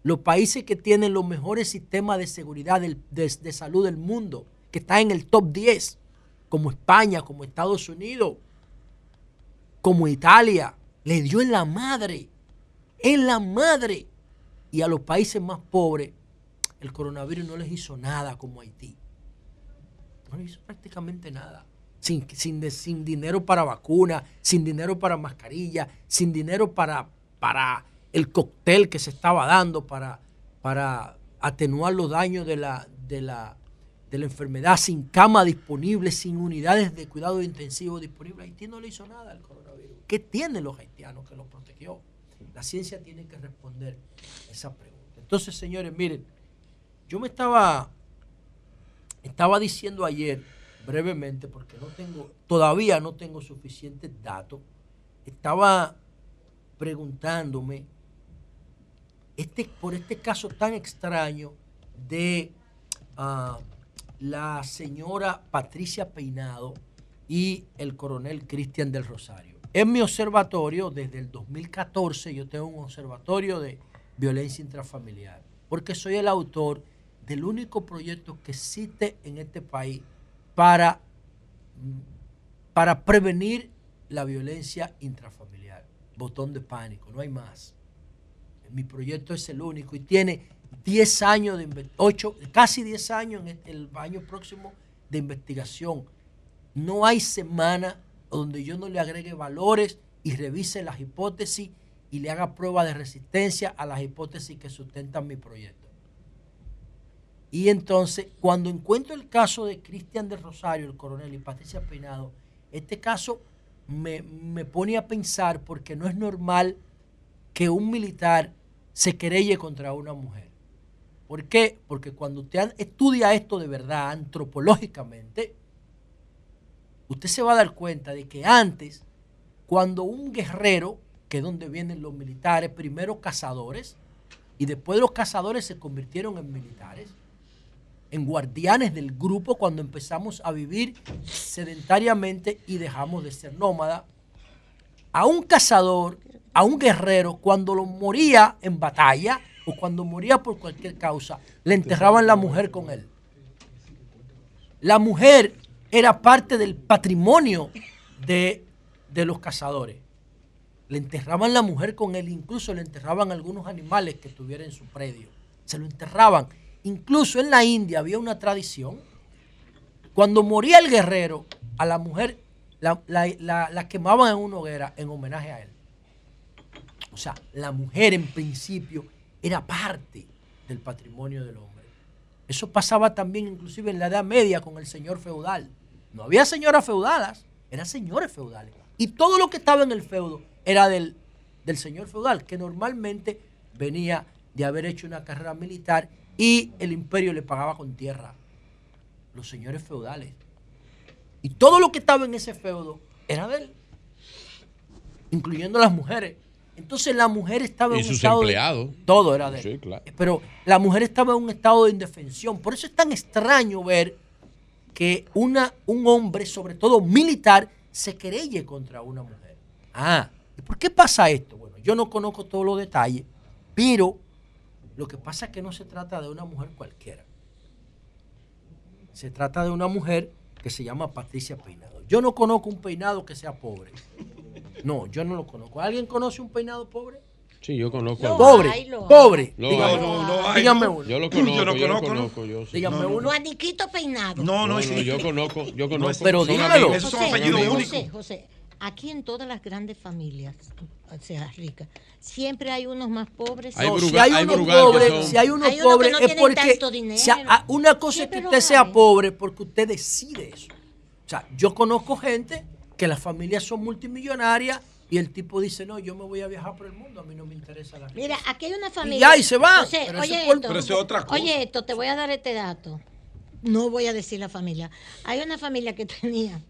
Los países que tienen los mejores sistemas de seguridad de, salud del mundo, que están en el top 10, como España, como Estados Unidos, como Italia, le dio en la madre. En la madre. Y a los países más pobres, el coronavirus no les hizo nada como Haití. No les hizo prácticamente nada sin, sin, dinero para vacuna, sin dinero para mascarilla, sin dinero para, para el cóctel que se estaba dando para, para atenuar los daños de la, de, la, de la enfermedad, sin cama disponible, sin unidades de cuidado intensivo disponibles. Haití no le hizo nada al coronavirus. ¿Qué tienen los haitianos que los protegió? La ciencia tiene que responder esa pregunta. Entonces, señores, miren, yo me estaba, estaba diciendo ayer brevemente, porque no tengo, todavía no tengo suficientes datos, estaba preguntándome este, por este caso tan extraño de ah, la señora Patricia Peinado y el coronel Cristian del Rosario. En mi observatorio, desde el 2014, yo tengo un observatorio de violencia intrafamiliar, porque soy el autor del único proyecto que existe en este país para, para prevenir la violencia intrafamiliar. Botón de pánico, no hay más. Mi proyecto es el único y tiene 10 años de 8, casi 10 años en el año próximo de investigación. No hay semana donde yo no le agregue valores y revise las hipótesis y le haga prueba de resistencia a las hipótesis que sustentan mi proyecto. Y entonces, cuando encuentro el caso de Cristian de Rosario, el coronel y Patricia Peinado, este caso me, me pone a pensar porque no es normal que un militar se querelle contra una mujer. ¿Por qué? Porque cuando usted estudia esto de verdad, antropológicamente, usted se va a dar cuenta de que antes, cuando un guerrero, que es donde vienen los militares, primero cazadores, y después los cazadores se convirtieron en militares, en guardianes del grupo cuando empezamos a vivir sedentariamente y dejamos de ser nómada. A un cazador, a un guerrero, cuando lo moría en batalla o cuando moría por cualquier causa, le enterraban la mujer con él. La mujer era parte del patrimonio de, de los cazadores. Le enterraban la mujer con él, incluso le enterraban algunos animales que tuviera en su predio. Se lo enterraban Incluso en la India había una tradición. Cuando moría el guerrero, a la mujer la, quemaban en una hoguera en homenaje a él. O sea, la mujer en principio era parte del patrimonio del hombre. Eso pasaba también inclusive en la Edad Media con el señor feudal. No había señoras feudalas, eran señores feudales. Y todo lo que estaba en el feudo era del, del señor feudal, que normalmente venía de haber hecho una carrera militar y el imperio le pagaba con tierra. Los señores feudales. Y todo lo que estaba en ese feudo era de él, incluyendo las mujeres. Entonces la mujer estaba en un estado empleados. todo era de él. Pero la mujer estaba en un estado de indefensión. Por eso es tan extraño ver que una, un hombre, sobre todo militar, se querelle contra una mujer. Ah, ¿y por qué pasa esto? Bueno, yo no conozco todos los detalles, pero lo que pasa es que no se trata de una mujer cualquiera. Se trata de una mujer que se llama Patricia Peinado. Yo no conozco un peinado que sea pobre. No, yo no lo conozco. ¿Alguien conoce un peinado pobre? Sí, yo conozco. pobre, pobre. dígame, no, dígame uno. Yo lo conozco, yo, yo lo conozco. Yo, Dígame uno. Juaniquito Peinado. No, no, sí. yo conozco, yo conozco. pero dígalo. Esos son apellidos únicos. José, José, aquí en todas las grandes familias, o sea, ricas, siempre hay unos más pobres. Hay si hay, unos pobres, si hay unos pobres es porque ah, una cosa es que usted sea pobre porque usted decide eso. O sea, yo conozco gente que las familias son multimillonarias y el tipo dice, no, yo me voy a viajar por el mundo, a mí no me interesa la Mira, aquí hay una familia. Y ya, y se va. oye, esto, oye, esto, te voy a dar este dato. No voy a decir la familia. Hay una familia que tenía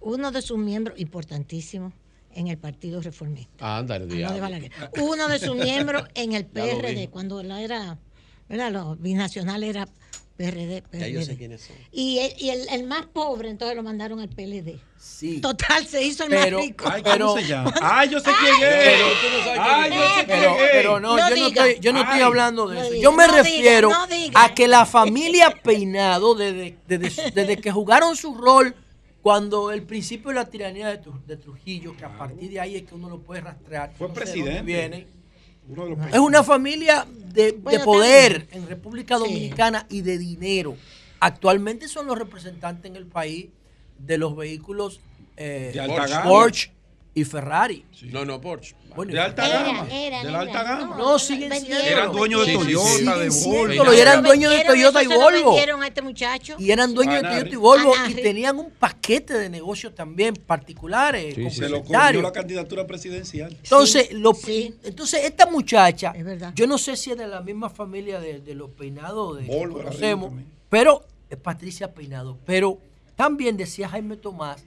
uno de sus miembros, importantísimo, en el Partido Reformista. Anda, ah, Uno de sus miembros en el PRD, cuando la era, ¿verdad? Los binacionales era PRD, PRD. Ya sé quiénes son. Y, el, y el, el, más pobre, entonces lo mandaron al PLD. Sí. Total, se hizo el más rico. Ay, ¿cómo se llama? Ay, yo sé quién es. Pero, ay, yo sé quién es. Pero no, yo, no estoy, yo no estoy hablando de eso. yo me refiero a que la familia Peinado, desde, desde, desde que jugaron su rol cuando el principio de la tiranía de, Trujillo, que a partir de ahí es que uno lo puede rastrear. Fue presidente. Viene, es una familia de, poder en República Dominicana y de dinero. Actualmente son los representantes en el país de los vehículos eh, Porsche y Ferrari. No, no, Porsche. de alta gama. de la alta gama. No, siguen siendo. Eran dueños de Toyota, de Volvo. Y eran dueños de Toyota y Volvo. a este muchacho. Y eran dueños de Toyota y Volvo. Y tenían un paquete de negocios también particulares. se lo cogió la candidatura presidencial. Entonces, lo, entonces esta muchacha, yo no sé si es de la misma familia de, los peinados de Volvo, que conocemos, pero es Patricia Peinado. Pero también decía Jaime Tomás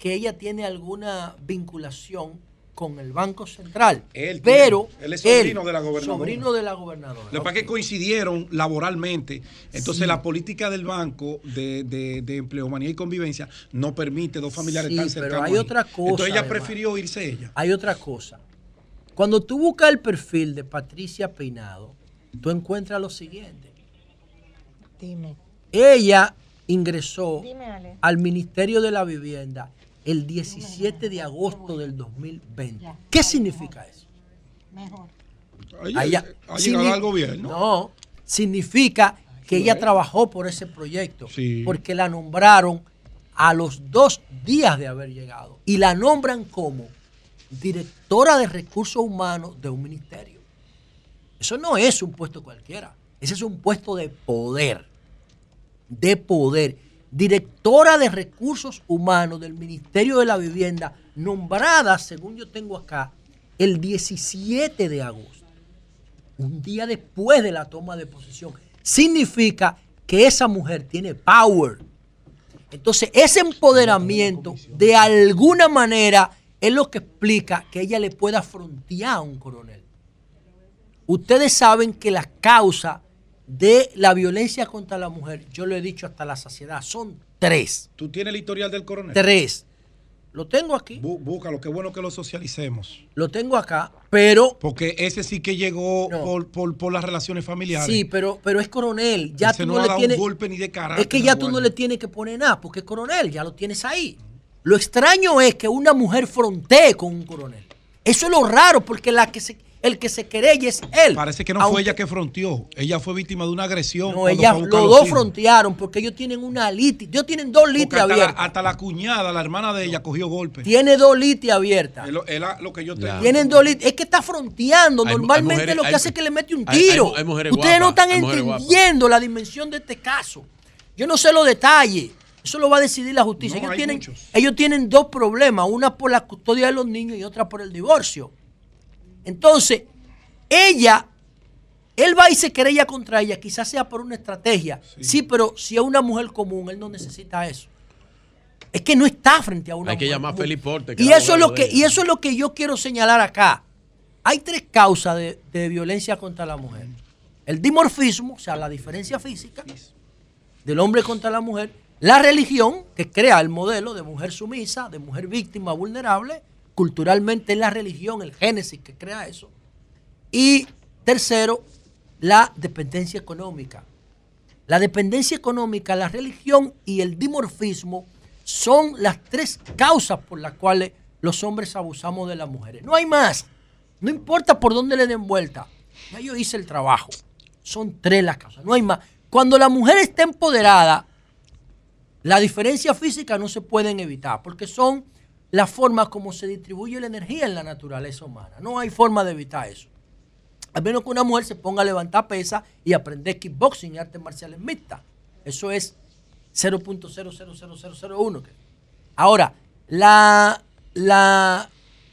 que ella tiene alguna vinculación con el Banco Central. Él pero él es sobrino de la gobernadora. Sobrino de la gobernadora. Lo que pasa es que coincidieron laboralmente. Entonces Sí. la política del banco de, de, de empleomanía y convivencia no permite dos familiares Sí, tan pero cercanos. hay ahí. otra cosa, Entonces ella además. prefirió irse ella. Hay otra cosa. Cuando tú buscas el perfil de Patricia Peinado, tú encuentras lo siguiente. Dime. Ella ingresó Dime, al Ministerio de la Vivienda el 17 de agosto del 2020. ¿Qué significa eso? Mejor. Ha llegado al gobierno. No, significa que ella trabajó por ese proyecto, Sí. porque la nombraron a los dos días de haber llegado y la nombran como directora de recursos humanos de un ministerio. Eso no es un puesto cualquiera, ese es un puesto de poder, de poder. Directora de recursos humanos del Ministerio de la Vivienda, nombrada, según yo tengo acá, el 17 de agosto un día después de la toma de posesión, significa que esa mujer tiene power. Entonces, ese empoderamiento, de alguna manera, es lo que explica que ella le pueda frontear a un coronel. Ustedes saben que las causas de la violencia contra la mujer, yo lo he dicho hasta la saciedad, son tres. ¿Tú tienes el historial del coronel? Tres. Lo tengo aquí. Bú- búscalo, qué bueno que lo socialicemos. Lo tengo acá, pero Porque ese sí que llegó por, por, por las relaciones familiares. Sí, pero, pero es coronel. Ya Ese tú no le tienes. un golpe ni de carácter. es que ya tú no le tienes que poner nada, porque es coronel, ya lo tienes ahí. Lo extraño es que una mujer frontee con un coronel. Eso es lo raro, porque la que se, el que se querella es él. Parece que no Aunque- fue ella que fronteó. Ella fue víctima de una agresión. No, ella, los dos frontearon, porque ellos tienen una litis. Ellos tienen dos litis hasta la, abiertas. hasta la cuñada, la hermana de ella, cogió golpe. Tiene dos litis abiertas. Es lo, es la- lo que yo tengo. Tienen dos litis. Es que está fronteando. Hay- hay Normalmente mujeres- lo que hay- hace es que le mete un hay- hay- tiro. hay mujeres Ustedes no están guapas. entendiendo la dimensión de este caso. Yo no sé los detalles. Eso lo va a decidir la justicia. No, ellos, tienen, muchos. ellos tienen dos problemas. Una por la custodia de los niños y otra por el divorcio. Entonces, ella, él va y se querella contra ella. Quizás sea por una estrategia. Sí, pero si es una mujer común, él no necesita eso. Es que no está frente a una Hay que llamar a. Felipe Porte. que Y eso, es lo que, y eso es lo que yo quiero señalar acá. Hay tres causas de, de violencia contra la mujer. El dimorfismo, o sea, la diferencia física del hombre contra la mujer. La religión, que crea el modelo de mujer sumisa, de mujer víctima vulnerable. Culturalmente es la religión, el génesis que crea eso. Y tercero, la dependencia económica. La dependencia económica, la religión y el dimorfismo son las tres causas por las cuales los hombres abusamos de las mujeres. No hay más. No importa por dónde le den vuelta. Ya yo hice el trabajo. Son tres las causas. No hay más. Cuando la mujer está empoderada, la diferencia física no se pueden evitar porque son las formas como se distribuye la energía en la naturaleza humana. No hay forma de evitar eso. A menos que una mujer se ponga a levantar pesas y aprender kickboxing y artes marciales mixtas. Eso es 0.000001. Ahora, la, la,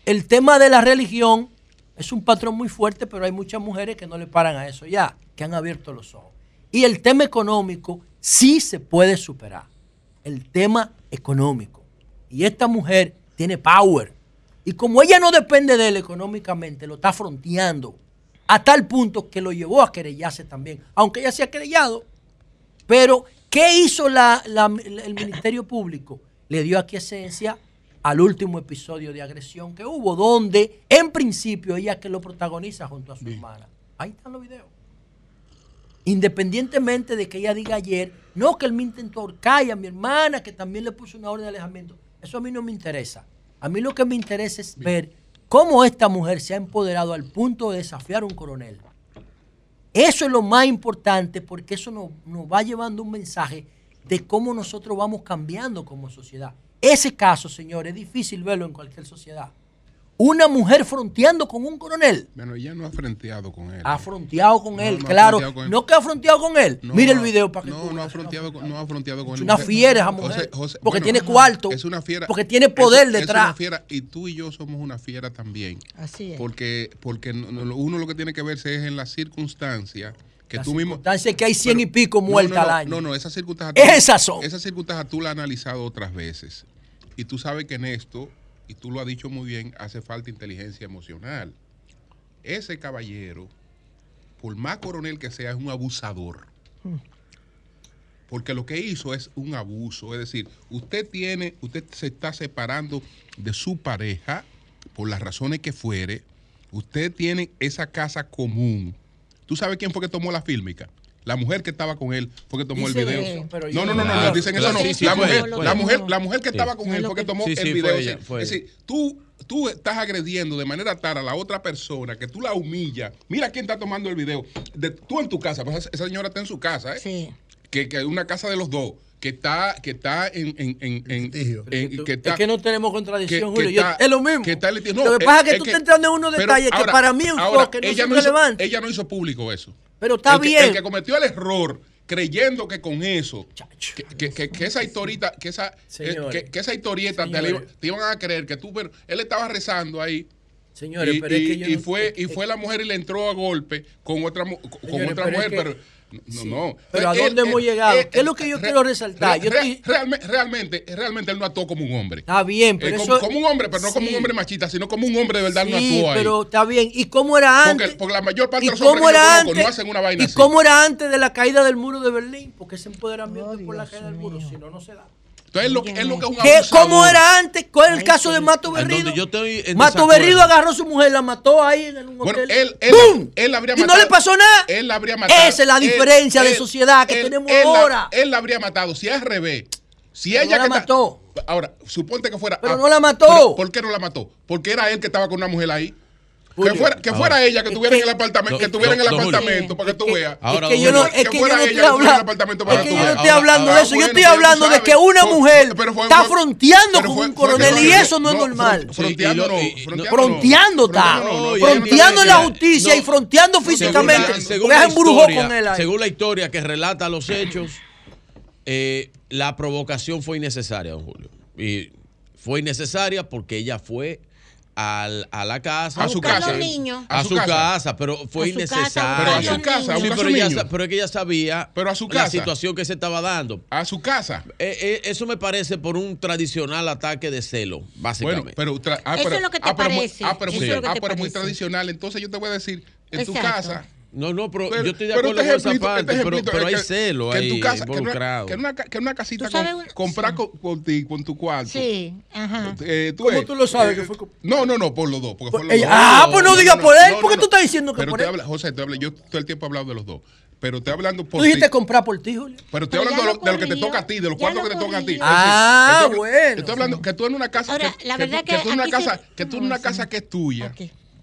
el tema de la religión es un patrón muy fuerte, pero hay muchas mujeres que no le paran a eso ya, que han abierto los ojos. Y el tema económico sí se puede superar. El tema económico. Y esta mujer tiene power. Y como ella no depende de él económicamente, lo está fronteando a tal punto que lo llevó a querellarse también, aunque ella se ha querellado. Pero, ¿qué hizo la- la- el Ministerio Público? Le dio aquiescencia al último episodio de agresión que hubo, donde en principio ella que lo protagoniza junto a su hermana. Ahí están los videos. Independientemente de que ella diga ayer, no, que él me intentó ahorcar a mi hermana, que también le puso una orden de alejamiento. Eso a mí no me interesa. A mí lo que me interesa es ver cómo esta mujer se ha empoderado al punto de desafiar a un coronel. Eso es lo más importante porque eso nos, nos va llevando un mensaje de cómo nosotros vamos cambiando como sociedad. Ese caso, señores, es difícil verlo en cualquier sociedad. Una mujer fronteando con un coronel. Bueno, ella no ha fronteado con él. Ha fronteado con No, él, no claro. fronteado con él. No que ha fronteado con él. No, Mira el video para que no, tú no ha fronteado con, no ha fronteado con Es él. una José- fiera esa mujer, José- José- porque bueno, tiene cuarto, Es una fiera. porque tiene poder es- detrás. Es una fiera y tú y yo somos una fiera también. Así es. Porque, porque no- no- uno lo que tiene que verse es en las circunstancias que La tú mismo. circunstancia es que hay cien y pico no, muertas no, no, al año. No, no, esas circunstancias. Esas son. Esas circunstancias tú las has analizado otras veces. Y tú sabes que en esto y tú lo has dicho muy bien, hace falta inteligencia emocional. Ese caballero, por más coronel que sea, es un abusador. Porque lo que hizo es un abuso. Es decir, usted tiene, usted se está separando de su pareja por las razones que fuere. Usted tiene esa casa común. ¿Tú sabes quién fue que tomó la fílmica? La mujer que estaba con él fue que tomó el video. eso, pero no, no, no- no, no, dicen eso claro, no. sí, sí, la, mujer, él, la, mujer, la mujer que Sí. estaba con él fue que tomó Sí, sí, el fue video. ella, fue es decir, tú, tú estás agrediendo de manera tal a la otra persona que tú la humillas. Mira quién está tomando el video. De, tú en tu casa, pues esa- señora está en su casa, ¿eh? Sí. Que, que es una casa de los dos. Que está, que está en, en, en, en- en- que está- es que no tenemos contradicción, que- Julio. que Yo- está- es lo mismo. que está litigio. lo No, que pasa es que es tú que- estás entrando en unos detalles que para mí un ahora, enfoque no ella son no hizo, relevantes. ella no hizo público eso. Pero está El que- bien. el que cometió el error creyendo que con eso, que, que- que- que esa historieta, que esa, eh, que, esa historieta te, iba- te iban a creer que tú, pero él estaba rezando ahí. Señores, y, pero es que yo y no- fue, y fue la mujer y le entró a golpe con otra, con Señores, otra pero mujer, pero no, no. Pero ¿a Él- dónde él- hemos él- llegado? él- ¿Qué es lo que yo re- quiero resaltar? Yo estoy- realme- realmente, realmente él no actuó como un hombre. Está bien, pero Eh, eso... como, como un hombre, pero no como Sí. un hombre machista, sino como un hombre de verdad no Sí, actuó ahí. pero está bien. ¿Y cómo era antes? porque la mayor parte ¿Y de los hombres era conozco antes? no hacen una vaina ¿Y así. cómo era antes de la caída del muro de Berlín? Porque ese empoderamiento por la caída del muro, si no, no se da. Entonces, es lo, que- es lo que es un ¿Qué, abusador. ¿Cómo era antes? ¿Cuál es el caso de Mato Berrido? yo estoy en Mato desacuerdo. Berrido agarró a su mujer, la mató ahí en un Bueno, hotel. él, él, ¡Bum! él habría y no le pasó nada. Él la habría matado. Esa es la Él- diferencia de él- sociedad que él- tenemos él la- ahora. él la habría matado. Si es al revés. Si Pero ella no que la está- mató. Ahora, suponte que fuera. Pero ah, no la mató. pero, ¿Por qué no la mató? Porque era él que estaba con una mujer ahí. Que fuera, que fuera ahora. ella que estuviera Es en el apartamento, que estuviera en el apartamento para que tú veas. Ahora, es que yo no, estoy que estuviera en el hablando. apartamento Es para que tú yo no veas. estoy hablando ahora, de eso. Yo estoy hablando de que una mujer pero fue- está fronteando pero con un coronel y eso no es normal. fron- Fronteando está. Fronteando en la justicia y fronteando físicamente. Porque con él ahí. Según la historia que relata los hechos, eh, la provocación fue innecesaria, don Julio. Y fue innecesaria porque ella fue al- a la casa. A su casa. los niños. A, A su casa. casa, pero fue A su casa, innecesaria. Pero a su casa, a Sí, pero, ella, pero es que ella sabía Pero a su la casa. situación que se estaba dando. A su casa. Eh, eh, eso me parece por un tradicional ataque de celo, Bueno, básicamente. pero, ah, Eso es lo que te ah, parece. Ah, pero, muy, ah, tradicional. Entonces yo te voy a decir, en tu Exacto. casa. No, no, pero, pero- yo estoy de acuerdo este con esa ejemplito- parte, este pero, ejemplito pero es hay que- celo que en tu casa, que en una- involucrado. Que en una, que en una casita ¿Tú sabes con, un- comprar sí. con, con ti- con tu cuarto. Sí, ajá. Eh, tú ¿Cómo ves, tú lo sabes eh, que fue con- No, no, no, por los dos. Porque Pues fue los ella- dos. ah, pues no diga por él, ¿por qué tú estás diciendo que pero por te él? habla, José, te habla, yo todo el tiempo he hablado de los dos. Pero estoy hablando por Tú dijiste ti. comprar por ti, Julio. Pero estoy Pero hablando de lo lo, de lo que te toca a ti, de los cuartos lo que te tocan a ti. Ah, Estoy- bueno. Estoy hablando que tú en una casa Ahora, que, la verdad tú, que que tú en una aquí casa, sí- que tú en una casa que es tuya.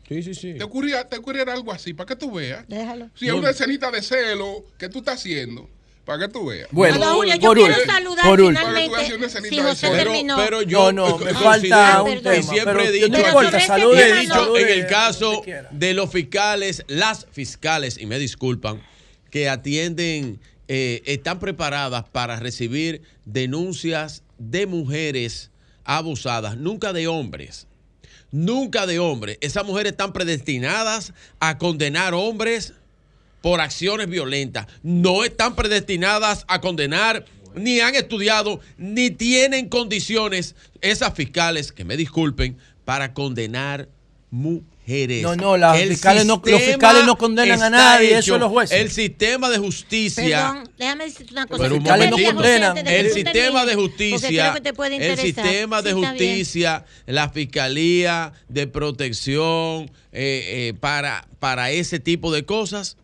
Sí, sí, sí. Te ocurría, te ocurriera algo así, para que tú veas. déjalo. Si es una escenita de celo que tú estás haciendo, para que tú veas. Bueno, Julio, yo por quiero último, saludar por finalmente. Si José. Pero, terminó. pero yo No, no, me falta un y tema. siempre pero he no dicho, importa, Pero salude, y he dicho salude, en el caso de los fiscales, las fiscales, y me disculpan, que atienden, eh, están preparadas para recibir denuncias de mujeres abusadas, nunca de hombres. Nunca de hombres. Esas mujeres están predestinadas a condenar hombres por acciones violentas. No están predestinadas a condenar, ni han estudiado, ni tienen condiciones esas fiscales, que me disculpen, para condenar mujeres. No, no, las El fiscales no- los sistema fiscales no condenan a nadie, eso los jueces. El sistema de justicia. Perdón, déjame decirte una cosa. Pero un no condenan. El sistema de justicia, el sistema de justicia, la fiscalía de protección eh, eh, para, para ese tipo de cosas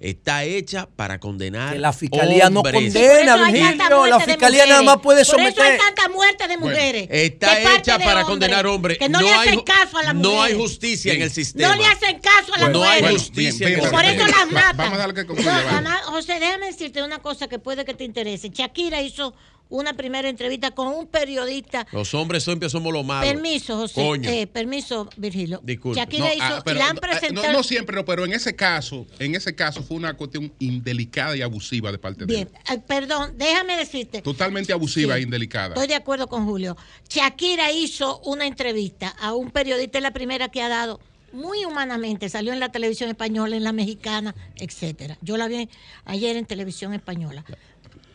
está hecha para condenar. Que la fiscalía no condena. Hay Virgilio, la fiscalía nada más puede Por eso hay someter- tanta muerte de mujeres. Está hecha para hombres, condenar hombres. Que no, le hay, hacen ju- caso a las mujeres. no hay justicia en el sistema. No le hacen caso a las No hay mujeres. justicia bien, en el Y por eso las matan. Vamos a darle que concluya, No, José, déjame decirte una cosa que puede que te interese. Shakira hizo una primera entrevista con un periodista. Los hombres siempre somos los malos. Permiso, José. Coño. Eh, permiso, Virgilio. Disculpe. Shakira No, hizo, ah, pero le han no, presentado. no, no siempre, no, pero en ese caso, en ese caso fue una cuestión indelicada y abusiva de parte de Bien, él. eh, perdón, déjame decirte. Totalmente abusiva Sí, e indelicada. Estoy de acuerdo con Julio. Shakira hizo una entrevista a un periodista, es la primera que ha dado muy humanamente, salió en la televisión española, en la mexicana, etcétera. Yo la vi ayer en televisión española.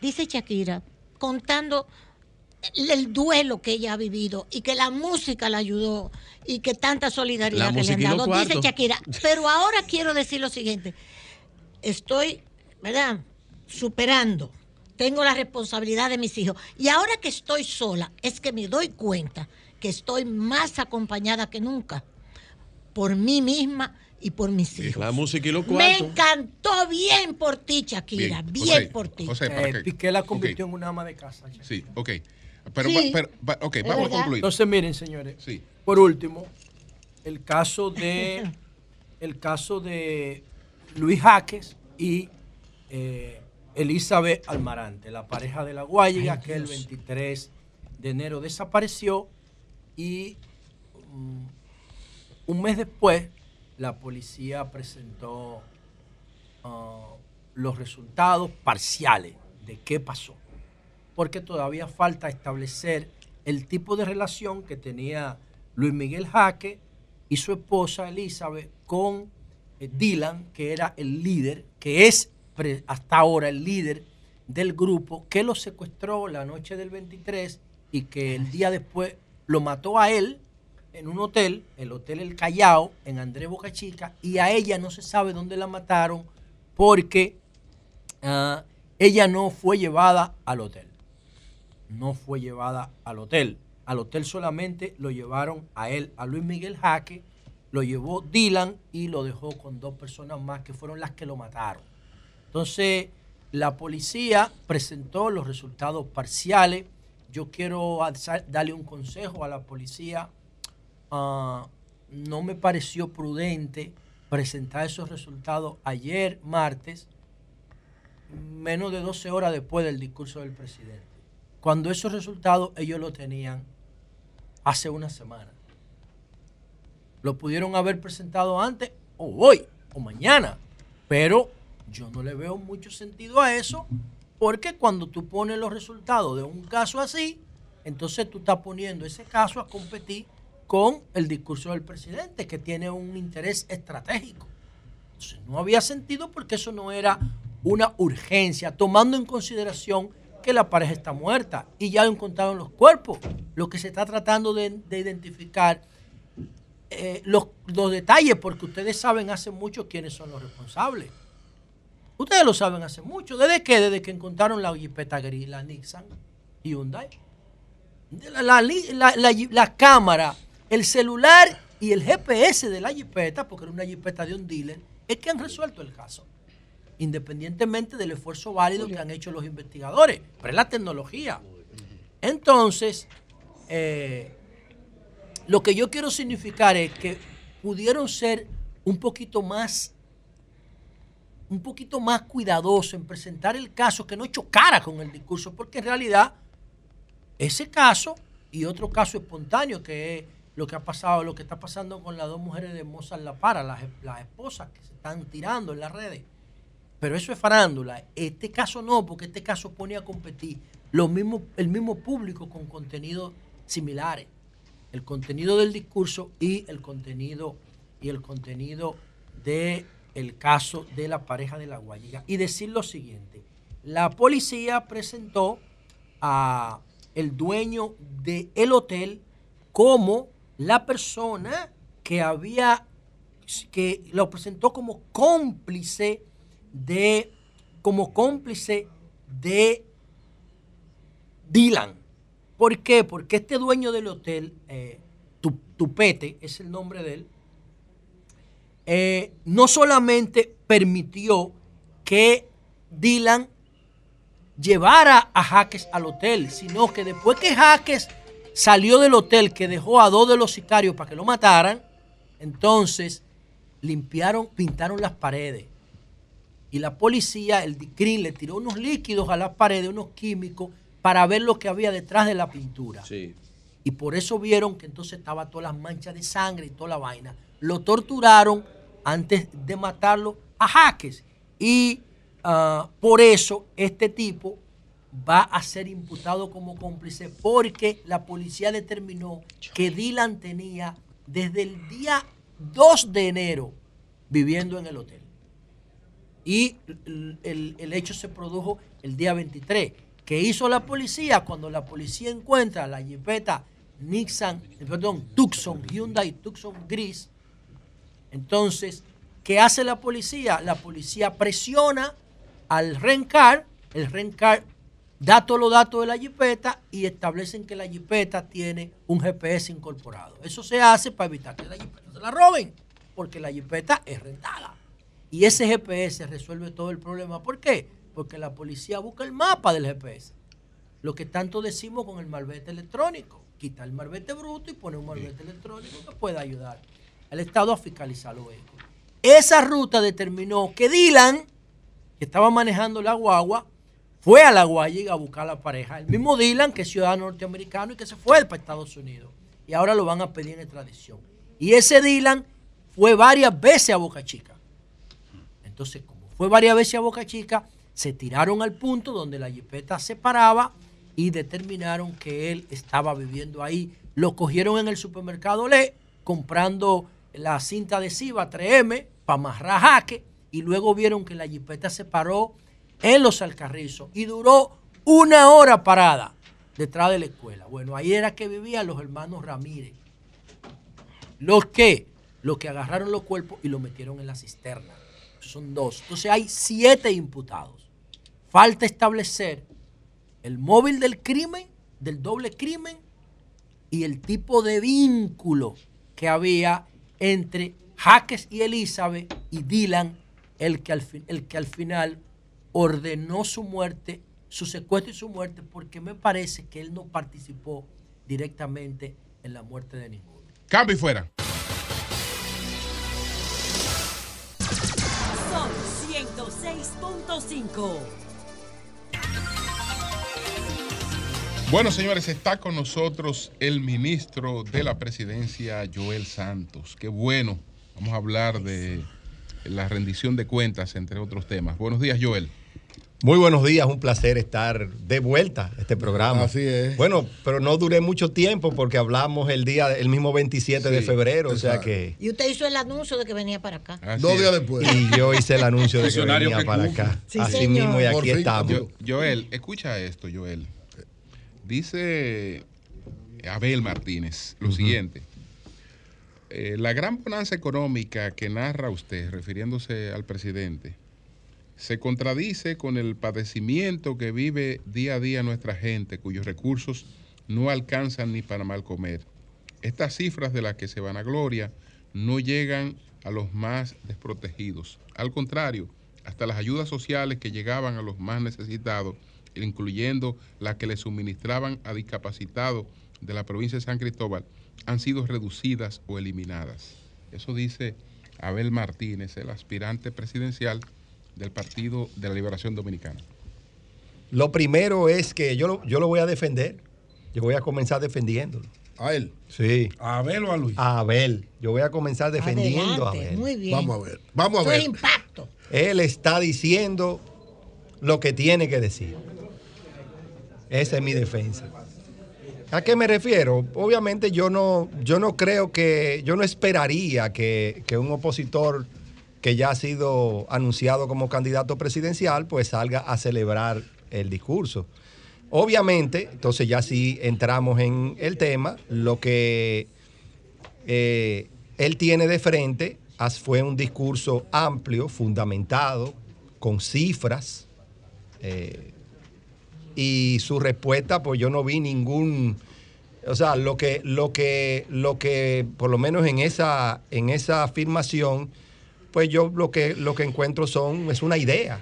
Dice Shakira, contando el duelo que ella ha vivido y que la música la ayudó y que tanta solidaridad que le han dado, dice Shakira. Pero ahora quiero decir lo siguiente, estoy, ¿verdad? Superando, tengo la responsabilidad de mis hijos y ahora que estoy sola es que me doy cuenta que estoy más acompañada que nunca por mí misma y por mis hijos. La música y los cuartos. Me encantó bien por ti, Shakira, bien, por ti. José, eh, Piqué la convirtió en una ama de casa. Sí, ok. Pero, pero, ok, vamos a concluir. Entonces, miren, señores. Sí. Por último, el caso de el caso de Luis Jaques y eh, Elizabeth Almarante, la pareja de la Guayiga, que el 23 de enero desapareció y mm, un mes después la policía presentó ah, los resultados parciales de qué pasó, porque todavía falta establecer el tipo de relación que tenía Luis Miguel Jaque y su esposa Elizabeth con eh, Dylan, que era el líder, que es hasta ahora el líder del grupo, que lo secuestró la noche del 23 y que el día después lo mató a él en un hotel, el Hotel El Callao, en Andrés Boca Chica, y a ella no se sabe dónde la mataron porque ah, ella no fue llevada al hotel. No fue llevada al hotel. Al hotel solamente lo llevaron a él, a Luis Miguel Jaque, lo llevó Dylan y lo dejó con dos personas más que fueron las que lo mataron. Entonces, la policía presentó los resultados parciales. Yo quiero darle un consejo a la policía Ah, no me pareció prudente presentar esos resultados ayer, martes, menos de 12 horas después del discurso del presidente. Cuando esos resultados ellos lo tenían hace una semana. Lo pudieron haber presentado antes o hoy o mañana, pero yo no le veo mucho sentido a eso porque cuando tú pones los resultados de un caso así, entonces tú estás poniendo ese caso a competir con el discurso del presidente, que tiene un interés estratégico. no había sentido porque eso no era una urgencia, tomando en consideración que la pareja está muerta y ya encontraron los cuerpos. Lo que se está tratando de, identificar eh, los, detalles, porque ustedes saben hace mucho quiénes son los responsables. Ustedes lo saben hace mucho. ¿Desde qué? Desde que encontraron la Jeepeta gris, la Nissan Hyundai. La, la cámara el celular y el GPS de la jipeta, porque era una jipeta de un dealer, es que han resuelto el caso. Independientemente del esfuerzo válido que han hecho los investigadores. Pero es la tecnología. Entonces, eh, lo que yo quiero significar es que pudieron ser un poquito más un poquito más cuidadoso en presentar el caso que no chocara con el discurso, porque en realidad ese caso y otro caso espontáneo que es lo que ha pasado, lo que está pasando con las dos mujeres de Mozart La Para, las, esposas que se están tirando en las redes. Pero eso es farándula. Este caso no, porque este caso pone a competir lo mismo, el mismo público con contenidos similares. El contenido del discurso y el contenido y el contenido de el caso de la pareja de la Guayiga. Y decir lo siguiente, la policía presentó a el dueño del el hotel como la persona que había, que lo presentó como cómplice de, como cómplice de Dylan. ¿Por qué? Porque este dueño del hotel, eh, Tupete, es el nombre de él, eh, no solamente permitió que Dylan llevara a Jaques al hotel, sino que después que Jaques salió del hotel que dejó a dos de los sicarios para que lo mataran, entonces limpiaron, pintaron las paredes. Y la policía, el DICRIN, le tiró unos líquidos a las paredes, unos químicos, para ver lo que había detrás de la pintura. Y por eso vieron que entonces estaba todas las manchas de sangre y toda la vaina. Lo torturaron antes de matarlo a jaques. Y ah, por eso este tipo va a ser imputado como cómplice porque la policía determinó que Dylan tenía desde el día 2 de enero viviendo en el hotel. Y el, hecho se produjo el día 23. ¿Qué hizo la policía? Cuando la policía encuentra la jipeta eh, perdón, Tucson, Hyundai Tucson gris, entonces, ¿qué hace la policía? La policía presiona al rencar, el rencar da todos los datos de la jipeta y establecen que la jipeta tiene un GPS incorporado. Eso se hace para evitar que la jipeta se la roben, porque la jipeta es rentada. Y ese GPS resuelve todo el problema. ¿Por qué? Porque la policía busca el mapa del GPS. Lo que tanto decimos con el malvete electrónico. Quita el malvete bruto y pone un malvete electrónico que pueda ayudar al Estado a fiscalizar los. Esa ruta determinó que Dylan, que estaba manejando la guagua, fue a la Guayiga a buscar a la pareja. El mismo Dylan, que es ciudadano norteamericano y que se fue para Estados Unidos. Y ahora lo van a pedir en extradición. Y ese Dylan fue varias veces a Boca Chica. Entonces, como fue varias veces a Boca Chica, se tiraron al punto donde la jipeta se paraba y determinaron que él estaba viviendo ahí. Lo cogieron en el supermercado Le, comprando la cinta adhesiva 3M para amarrar jaque y luego vieron que la jipeta se paró en los Alcarrizos y duró una hora parada detrás de la escuela. Bueno, ahí era que vivían los hermanos Ramírez. Los que, los que agarraron los cuerpos y los metieron en la cisterna. Son dos. Entonces hay siete imputados. Falta establecer el móvil del crimen, del doble crimen y el tipo de vínculo que había entre Jaques y Elizabeth y Dylan, el que al, el que al final ordenó su muerte, su secuestro y su muerte, porque me parece que él no participó directamente en la muerte de ninguno. Cambio y fuera. Son 106.5. Bueno, señores, está con nosotros el ministro de la presidencia, Joel Santos. Qué bueno. Vamos a hablar de la rendición de cuentas, entre otros temas. Buenos días, Joel. Muy buenos días, un placer estar de vuelta a este programa. Así es. Bueno, pero no duré mucho tiempo porque hablamos el día, el mismo 27 de febrero, o sea que... Y usted hizo el anuncio de que venía para acá. Dos días después. Y yo hice el anuncio de que venía para acá. Así mismo y aquí estamos. Joel, escucha esto, Joel. Dice Abel Martínez lo siguiente. Eh, la gran bonanza económica que narra usted, refiriéndose al presidente, se contradice con el padecimiento que vive día a día nuestra gente, cuyos recursos no alcanzan ni para mal comer. Estas cifras de las que se van a gloria no llegan a los más desprotegidos. Al contrario, hasta las ayudas sociales que llegaban a los más necesitados incluyendo las que le suministraban a discapacitados de la provincia de San Cristóbal, han sido reducidas o eliminadas. Eso dice Abel Martínez, el aspirante presidencial del Partido de la Liberación Dominicana. Lo primero es que yo, yo lo voy a defender. Yo voy a comenzar defendiéndolo. ¿A él? Sí. ¿A Abel o a Luis? A Abel. Yo voy a comenzar defendiendo a Abel. Muy bien. Vamos a ver. Vamos a ver. impacto. Él está diciendo lo que tiene que decir. Esa es mi defensa. ¿A qué me refiero? Obviamente yo no, yo no creo que, yo no esperaría que, un opositor que ya ha sido anunciado como candidato presidencial, pues salga a celebrar el discurso. Obviamente, entonces ya sí entramos en el tema, lo que eh, él tiene de frente fue un discurso amplio, fundamentado, con cifras. Eh, y su respuesta, pues yo no vi ningún, o sea, lo que, lo que, lo que, por lo menos en esa, en esa afirmación, pues yo lo que, lo que encuentro son, es una idea.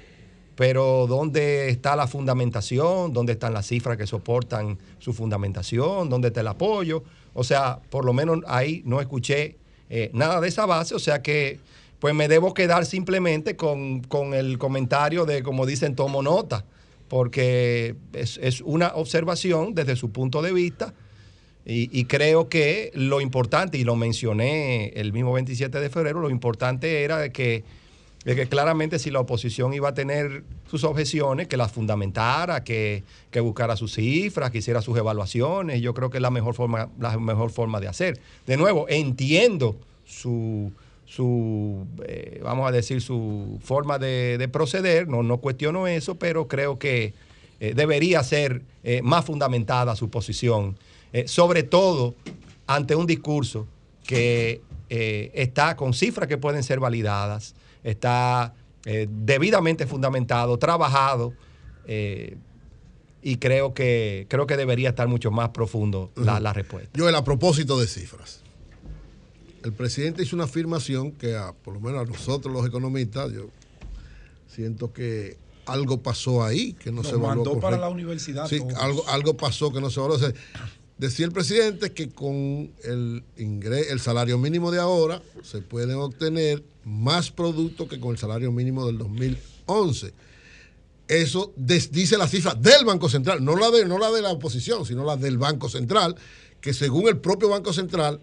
Pero ¿dónde está la fundamentación? ¿Dónde están las cifras que soportan su fundamentación? ¿Dónde está el apoyo? O sea, por lo menos ahí no escuché eh, nada de esa base, o sea que pues me debo quedar simplemente con, con el comentario de, como dicen, tomo nota porque es, una observación desde su punto de vista y, creo que lo importante, y lo mencioné el mismo 27 de febrero, lo importante era que, que claramente si la oposición iba a tener sus objeciones, que las fundamentara, que, que buscara sus cifras, que hiciera sus evaluaciones, yo creo que es la mejor forma, la mejor forma de hacer. De nuevo, entiendo su su, eh, vamos a decir, su forma de, proceder, no, no cuestiono eso, pero creo que debería ser más fundamentada su posición, sobre todo ante un discurso que está con cifras que pueden ser validadas, está debidamente fundamentado, trabajado y creo que, creo que debería estar mucho más profundo la, la respuesta. Yo, a propósito de cifras, el presidente hizo una afirmación que, por lo menos a nosotros los economistas, yo siento que algo pasó ahí que no se evaluó. mandó para la universidad. Sí, algo, algo pasó que no se evaluó. Decía el presidente que con el, el salario mínimo de ahora se pueden obtener más productos que con el salario mínimo del 2011 eso dice la cifra del Banco Central, no la, de, no la de la oposición, sino la del Banco Central, que según el propio Banco Central,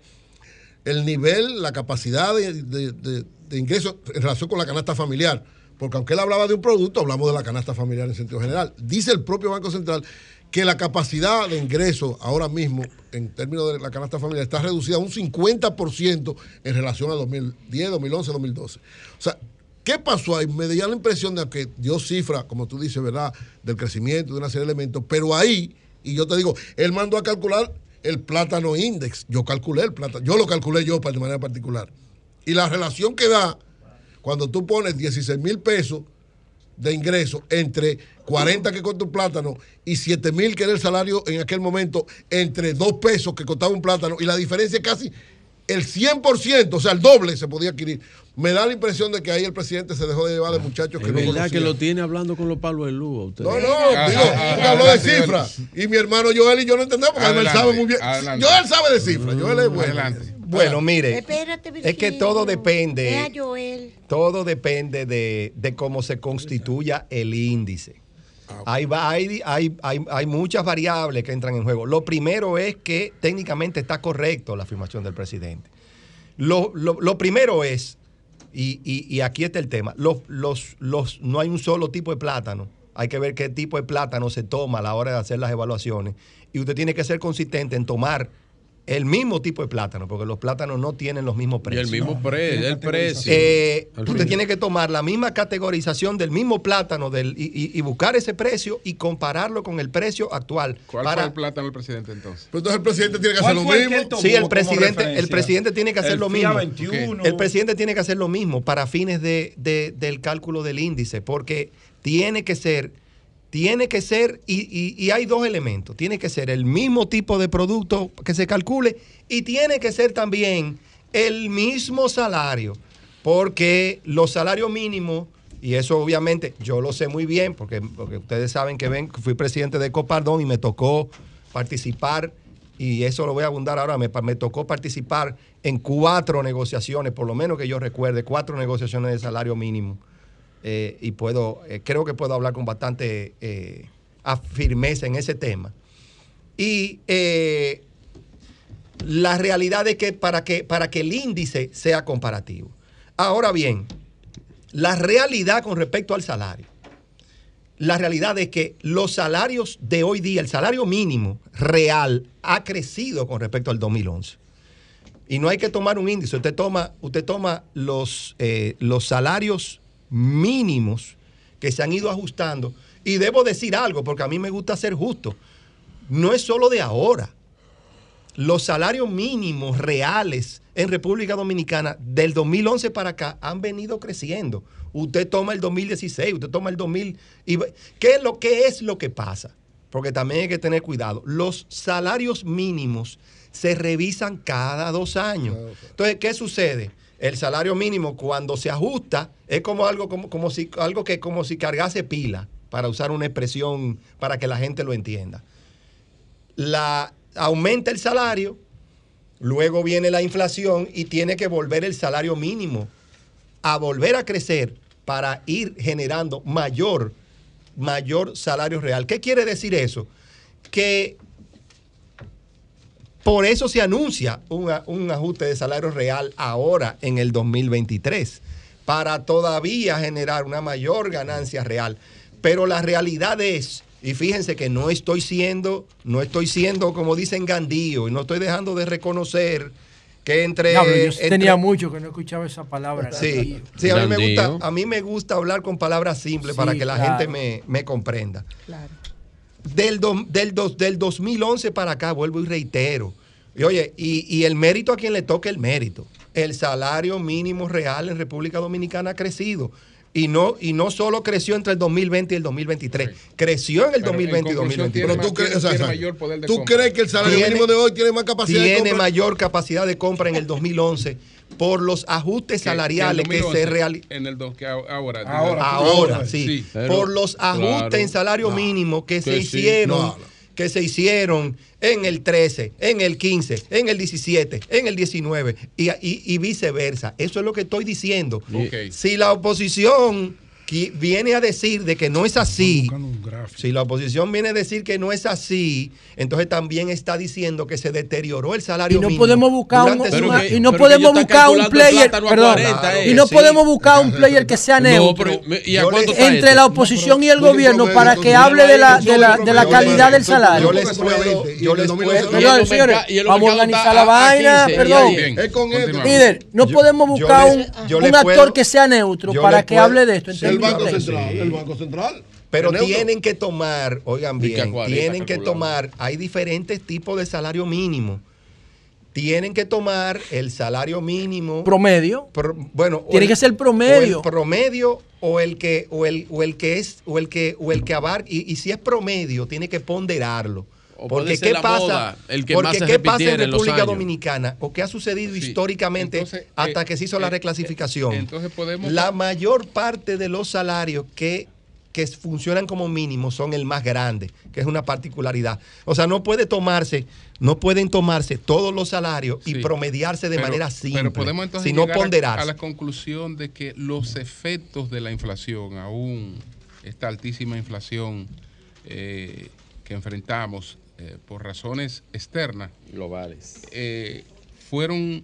el nivel, la capacidad de, ingreso en relación con la canasta familiar, porque aunque él hablaba de un producto, hablamos de la canasta familiar en sentido general, dice el propio Banco Central que la capacidad de ingreso ahora mismo, en términos de la canasta familiar, está reducida a un 50% en relación a 2010, 2011, 2012. O sea, ¿Qué pasó ahí? Me dio la impresión de que dio cifra, como tú dices, ¿verdad? Del crecimiento de una serie de elementos, pero ahí, y yo te digo, él mandó a calcular el plátano index. Yo calculé el plátano, yo lo calculé yo de manera particular. Y la relación que da cuando tú pones 16 mil pesos de ingreso entre 40 que costó un plátano y 7 mil que era el salario en aquel momento entre 2 pesos que costaba un plátano y la diferencia es casi el 100%, o sea, el doble se podía adquirir. Me da la impresión de que ahí el presidente se dejó de llevar de muchachos que es verdad que lo tiene hablando con los palos de luz. No, no, digo, habló de cifras. Y mi hermano Joel y yo no entendemos porque él sabe muy bien. Joel sabe de cifras. Joel es bueno. Adelante. Bueno, mire, es que todo depende, todo depende de, de cómo se constituya el índice. Ah, hay, hay, hay, hay, muchas variables que entran en juego. Lo primero es que técnicamente está correcto la afirmación del presidente. Lo, primero es, y, aquí está el tema, los, los, los, no hay un solo tipo de plátano. Hay que ver qué tipo de plátano se toma a la hora de hacer las evaluaciones. Y usted tiene que ser consistente en tomar el mismo tipo de plátano, porque los plátanos no tienen los mismos precios. Y el mismo el precio. Eh, usted tiene que tomar la misma categorización del mismo plátano del, y, buscar ese precio y compararlo con el precio actual. ¿Cuál fue el plátano del presidente entonces? Pues entonces el presidente tiene que hacer lo mismo. sí, el presidente, el presidente tiene que hacer lo mismo. El presidente tiene que hacer lo mismo para fines de, del cálculo del índice, porque tiene que ser tiene que ser, y, hay dos elementos, tiene que ser el mismo tipo de producto que se calcule y tiene que ser también el mismo salario, porque los salarios mínimos, y eso obviamente yo lo sé muy bien, porque, ustedes saben que ven, fui presidente de Copardón y me tocó participar, y eso lo voy a abundar ahora, me tocó participar en cuatro negociaciones, por lo menos que yo recuerde, cuatro negociaciones de salario mínimo eh, y puedo, eh, creo que puedo hablar con bastante eh, firmeza en ese tema. Y la realidad es que para, que para que el índice sea comparativo. Ahora bien, la realidad con respecto al salario. La realidad es que los salarios de hoy día, el salario mínimo real, ha crecido con respecto al 2011. Y no hay que tomar un índice. Usted toma, usted toma los, los salarios mínimos que se han ido ajustando. Y debo decir algo, porque a mí me gusta ser justo. No es solo de ahora. Los salarios mínimos reales en República Dominicana del 2011 para acá han venido creciendo. Usted toma el 2016, usted toma el 2000. Y, ¿qué, es lo, ¿Qué es lo que pasa? Porque también hay que tener cuidado. Los salarios mínimos se revisan cada dos años. Entonces, ¿qué sucede? El salario mínimo cuando se ajusta es como algo, como, como si, algo que como si cargase pila, para usar una expresión para que la gente lo entienda. La, aumenta el salario, luego viene la inflación y tiene que volver el salario mínimo a volver a crecer para ir generando mayor, mayor salario real. ¿Qué quiere decir eso? Que por eso se anuncia un, ajuste de salario real ahora en el 2023, para todavía generar una mayor ganancia real. Pero la realidad es, y fíjense que no estoy siendo, no estoy siendo, como dicen, gandío, y no estoy dejando de reconocer que entre, yo tenía mucho que no escuchaba esa palabra. Sí, sí a, mí me gusta, a mí me gusta hablar con palabras simples para que la gente me, me comprenda. Claro. Del, del, del 2011 para acá, vuelvo y reitero. Y oye, y, y el mérito a quien le toque el mérito. El salario mínimo real en República Dominicana ha crecido. Y no, y no solo creció entre el 2020 y el 2023, creció en el 2020 y 2023. Pero tú, crees, ¿tú crees que el salario mínimo de hoy tiene más capacidad de compra? Tiene mayor capacidad de compra en el 2011 por los ajustes salariales que, se realizan. En el que ahora. Ahora, ahora, sí. por los ajustes en salario mínimo que, se hicieron que se hicieron en el 13, en el 15, en el 17, en el 19 y, viceversa. Eso es lo que estoy diciendo. Si la oposición viene a decir de que no es así, si la oposición viene a decir que no es así, entonces también está diciendo que se deterioró el salario y no mínimo. Podemos buscar un, y no podemos buscar un player, perdón, y no podemos buscar un player que sea neutro entre la oposición y el gobierno para que hable de la, de la, de la calidad del salario. Yo les puedo, yo les puedo, señores, vamos a organizar la vaina, perdón. Líder, no podemos buscar un actor que sea neutro para que hable de esto. Banco Central. El Banco Central. Pero tienen que tomar, oigan bien, tienen que tomar, hay diferentes tipos de salario mínimo. Tienen que tomar el salario mínimo. Promedio. bueno, tiene que ser promedio. O el promedio o el que, o el, o el que es, o el que, o el que abarca, y, si es promedio, tiene que ponderarlo. Porque qué pasa, el que porque qué pasa en República Dominicana o qué ha sucedido históricamente hasta eh, que se hizo la eh, reclasificación. entonces podemos la mayor parte de los salarios que que funcionan como mínimo son el más grande, que es una particularidad. O sea, no puede tomarse, no pueden tomarse todos los salarios y promediarse de manera simple, pero podemos entonces sino ponderar A, la conclusión de que los efectos de la inflación, aún esta altísima inflación eh, que enfrentamos, eh, por razones externas, globales, eh, fueron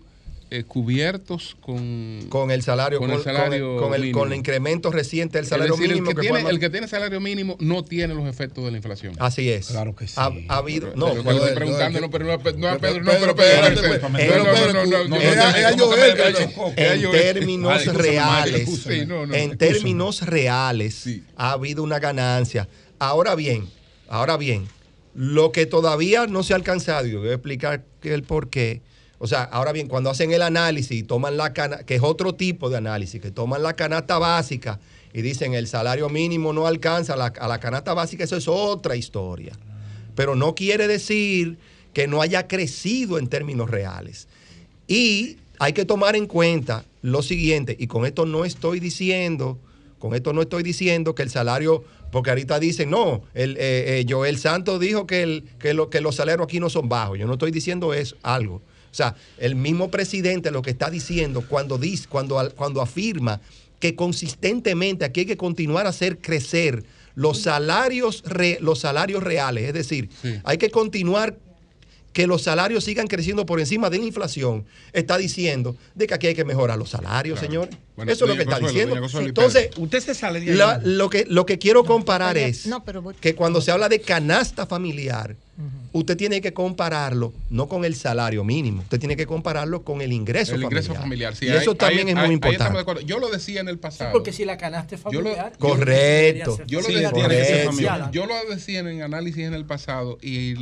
eh, cubiertos con, con el salario, con, el, salario con, el, con, el, incremento reciente del salario mínimo. El que, tiene, el que tiene salario mínimo no tiene los efectos de la inflación. Así es. Claro que sí. Ha, habido. No, pero, estoy preguntando, no, pero no, no, Pedro, no, pero Pedro. En términos reales, en términos reales, ha habido una ganancia. Ahora bien, ahora bien, lo que todavía no se ha alcanzado, y voy a explicar el por qué. O sea, ahora bien, cuando hacen el análisis y toman la canasta, que es otro tipo de análisis, que toman la canasta básica y dicen el salario mínimo no alcanza la, a la canasta básica, eso es otra historia. Pero no quiere decir que no haya crecido en términos reales. Y hay que tomar en cuenta lo siguiente, y con esto no estoy diciendo, con esto no estoy diciendo que el salario porque ahorita dicen, no, el, eh, eh, Joel Santos dijo que, el, que, lo, que los salarios aquí no son bajos. Yo no estoy diciendo eso, algo. O sea, el mismo presidente lo que está diciendo cuando, dice, cuando, cuando afirma que consistentemente aquí hay que continuar a hacer crecer los salarios, los salarios reales. Es decir, hay que continuar que los salarios sigan creciendo por encima de la inflación, está diciendo de que aquí hay que mejorar los salarios, señor. Eso es lo que está diciendo. Entonces, usted se sale de lo, que, lo que quiero comparar es que cuando se habla de canasta familiar, usted tiene que compararlo no con el salario mínimo, usted tiene que compararlo con el ingreso el ingreso familiar. y eso también es muy importante. Yo lo decía en el pasado. porque si la canasta es familiar. correcto. Yo, lo decía, yo, lo decía en análisis en el pasado y,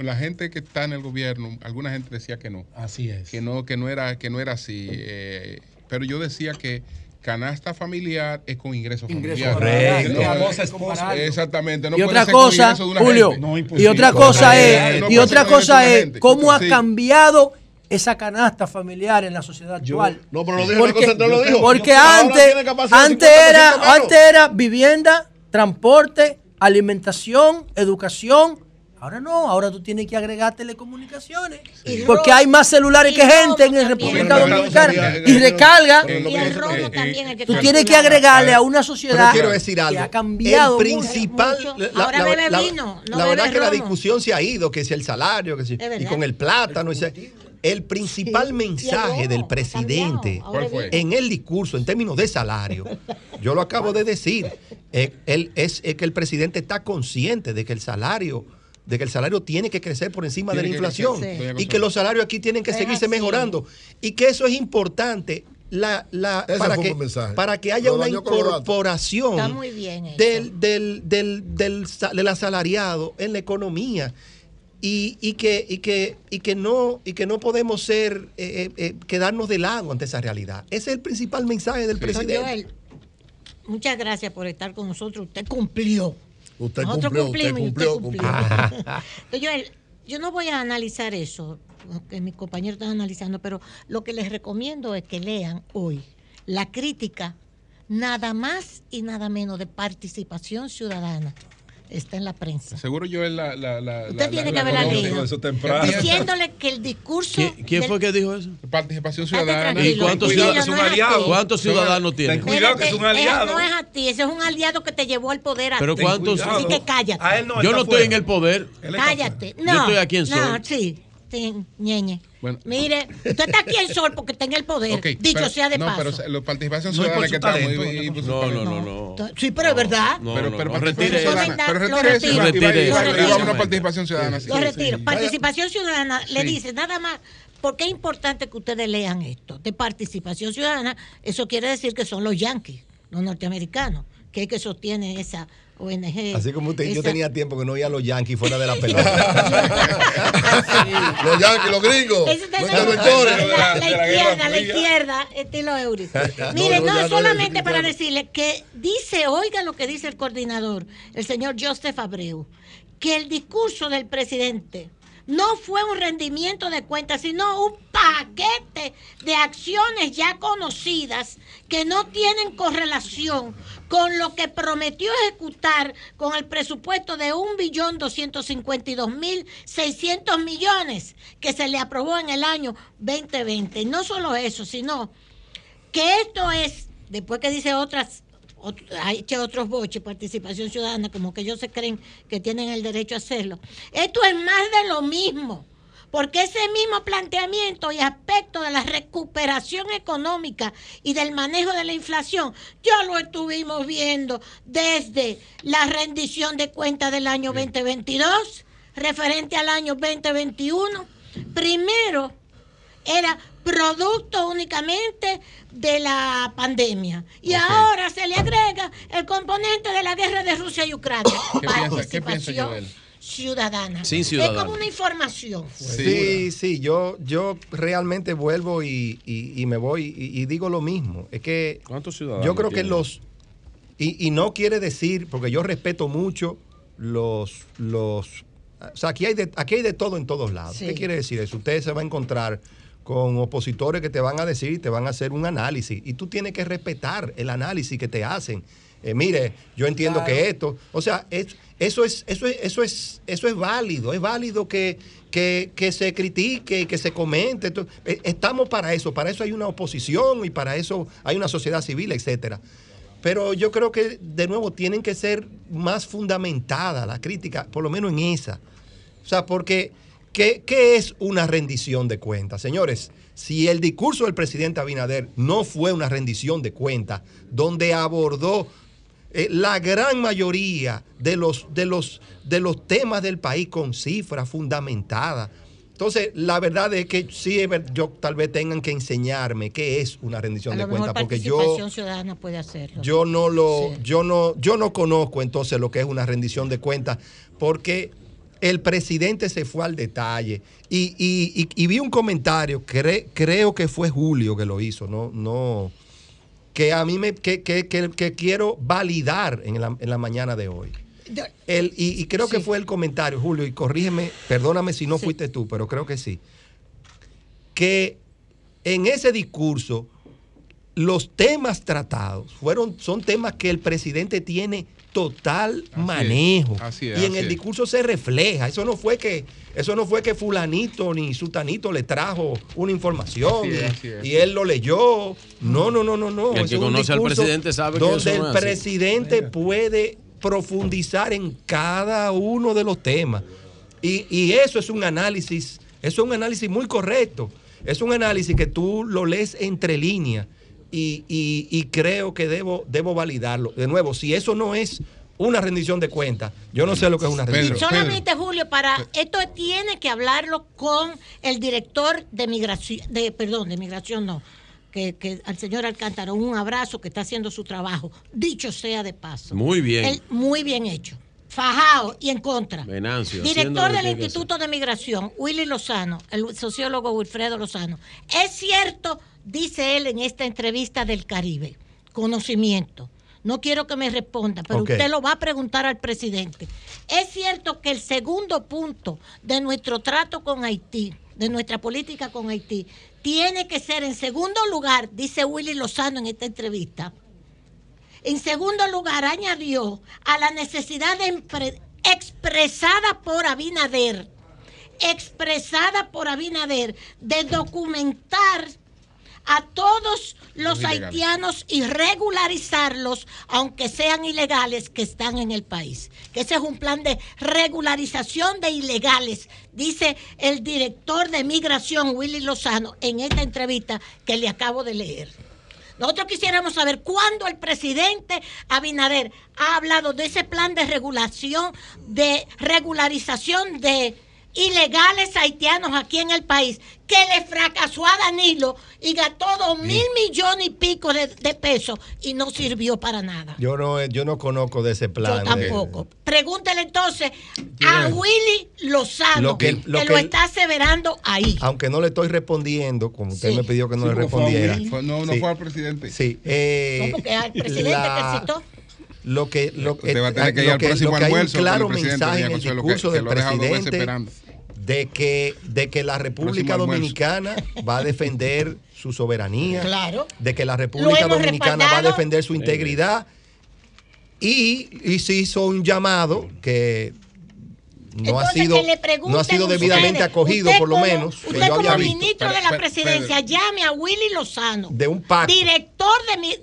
la gente que está en el gobierno, alguna gente decía que no. Así es. Que no, que no era, que no era así. Eh, pero yo decía que canasta familiar es con ingreso familiar. Correcto. Exactamente. No y otra cosa, Julio, y otra cosa es, y otra cosa es cómo ha cambiado esa canasta familiar en la sociedad actual. no, pero lo dijo porque, lo dijo. Porque antes, antes era, antes era vivienda, transporte, alimentación, educación, Ahora no, ahora tú tienes que agregar telecomunicaciones. Porque hay más celulares que gente en República Dominicana. Y recarga. Y el robo también. tú tienes que agregarle a una sociedad quiero decir algo. que ha cambiado. El principal. ahora bebe vino. la verdad que la discusión se ha ido, que si el salario, que si, y con el plátano. el principal mensaje del presidente en el discurso, en términos de salario, yo lo acabo de decir, eh, es que el presidente está consciente de que el salario de que el salario tiene que crecer por encima de la inflación y que los salarios aquí tienen que seguirse mejorando y que eso es importante la, la para, que, para que haya una incorporación del, del, del, del, asalariado en la economía. Y, y, que, y, que, y, que no, y que no podemos ser eh, eh, eh, quedarnos de lado ante esa realidad. Ese es el principal mensaje del presidente. muchas gracias por estar con nosotros. Usted cumplió. Usted cumplió, usted cumplió, yo no voy a analizar eso, que mis compañeros están analizando, pero lo que les recomiendo es que lean hoy la crítica nada más y nada menos de participación ciudadana está en la prensa. Seguro yo en la, la, la Usted tiene que haberla leído. Diciéndole que el discurso. ¿Quién, fue que dijo eso? Participación ciudadana. ¿Y cuántos, ciudadanos, no aliado. ¿cuántos ciudadanos tiene? Ten cuidado que es un aliado. no es a ti, ese es un aliado que te llevó al poder a Pero ¿cuántos? Así que cállate. yo no estoy en el poder. Cállate. No, yo estoy aquí en Sol. No, sí ñeñe. Mire, usted está aquí en Sol porque está en el poder. dicho sea de paso. No, pero la participación ciudadana que está muy. No, no, no, no. Sí, pero es verdad. pero, pero. Pero retire eso. Y vamos a participación ciudadana. Lo retiro. Participación ciudadana le dice nada más. Porque es importante que ustedes lean esto. De participación ciudadana, eso quiere decir que son los yanquis, los norteamericanos, que es que sostiene esa Así como usted, yo tenía tiempo que no oía a los yankees fuera de la pelota. los yankees, los gringos, los interventores. La, la, izquierda, la izquierda, estilo Eury. Mire, no, solamente para decirle que dice, oiga lo que dice el coordinador, el señor Joseph Abreu, que el discurso del presidente no fue un rendimiento de cuentas, sino un paquete de acciones ya conocidas que no tienen correlación con lo que prometió ejecutar con el presupuesto de 1.252.600 millones que se le aprobó en el año 2020. Y no solo eso, sino que esto es, después que dice otras ha hecho otros boches, participación ciudadana, como que ellos se creen que tienen el derecho a hacerlo. Esto es más de lo mismo, porque ese mismo planteamiento y aspecto de la recuperación económica y del manejo de la inflación, ya lo estuvimos viendo desde la rendición de cuentas del año 2022, referente al año 2021. Primero era producto únicamente de la pandemia. Y ahora se le agrega el componente de la guerra de Rusia y Ucrania. ¿Qué piensa, ciudadana. Sin Es como una información. Sí, sí, yo, yo realmente vuelvo y, me voy y, digo lo mismo. Es que ¿Cuántos ciudadanos yo creo que los... Y, no quiere decir, porque yo respeto mucho los... los o sea, aquí hay de, aquí hay de todo en todos lados. ¿Qué quiere decir eso? Usted se va a encontrar con opositores que te van a decir, te van a hacer un análisis y tú tienes que respetar el análisis que te hacen. Eh, mire, yo entiendo que esto, o sea, es, eso es, eso es, eso es, eso es válido, es válido que, que, que se critique, que se comente. Eh, estamos para eso, para eso hay una oposición y para eso hay una sociedad civil, etcétera. Pero yo creo que, de nuevo, tienen que ser más fundamentada la crítica, por lo menos en esa. O sea, porque ¿Qué, es una rendición de cuentas? Señores, si el discurso del presidente Abinader no fue una rendición de cuentas, donde abordó eh, la gran mayoría de los, de, los, de los temas del país con cifras fundamentadas. Entonces, la verdad es que sí, yo tal vez tengan que enseñarme qué es una rendición de cuentas, porque yo ciudadana puede hacerlo. Yo no lo, yo no, yo no conozco entonces lo que es una rendición de cuentas, porque el presidente se fue al detalle. Y, vi un comentario, creo que fue Julio que lo hizo, no, no, que a mí me, que, quiero validar en la, mañana de hoy. El, y, creo que fue el comentario, Julio, y corrígeme, perdóname si no fuiste tú, pero creo que sí. Que en ese discurso los temas tratados fueron, son temas que el presidente tiene total manejo. y en el discurso se refleja. Eso no fue que, eso no fue que fulanito ni sultanito le trajo una información y, él lo leyó. No, no, no, no, no. El que conoce al presidente sabe que donde el presidente puede profundizar en cada uno de los temas. Y, y eso es un análisis, eso es un análisis muy correcto. Es un análisis que tú lo lees entre líneas y, creo que debo, debo validarlo. De nuevo, si eso no es una rendición de cuentas. Yo no sé lo que es una rendición. Y solamente, Julio, para esto tiene que hablarlo con el director de migración, de, perdón, de migración no, que, al señor Alcántara un abrazo que está haciendo su trabajo, dicho sea de paso. Muy bien. muy bien hecho. Fajado y en contra. Venancio, Director del Instituto de Migración, Willy Lozano, el sociólogo Wilfredo Lozano. Es cierto, dice él en esta entrevista del Caribe, conocimiento. No quiero que me responda, pero usted lo va a preguntar al presidente. Es cierto que el segundo punto de nuestro trato con Haití, de nuestra política con Haití, tiene que ser en segundo lugar, dice Willy Lozano en esta entrevista, en segundo lugar añadió a la necesidad expresada por Abinader, expresada por Abinader de documentar a todos los, haitianos y regularizarlos, aunque sean ilegales, que están en el país. Que ese es un plan de regularización de ilegales, dice el director de migración, Willy Lozano, en esta entrevista que le acabo de leer. Nosotros quisiéramos saber cuándo el presidente Abinader ha hablado de ese plan de regulación, de regularización de ilegales haitianos aquí en el país que le fracasó a Danilo y gastó dos mil millones y pico de, pesos y no sirvió para nada. Yo no, yo no conozco de ese plan. Yo tampoco. Pregúntele entonces a Willy Lozano, que, lo, está aseverando ahí. Aunque no le estoy respondiendo, como usted me pidió que no le respondiera. no, no fue al presidente. Sí. Eh, no, porque al presidente que citó lo que lo que, va a tener que, ir al próximo hay un claro mensaje en el discurso del presidente de que, de que la República Dominicana va a defender su soberanía, claro. de que la República Dominicana va a defender su integridad. Y, y se hizo un llamado que no ha sido no ha sido debidamente acogido por lo menos usted como ministro de la presidencia llame a Willy Lozano de un pacto. director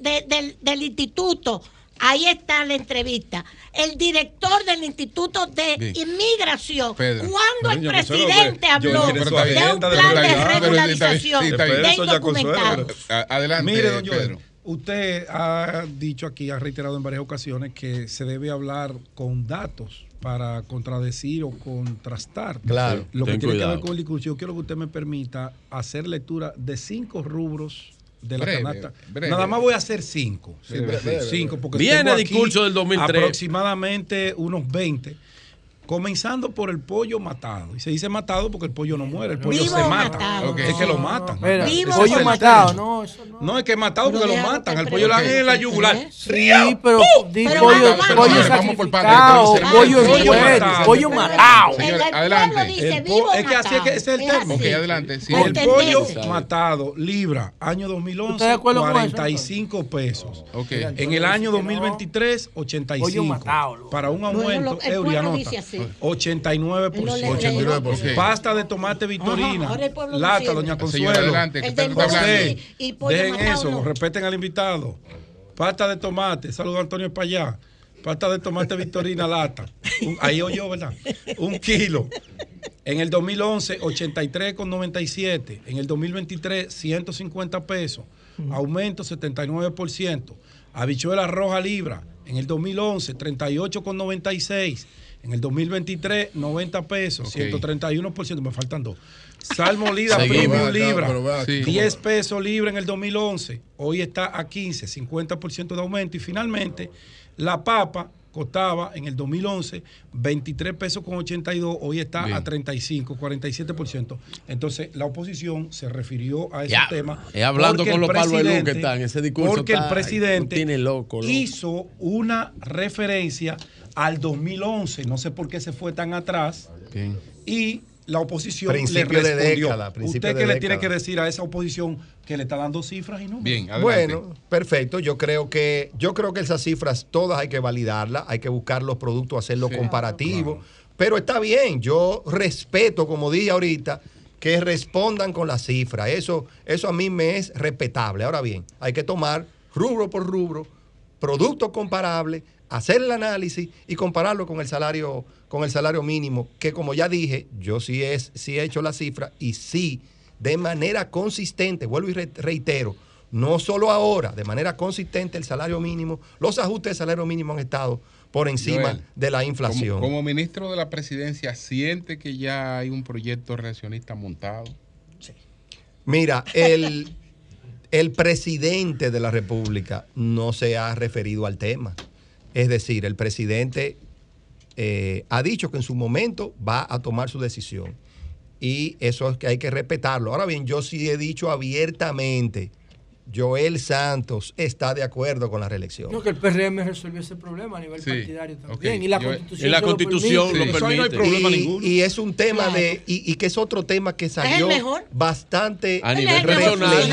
de, del, del instituto Ahí está la entrevista. El director del Instituto de Inmigración. cuando el presidente habló de un plan de regularización de indocumentados. Adelante, Mire, don Pedro. Usted ha dicho aquí, ha reiterado en varias ocasiones que se debe hablar con datos para contradecir o contrastar claro, lo que tiene que ver con el discurso. Yo quiero que usted me permita hacer lectura de cinco rubros de la canasta. Nada más voy a hacer cinco. cinco porque Viene el discurso del 2003. Aproximadamente unos 20 Comenzando por el pollo matado. Y se dice matado porque el pollo no muere, el pollo se mata. Es que lo matan. el pollo matado, no, eso no. No, es que es matado porque lo matan. El pollo okay. en la yugular. Sí, pero di pollo, pollo sacrificado, pollo en pollo matado. adelante. es que así es que ese es el término. Ok, adelante. El pollo matado, libra, año 2011, 45 pesos. En el año 2023, 85. Para un aumento, Eurianota. 89%. 89%. Pasta de tomate Vitorina. lata, doña Consuelo. adelante, que Dejen eso, respeten al invitado. Pasta de tomate, saludo a Antonio Payá. Pasta de tomate Victorina lata. ahí oyó, ¿verdad? Un kilo. En el 2011, 83,97. En el 2023, 150 pesos. Aumento 79%. Habichuela roja libra. En el 2011, 38,96. En el 2023, 90 pesos, 131%, me faltan dos. Sal molida premium libra, 10 pesos libra en el 2011, hoy está a 15, 50% de aumento. Y finalmente, la papa costaba en el 2011 23 pesos con 82, hoy está a 35, 47%. Entonces, la oposición se refirió a ese tema. hablando con los palos de luz que están, ese discurso Porque el presidente tiene loco, hizo una referencia al 2011, no sé por qué se fue tan atrás, y la oposición le respondió. ¿Usted qué le tiene que decir a esa oposición que le está dando cifras y no? Bien, Bueno, perfecto. Yo creo que yo creo que esas cifras todas hay que validarlas, hay que buscar los productos, hacerlo comparativo. Pero está bien, yo respeto, como dije ahorita, que respondan con las cifras. Eso, eso a mí me es respetable. Ahora bien, hay que tomar rubro por rubro, productos comparables, hacer el análisis y compararlo con el salario, con el salario mínimo, que como ya dije, yo sí, es, sí he hecho la cifra y sí, de manera consistente, vuelvo y reitero, no solo ahora, de manera consistente el salario mínimo, los ajustes de salario mínimo han estado por encima de la inflación. Como, ministro de la presidencia, ¿siente que ya hay un proyecto reaccionista montado? Sí. Mira, el, el presidente de la República no se ha referido al tema. Es decir, el presidente eh, ha dicho que en su momento va a tomar su decisión. Y eso es que hay que respetarlo. Ahora bien, yo sí he dicho abiertamente Joel Santos está de acuerdo con la reelección. No, que el PRM resolvió ese problema a nivel partidario también. Y la Constitución, y la constitución lo permite. No hay problema y, ninguno. y es un tema de. Y, y, que es otro tema que salió bastante. A nivel regional,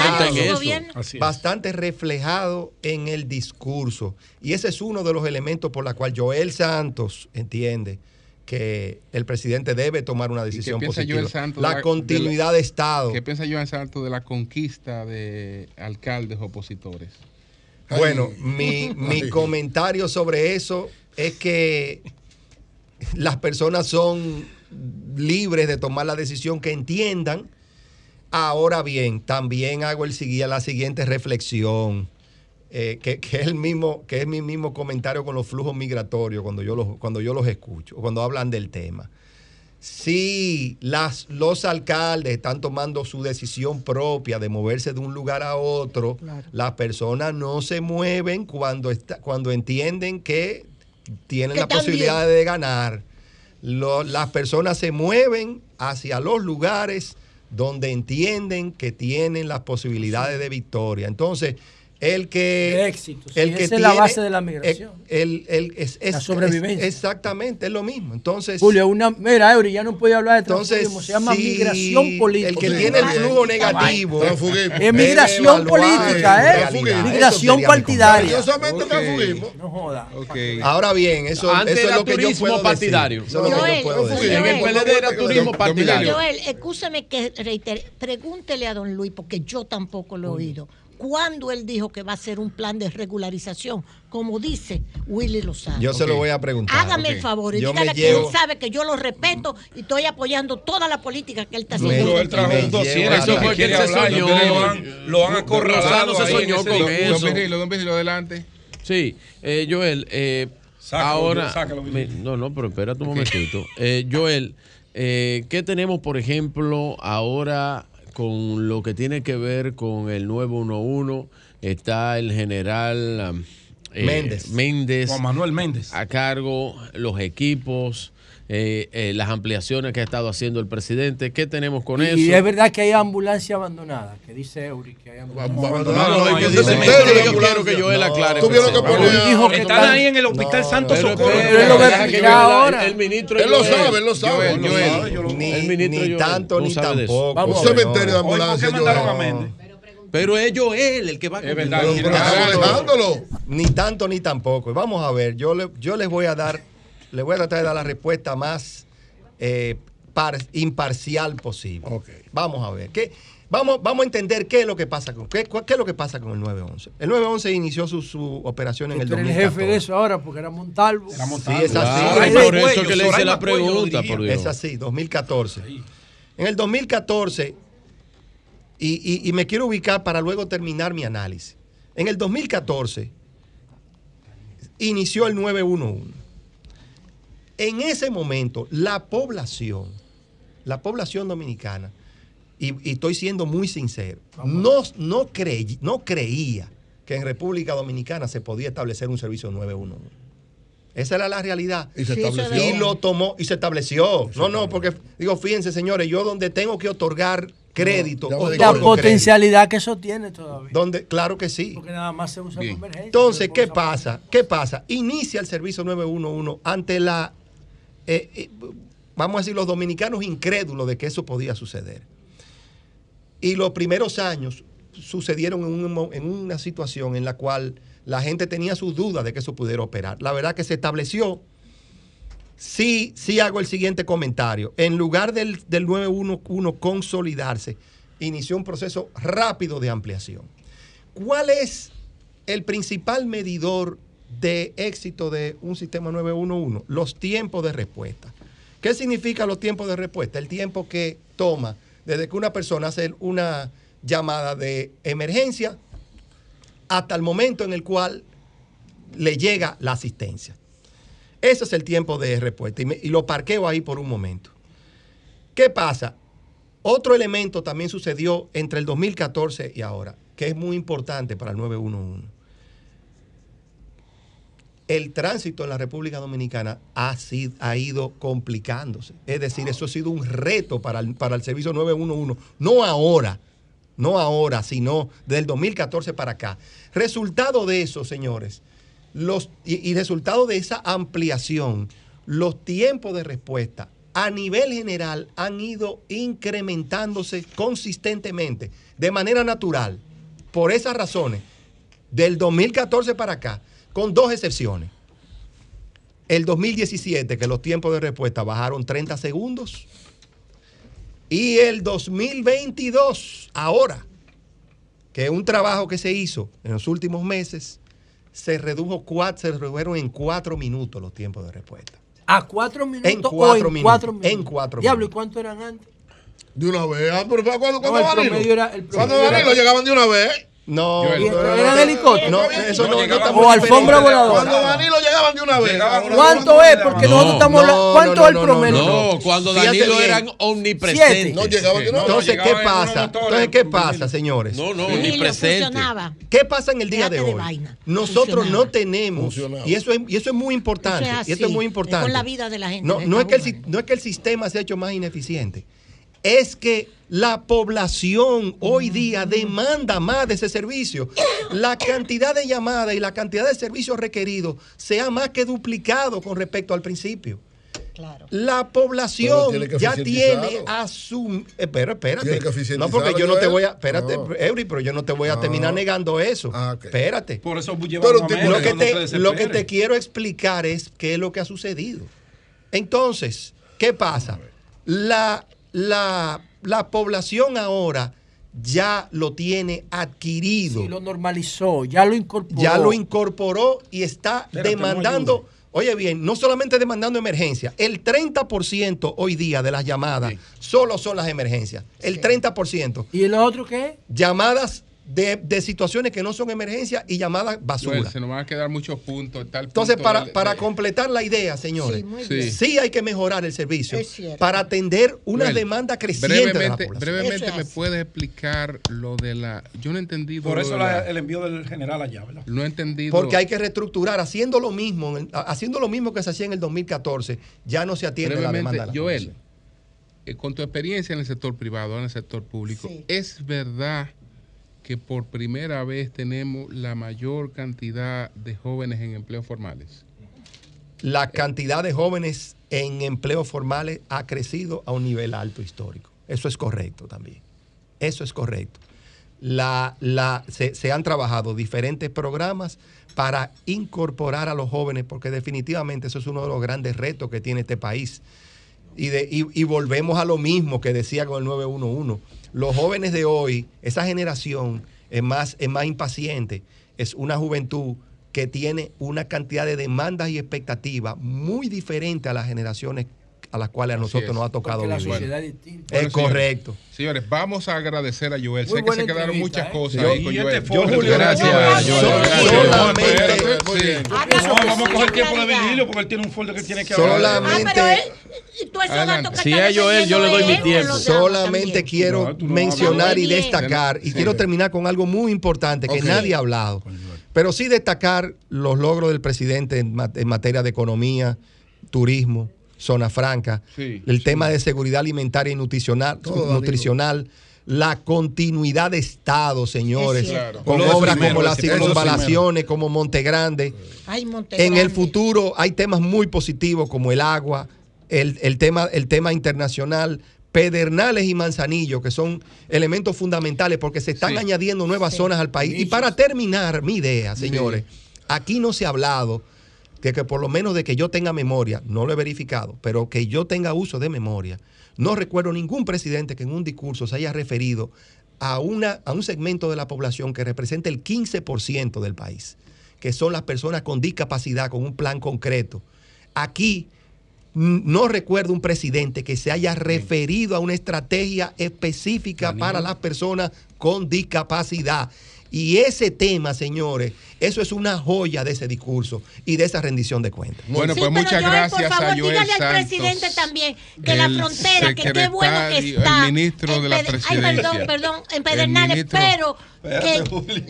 bastante reflejado en el discurso. Y ese es uno de los elementos por la cual Joel Santos entiende que el presidente debe tomar una decisión positiva. la, continuidad de, Estado. ¿Qué piensa Joel Santos de la conquista de alcaldes opositores? Bueno, mi, mi comentario sobre eso es que las personas son libres de tomar la decisión que entiendan. Ahora bien, también hago el, la siguiente reflexión. Eh, que, es el mismo, que es mi mismo comentario con los flujos migratorios cuando yo los, cuando yo los escucho, cuando hablan del tema. Si las, los alcaldes están tomando su decisión propia de moverse de un lugar a otro, las personas no se mueven cuando, está, cuando entienden que tienen la posibilidad de ganar. las personas se mueven hacia los lugares donde entienden que tienen las posibilidades de victoria. Entonces, el que éxito, el que esa es la base de la migración. el, el, es, la sobrevivencia. exactamente es lo mismo. Entonces Julio una mira Eury ya no puede hablar de entonces se llama migración política el que tiene el flujo negativo es migración política eh migración partidaria. solamente transfugismo no joda. Ahora bien eso, Antes eso es lo que yo puedo partidario. Decir. eso es lo que yo puedo decir. en el PLD era turismo partidario. Joel escúchame que reitere pregúntele a don Luis porque yo tampoco lo he oído cuando él dijo que va a ser un plan de regularización, como dice Willy Lozano. Yo se lo voy a preguntar. Hágame el favor y dígale que él sabe que yo lo respeto y estoy apoyando toda la política que él está haciendo. él trajo un dossier. Eso fue que se soñó. Lo han acorralado. se soñó con eso. Don Vigilo, adelante. Sí, eh, Joel, eh, ahora... no, no, pero espérate un momentito. Eh, Joel, eh, ¿qué tenemos, por ejemplo, ahora con lo que tiene que ver con el 911. Está el general eh, Méndez. Méndez. Juan Manuel Méndez. A cargo, los equipos. Eh, eh, las ampliaciones que ha estado haciendo el presidente. ¿Qué tenemos con eso? Y es verdad que hay ambulancia abandonada, que dice Eury que hay ambulancia abandonada. yo quiero que yo él aclare. Dijo que están ahí en el hospital Santo Socorro. Pero él lo ve ahora. El ministro él lo sabe, él lo sabe. Ni tanto ni tampoco. Un cementerio de ambulancia. ¿Por qué mandaron a Méndez? Pero es Joel el que va a verdad. Ni tanto ni tampoco. Vamos a ver, yo, le, yo les voy a dar le voy a tratar de dar la respuesta más eh, imparcial posible. Vamos a ver. ¿qué? Vamos, vamos a entender qué es lo que pasa con qué, qué es lo que pasa con el 911. El 911 inició su, su operación en el 2014. el jefe de eso ahora porque era Montalvo. Era Montalvo. Sí, es así. es por eso que le hice la pregunta, por Dios. Es así, 2014. En el 2014 y, y, y me quiero ubicar para luego terminar mi análisis. En el 2014 inició el 911 en ese momento, la población, la población dominicana, y, estoy siendo muy sincero, no, no, no creía que en República Dominicana se podía establecer un servicio 911. Esa era la realidad. Y se estableció. Y lo tomó y se estableció. no, no, porque digo, fíjense, señores, yo donde tengo que otorgar crédito. la potencialidad que eso tiene todavía. Donde, claro que sí. Porque nada más se usa en emergencia. Entonces, ¿qué pasa? ¿Qué pasa? Inicia el servicio 911 ante la eh, eh, vamos a decir, los dominicanos incrédulos de que eso podía suceder. Y los primeros años sucedieron en, una situación en la cual la gente tenía sus dudas de que eso pudiera operar. La verdad que se estableció. Sí, sí hago el siguiente comentario. En lugar del, del 911 consolidarse, inició un proceso rápido de ampliación. ¿Cuál es el principal medidor de éxito de un sistema 911, los tiempos de respuesta. ¿Qué significa los tiempos de respuesta? El tiempo que toma desde que una persona hace una llamada de emergencia hasta el momento en el cual le llega la asistencia. Ese es el tiempo de respuesta y, lo parqueo ahí por un momento. ¿Qué pasa? Otro elemento también sucedió entre el 2014 y ahora. que es muy importante para el 911. El tránsito en la República Dominicana ha, sido, ha ido complicándose. Es decir, eso ha sido un reto para el, para el servicio 911. No ahora, no ahora, sino del 2014 para acá. Resultado de eso, señores, los, y, y resultado de esa ampliación, los tiempos de respuesta a nivel general han ido incrementándose consistentemente, de manera natural, por esas razones, del 2014 para acá, con dos excepciones. El 2017, que los tiempos de respuesta bajaron 30 segundos, y el 2022, ahora, que es un trabajo que se hizo en los últimos meses, se redujo cuatro, se redujeron en cuatro minutos los tiempos de respuesta. ¿A cuatro minutos En cuatro o en minutos. cuatro minutos? En cuatro Diablo, ¿y cuánto eran antes? De una vez. Ah, pero ¿cuándo, No, cuándo el promedio era- el ¿Cuándo promedio Danilo era- llegaban de una vez? No, Yo- no, no, ¿Eran no, helicópteros? No, eso no, no O alfombra voladora. Cuando Danilo llegaban de una vez. ¿Cuánto es? Porque nosotros estamos hablando- ¿Cuánto es el promedio? No, cuando Fíjate Danilo eran omnipresentes. No llegaban de una vez. Entonces, ¿qué pasa? Entonces, ¿qué pasa, señores? No, no, omnipresente. ¿Qué pasa en el día de hoy? Nosotros no tenemos, y eso es, y eso es muy importante, y esto es muy importante. con la vida de la gente, No, no, es que el, no es que el sistema se ha hecho más ineficiente, es que la población hoy día demanda más de ese servicio. La cantidad de llamadas y la cantidad de servicios requeridos se ha más que duplicado con respecto al principio. La Pero población tiene ya tiene a su... eh, Pero espérate. Tiene que No, porque yo no te voy a... Espérate, No. Eury, pero yo no te voy a terminar negando eso. Espérate. Por eso Pero América, Lo que, no te, lo que te quiero explicar es qué es lo que ha sucedido. Entonces, ¿qué pasa? La, la, la población ahora ya lo tiene adquirido. Sí, lo normalizó, ya lo incorporó. ya lo incorporó y está demandando. no Oye bien, no solamente demandando emergencia, el 30% hoy día de las llamadas solo son las emergencias. El 30%. ¿Y el otro qué? Llamadas de, de situaciones que no son emergencia y llamadas basura. Joel, se nos van a quedar muchos puntos. tal Entonces, punto para, de- para de- completar la idea, señores, Sí, sí, hay que mejorar el servicio para atender una Joel, demanda creciente de la brevemente, población. brevemente me es. puedes explicar lo de la. Yo no he entendido. Por eso la- la- el envío del general allá, ¿verdad? no he entendido. Porque hay que reestructurar, haciendo lo mismo, haciendo lo mismo que se hacía en el 2014, ya no se atiende la brevemente, demanda. de la Joel, eh, con tu experiencia en el sector privado, en el sector público, ¿es verdad que por primera vez tenemos la mayor cantidad de jóvenes en empleos formales? la cantidad de jóvenes en empleos formales ha crecido a un nivel alto histórico. Eso es correcto también. Eso es correcto. La, la, se, se han trabajado diferentes programas para incorporar a los jóvenes, porque definitivamente eso es uno de los grandes retos que tiene este país. Y, de, y, y volvemos a lo mismo que decía con el 911. Los jóvenes de hoy, esa generación es más, es más impaciente, es una juventud que tiene una cantidad de demandas y expectativas muy diferente a las generaciones a las cuales a nosotros es. nos ha tocado Porque la vivir. sociedad es distinta. Es Bueno, señores, correcto. Señores, vamos a agradecer a Joel. Muy sé que se quedaron muchas ¿eh? cosas Yo- ahí con Joel. fue- Julio, Gracias, no, Joel. solamente- sí. No, vamos a coger tiempo de Virgilio porque él tiene un folder que tiene que hablar. Solamente- Ah, pero él, Si es Joel, yo le doy mi tiempo. Solamente también. quiero No, tú no mencionar y destacar, y quiero terminar con algo muy importante que nadie ha hablado, pero sí destacar los logros del presidente en materia de economía, turismo, zona franca, Sí, el sí. tema de seguridad alimentaria y nutricional, Todo, nutricional la continuidad de Estado, señores, con Lo obras primero, como las circunvalaciones, como Monte Grande. Ay, Monte En el futuro hay temas muy positivos como el agua, el, el tema, el tema internacional, Pedernales y Manzanillo, que son elementos fundamentales porque se están Sí. añadiendo nuevas zonas al país. Y para terminar mi idea, señores, aquí no se ha hablado que, que por lo menos de que yo tenga memoria, no lo he verificado, pero que yo tenga uso de memoria, no recuerdo ningún presidente que en un discurso se haya referido a, una, a un segmento de la población que representa el 15% del país, que son las personas con discapacidad, con un plan concreto. Aquí mm, no recuerdo un presidente que se haya referido a una estrategia específica para las personas con discapacidad. Y ese tema, señores, eso es una joya de ese discurso y de esa rendición de cuentas. Bueno, pues muchas gracias a Joel dígale Santos, al presidente también que la frontera, que qué bueno que está. el ministro de la Ay, presidencia. perdón, perdón, en Pedernales, ministro- pero que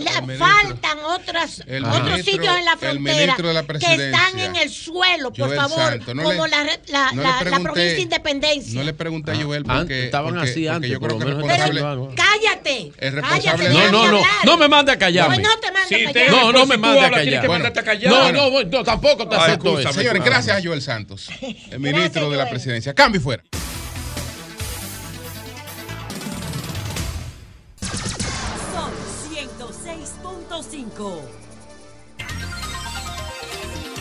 la- ministro- faltan otras, el otros ministro- sitios en la frontera la que están en el suelo, por Joel favor, no como le- la, re- la, no le la- la pregunté- provincia Independencia. No le pregunté a Joel Ah, porque, estaban porque- así porque antes, yo por creo que responsable, Pero cállate. el cállate, No, no, no, no me mande a callarme. No, no te mando Sí, a te- callar. No, no me si tú mande a callar. que Bueno, no, callar. no, no, tampoco te Ay, acepto eso. Señores, gracias a Joel Santos, el ministro de la presidencia. Cambio y fuera. Son 106.5.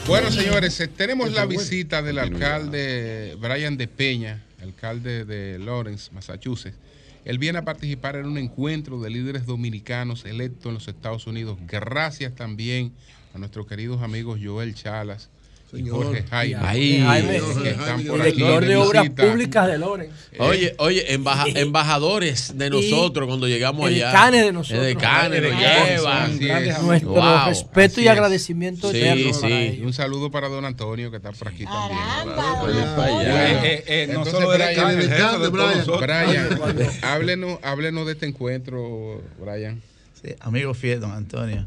Bueno, señores, eh, tenemos la visita del alcalde Brian de Peña, alcalde de Lawrence, Massachusetts. Él viene a participar en un encuentro de líderes dominicanos electos en los Estados Unidos. Gracias también a nuestros queridos amigos Joel Chalas y Señor. Jorge Jaime, Ahí. Jaime, que están por aquí director de de Obras visita. Públicas de Loren. Oye, oye, embaja- embajadores de nosotros cuando llegamos allá. Edecanes de nosotros. Edecanes nos Edecanes, llevan. Así es. Nuestro Wow. respeto y agradecimiento Sí, eterno sí. un saludo para don Antonio que está por aquí también. Para allá. Eh, eh, no Entonces, solo de Brian, de de nosotros. Brian, háblenos, háblenos de este encuentro, Brian. Sí, amigo fiel, don Antonio.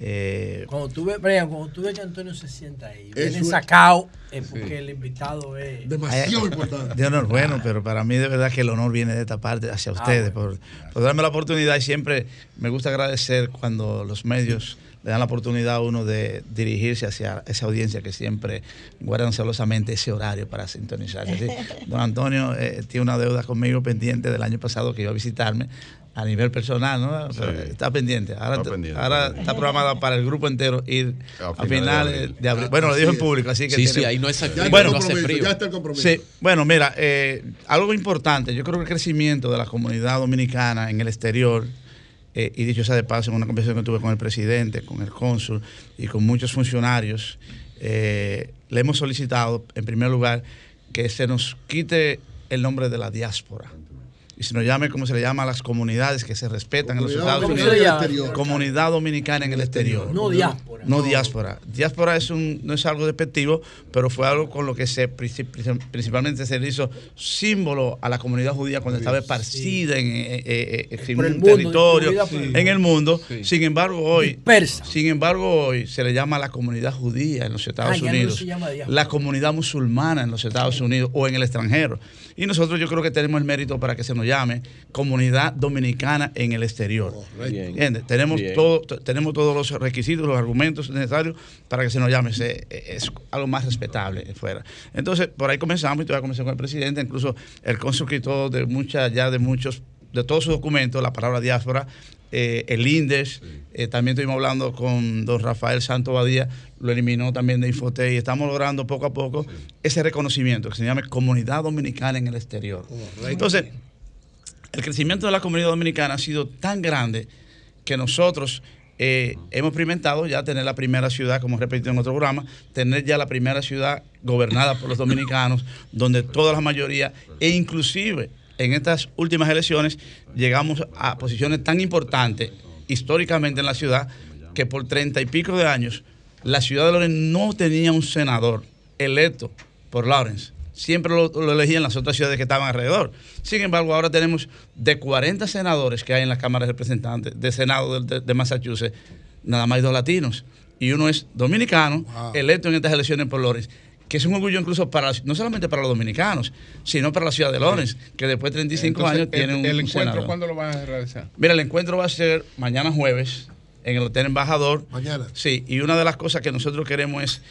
Eh, Cuando tú ves, Brian, cuando tú ves que Antonio se sienta ahí, viene es- sacado, es porque el invitado es Demasiado importante. De honor, bueno, pero para mí de verdad que el honor viene de esta parte hacia ustedes por, por darme la oportunidad y siempre me gusta agradecer cuando los medios le dan la oportunidad a uno de dirigirse hacia esa audiencia que siempre guardan celosamente ese horario para sintonizarse. Así, Don Antonio eh, tiene una deuda conmigo pendiente del año pasado que iba a visitarme a nivel personal, ¿no? Está pendiente. Ahora Está está, pendiente. ahora está programada para el grupo entero ir A a, finales de abril. de abril. Bueno, lo dijo en es. público, así que Sí, sí, ahí no frío, bueno, no hace frío. Ya está el compromiso. Sí, bueno, mira, eh, algo importante, yo creo que el crecimiento de la comunidad dominicana en el exterior, eh, y dicho sea de paso, en una conversación que tuve con el presidente, con el cónsul y con muchos funcionarios, eh, le hemos solicitado, en primer lugar, que se nos quite el nombre de la diáspora. Y se nos llame como se le llama a las comunidades que se respetan en los Estados Unidos. exterior. Comunidad dominicana en el exterior. No diáspora. No diáspora. Diáspora es un, no es algo despectivo, pero fue algo con lo que se princip- principalmente se le hizo símbolo a la comunidad judía cuando estaba esparcida en, eh, eh, eh, en un mundo, territorio, en el mundo. Sí. Sin embargo, hoy, sin embargo, hoy se le llama a la comunidad judía en los Estados Ah, ya no Unidos, diáspora. la comunidad musulmana en los Estados Unidos o en el extranjero. Y nosotros yo creo que tenemos el mérito para que se nos llame comunidad dominicana en el exterior. Bien. Tenemos, Bien. todo, tenemos todos los requisitos, los argumentos necesarios para que se nos llame. Se- es algo más respetable fuera. Entonces, por ahí comenzamos y todavía comenzar con el presidente. Incluso el quitó de muchas, ya de muchos, de todos sus documentos, la palabra diáspora. Eh, el INDES, eh, también estuvimos hablando con don Rafael Santo Badía, lo eliminó también de Infotec y estamos logrando poco a poco ese reconocimiento que se llama Comunidad Dominicana en el Exterior. Entonces, el crecimiento de la comunidad dominicana ha sido tan grande que nosotros eh, hemos experimentado ya tener la primera ciudad, como repetido en otro programa, tener ya la primera ciudad gobernada por los dominicanos, donde toda la mayoría, e inclusive en estas últimas elecciones, llegamos a posiciones tan importantes históricamente en la ciudad, que por treinta y pico de años, la ciudad de Lawrence no tenía un senador electo por Lawrence. Siempre lo, lo elegían las otras ciudades que estaban alrededor. Sin embargo, ahora tenemos de 40 senadores que hay en la Cámara de Representantes, de Senado de, de- de Massachusetts, nada más hay dos latinos. Y uno es dominicano, electo en estas elecciones por Lawrence, que es un orgullo incluso para, no solamente para los dominicanos, sino para la ciudad de Lawrence, que después de 35 Entonces, años tiene un, el encuentro, senador. ¿cuándo lo van a realizar? Mira, el encuentro va a ser mañana jueves en el Hotel Embajador. Mañana. Sí, y una de las cosas que nosotros queremos es,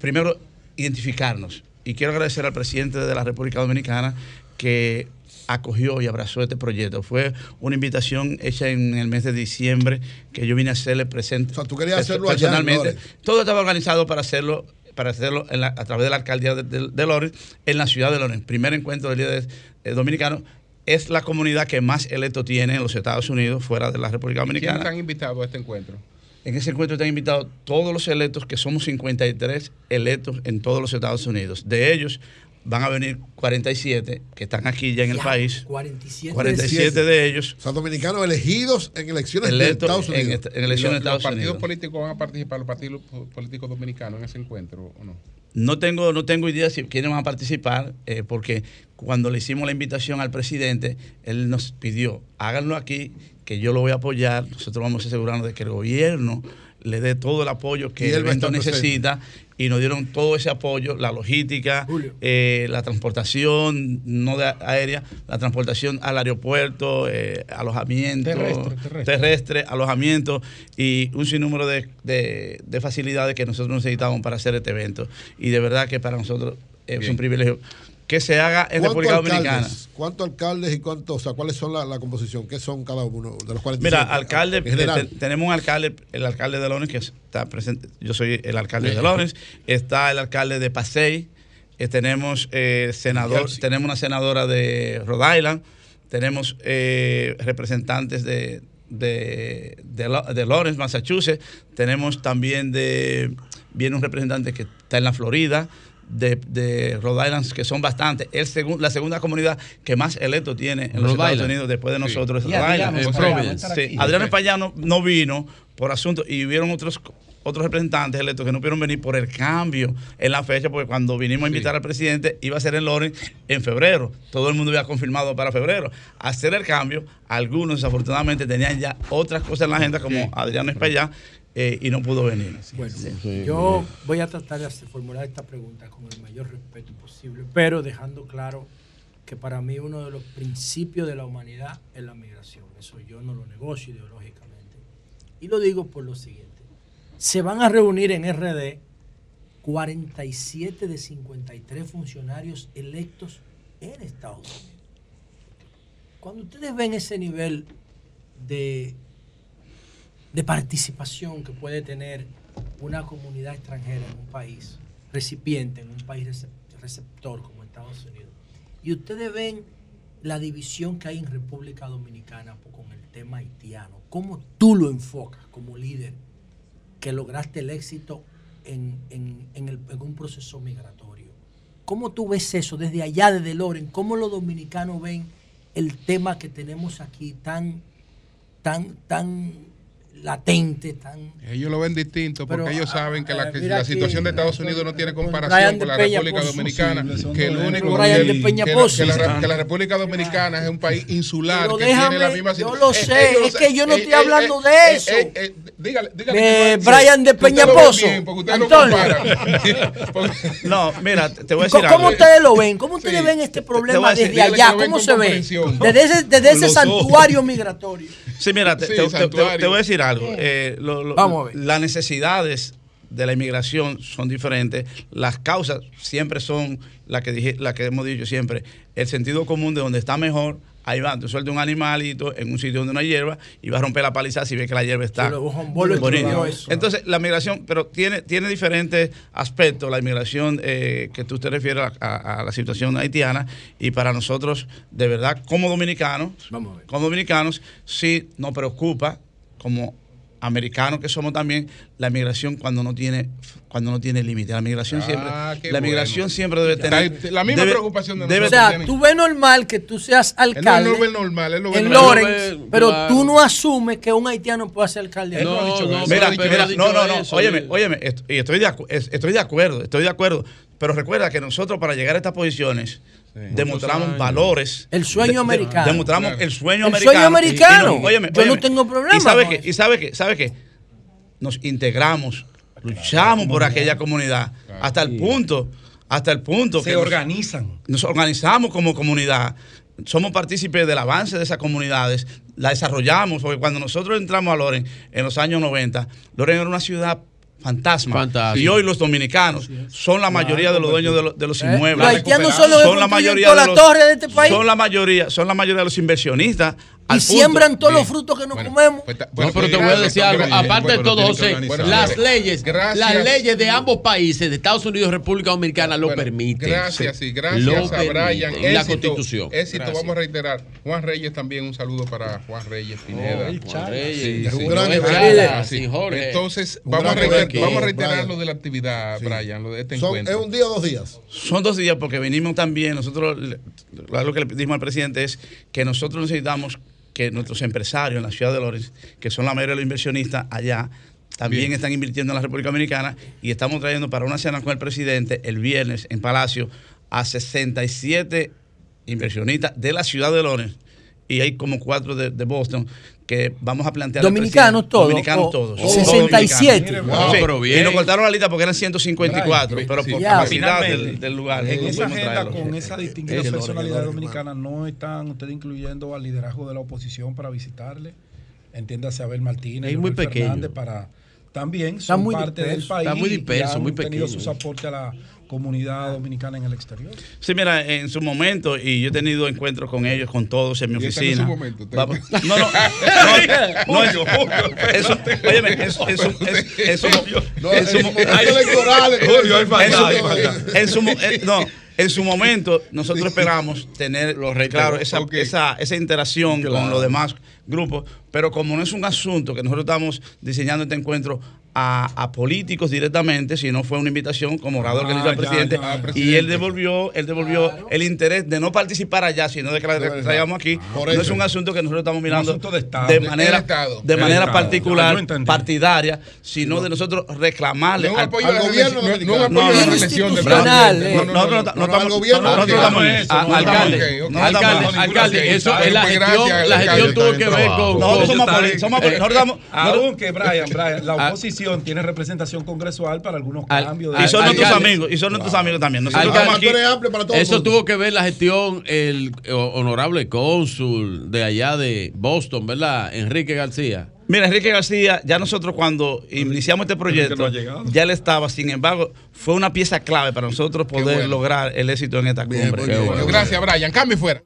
primero, identificarnos. Y quiero agradecer al presidente de la República Dominicana que acogió y abrazó este proyecto. Fue una invitación hecha en el mes de diciembre que yo vine a hacerle presente. O sea, tú querías hacerlo personalmente. Todo estaba organizado para hacerlo para hacerlo en la- a través de la alcaldía de, de, en la ciudad de Lawrence. Primer encuentro de líderes eh, dominicanos. Es la comunidad que más electo tiene en los Estados Unidos, fuera de la República ¿Quiénes Dominicana. están invitados a este encuentro? En ese encuentro están invitados todos los electos, que somos 53 electos en todos los Estados Unidos. De ellos, van a venir 47 que están aquí ya en el país. 47, 47 de ellos. O sea, dominicanos elegidos en elecciones de Estados Unidos. En, elecciones de ¿Los Estados partidos Unidos. políticos van a participar, los partidos políticos dominicanos en ese encuentro o no? No tengo, no tengo idea si quiénes van a participar, eh, porque cuando le hicimos la invitación al presidente, él nos pidió, háganlo aquí, que yo lo voy a apoyar. Nosotros vamos a asegurarnos de que el gobierno le dé todo el apoyo que el evento necesita y nos dieron todo ese apoyo, la logística, eh, la transportación no de aérea, la transportación al aeropuerto, eh, alojamiento Terrestre, terrestre. terrestre, alojamiento y un sinnúmero de, de- de facilidades que nosotros necesitamos para hacer este evento. Y de verdad que para nosotros es Bien. un privilegio que se haga en ¿Cuántos República Dominicana. alcaldes? ¿Cuántos alcaldes y cuántos, o sea, cuáles son la, la composición? ¿Qué son cada uno de los 47? Mira, alcalde, te- tenemos un alcalde, el alcalde de Lawrence, que está presente, yo soy el alcalde de Lawrence, está el alcalde de Pasey, eh, tenemos eh, senador, tenemos una senadora de Rhode Island, tenemos eh, representantes de, de, de, de Lawrence, Massachusetts, tenemos también de, viene un representante que está en la Florida, de, de Rhode Island, que son bastantes. El segun- la segunda comunidad que más electo tiene en los Estados Island. Unidos después de Sí. nosotros es Y Rhode Adriano Island. Espaillano va a estar Sí, aquí. Adriano Espaillano no vino por asunto y hubieron otros otros representantes electos que no pudieron venir por el cambio en la fecha, porque cuando vinimos a invitar al presidente iba a ser en Lawrence en febrero. Todo el mundo había confirmado para febrero. Hacer el cambio, algunos desafortunadamente tenían ya otras cosas en la agenda, como Adriano Espaillá, eh, y no pudo venir. Bueno, yo voy a tratar de hacer- formular esta pregunta con el mayor respeto posible, pero dejando claro que para mí uno de los principios de la humanidad es la migración. Eso yo no lo negocio ideológicamente. Y lo digo por lo siguiente. Se van a reunir en RD 47 de 53 funcionarios electos en Estados Unidos. Cuando ustedes ven ese nivel de de participación que puede tener una comunidad extranjera en un país, recipiente, en un país recep- receptor como Estados Unidos. Y ustedes ven la división que hay en República Dominicana con el tema haitiano. ¿Cómo tú lo enfocas como líder que lograste el éxito en, en- en un proceso migratorio? ¿Cómo tú ves eso desde allá, desde Loren? ¿Cómo los dominicanos ven el tema que tenemos aquí tan, tan, tan latente, tan... Ellos lo ven distinto porque Pero, ellos saben que la, eh, que la aquí, situación de Estados con- Unidos no tiene comparación con la República Pozo. Dominicana, Sí, que el único Brian que, de Peña que la- que la, que la República Dominicana es un país insular Pero que tiene la déjame, misma yo situación. lo sé, es que yo no estoy hablando de eso. dígale, dígale Eh, que- Brian de que usted Peña lo ve Pozo. bien, porque usted no. No, mira, te voy a ¿Cómo, decir cómo algo. ustedes lo ven? ¿Cómo ustedes Sí. ven este Te- te problema decir, desde allá? ¿Cómo se ve? Desde ese, santuario migratorio. Sí, mira, te voy a decir algo. Eh, lo- lo- Vamos a ver. Las necesidades de la inmigración son diferentes. Las causas siempre son las que, dije, las que hemos dicho siempre. El sentido común de donde está mejor, ahí va. Tú sueltas un animalito en un sitio donde no hay hierba y vas a romper la paliza si ves que la hierba está bonita. Entonces, la migración, pero tiene, tiene diferentes aspectos. La inmigración eh, que tú te refieres a, a- a la situación haitiana y para nosotros, de verdad, como dominicanos, como dominicanos, sí nos preocupa como americanos que somos también la migración cuando no tiene cuando no tiene límite la migración Ah, siempre la bueno. migración siempre debe tener la misma debe- preocupación de debe O sea, tú ves normal que tú seas alcalde Él no ve normal, él lo ve en normal. Lawrence, Él lo ve- pero claro. tú no asumes que un haitiano pueda ser alcalde. No dicho mira, mira, no, no, no, óyeme, óyeme, estoy de, estoy de acuerdo, estoy de acuerdo, pero recuerda que nosotros para llegar a estas posiciones demostramos valores. El sueño de- americano. Demostramos Claro. el sueño El americano. sueño americano. Y- y óyeme, Yo no tengo problema ¿Y sabe qué? ¿Y sabe qué? ¿Sabe qué? Nos integramos, luchamos por aquella comunidad hasta el punto, hasta el punto Se que nos- organizan. nos organizamos como comunidad, somos partícipes del avance de esas comunidades, la desarrollamos, porque cuando nosotros entramos a Loren en los años 90, Loren era una ciudad fantasma. Fantasma. Y hoy los dominicanos son la mayoría de los dueños de los, de los Eh, inmuebles. los haitianos son los que construyen toda la los- torre de este país. Son la mayoría, son la mayoría de los inversionistas y siembran todos los frutos que nos comemos. Pues no, pero te voy a decir algo. Aparte de todo, José, las leyes, las leyes de ambos países, de Estados Unidos y República Dominicana, lo permiten. Gracias, sí, gracias a Brian. Y la Constitución. Éxito, vamos a reiterar. Juan Reyes también, un saludo para Juan Reyes Pineda. Juan Reyes. Entonces, vamos a, reiterar, lo de la actividad, Brian, lo de este encuentro. ¿Es un día o dos días? Son dos días porque venimos también, nosotros, lo que le pedimos al presidente es que nosotros necesitamos que nuestros empresarios en la ciudad de Lorenz, que son la mayoría de los inversionistas allá, también están invirtiendo en la República Dominicana y estamos trayendo para una cena con el presidente el viernes en Palacio a 67 inversionistas de la ciudad de Lorenz y hay como cuatro de, de Boston que vamos a plantear. Dominicanos todos. Dominicanos todos. 67. pero bien. Y nos cortaron la lista porque eran 154, pero por capacidad del, del, lugar. En esa agenda, con esa distinguida personalidad dominicana, no están ustedes incluyendo al liderazgo de la oposición para visitarle. Entiéndase a Abel Martínez, es muy pequeño. Fernández para también son parte del país. Está muy disperso, muy pequeño. tenido sus aportes a la comunidad dominicana en el exterior. Sí, mira, en su momento, y yo he tenido encuentros con ellos, con todos en mi oficina. En su momento, no, no, no, no, eso, óyeme, eso, eso, eso, en su, no, en su momento, nosotros esperamos tener, claro, esa, esa, esa interacción con los demás grupos, pero como no es un asunto que nosotros estamos diseñando este encuentro a, políticos directamente, sino fue una invitación como orador que le hizo al presidente, y él devolvió, él devolvió el interés de no participar allá, sino de que la traigamos aquí. no es un asunto que nosotros estamos mirando de, manera, de manera particular, partidaria, sino de nosotros reclamarle al, gobierno. No, no, al gobierno. Alcalde, alcalde, eso es la gestión, la gestión tuvo que ver con. Nosotros somos Aunque, Brian, Brian, la oposición tiene representación congresual para algunos cambios. y son nuestros amigos, y son nuestros amigos también. eso tuvo que ver la gestión, el honorable cónsul de allá de Boston, ¿verdad? Enrique García. Mira, Enrique García, ya nosotros cuando iniciamos este proyecto, ya él estaba, sin embargo, fue una pieza clave para nosotros poder lograr el éxito en esta cumbre. Gracias, Brian. Cambio fuera.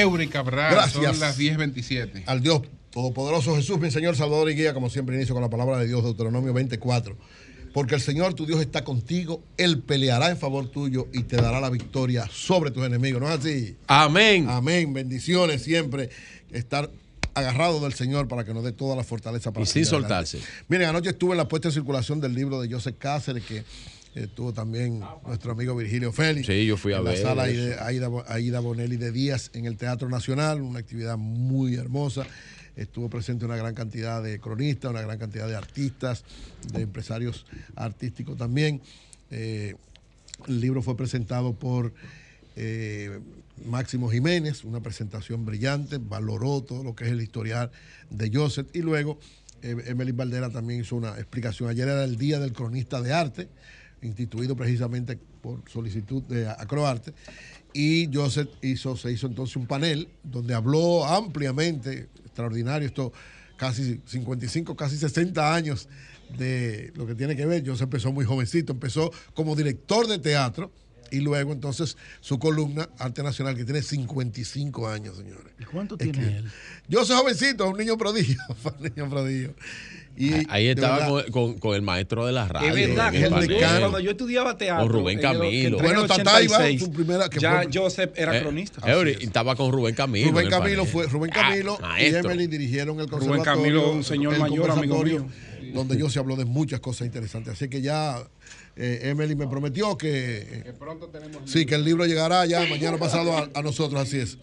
Eury Cabral. Gracias. Son las 10.27. Al Dios Todopoderoso Jesús, mi Señor, Salvador y Guía, como siempre inicio con la palabra de Dios, Deuteronomio 24. Porque el Señor tu Dios está contigo, Él peleará en favor tuyo y te dará la victoria sobre tus enemigos. ¿No es así? Amén. Amén. Bendiciones siempre. Estar agarrado del Señor para que nos dé toda la fortaleza para Y sin soltarse. Miren, anoche estuve en la puesta en circulación del libro de Joseph Cáceres, que Estuvo también nuestro amigo Virgilio Félix. Sí, yo fui a en ver. La sala Aida, Aida Bonelli de Díaz en el Teatro Nacional, una actividad muy hermosa. Estuvo presente una gran cantidad de cronistas, una gran cantidad de artistas, de empresarios artísticos también. Eh, el libro fue presentado por eh, Máximo Jiménez, una presentación brillante, valoró todo lo que es el historial de Joseph y luego eh, Emily Valdera también hizo una explicación. Ayer era el Día del Cronista de Arte instituido precisamente por solicitud de Acroarte. Y Joseph hizo, se hizo entonces un panel donde habló ampliamente, extraordinario, esto casi 55, casi 60 años de lo que tiene que ver. Joseph empezó muy jovencito, empezó como director de teatro y luego entonces su columna Arte Nacional, que tiene 55 años, señores. ¿Y cuánto tiene él? Yo soy jovencito, un niño prodigio, un niño prodigio. Ahí estaba con, con, el maestro de la radio. Es verdad, el decano. Cuando yo estudiaba teatro. Con Rubén Camilo. Bueno, Tatá iba su primera. Que ya Joseph era eh, cronista. estaba con Rubén Camilo. Rubén Camilo fue. Rubén ah, Camilo y Emily dirigieron el conservatorio. Rubén Camilo, un señor mayor, amigo mío. Donde yo se habló de muchas cosas interesantes. Así que ya eh, Emily me prometió que, que pronto tenemos sí, que el libro llegará ya mañana pasado a, a nosotros, así es.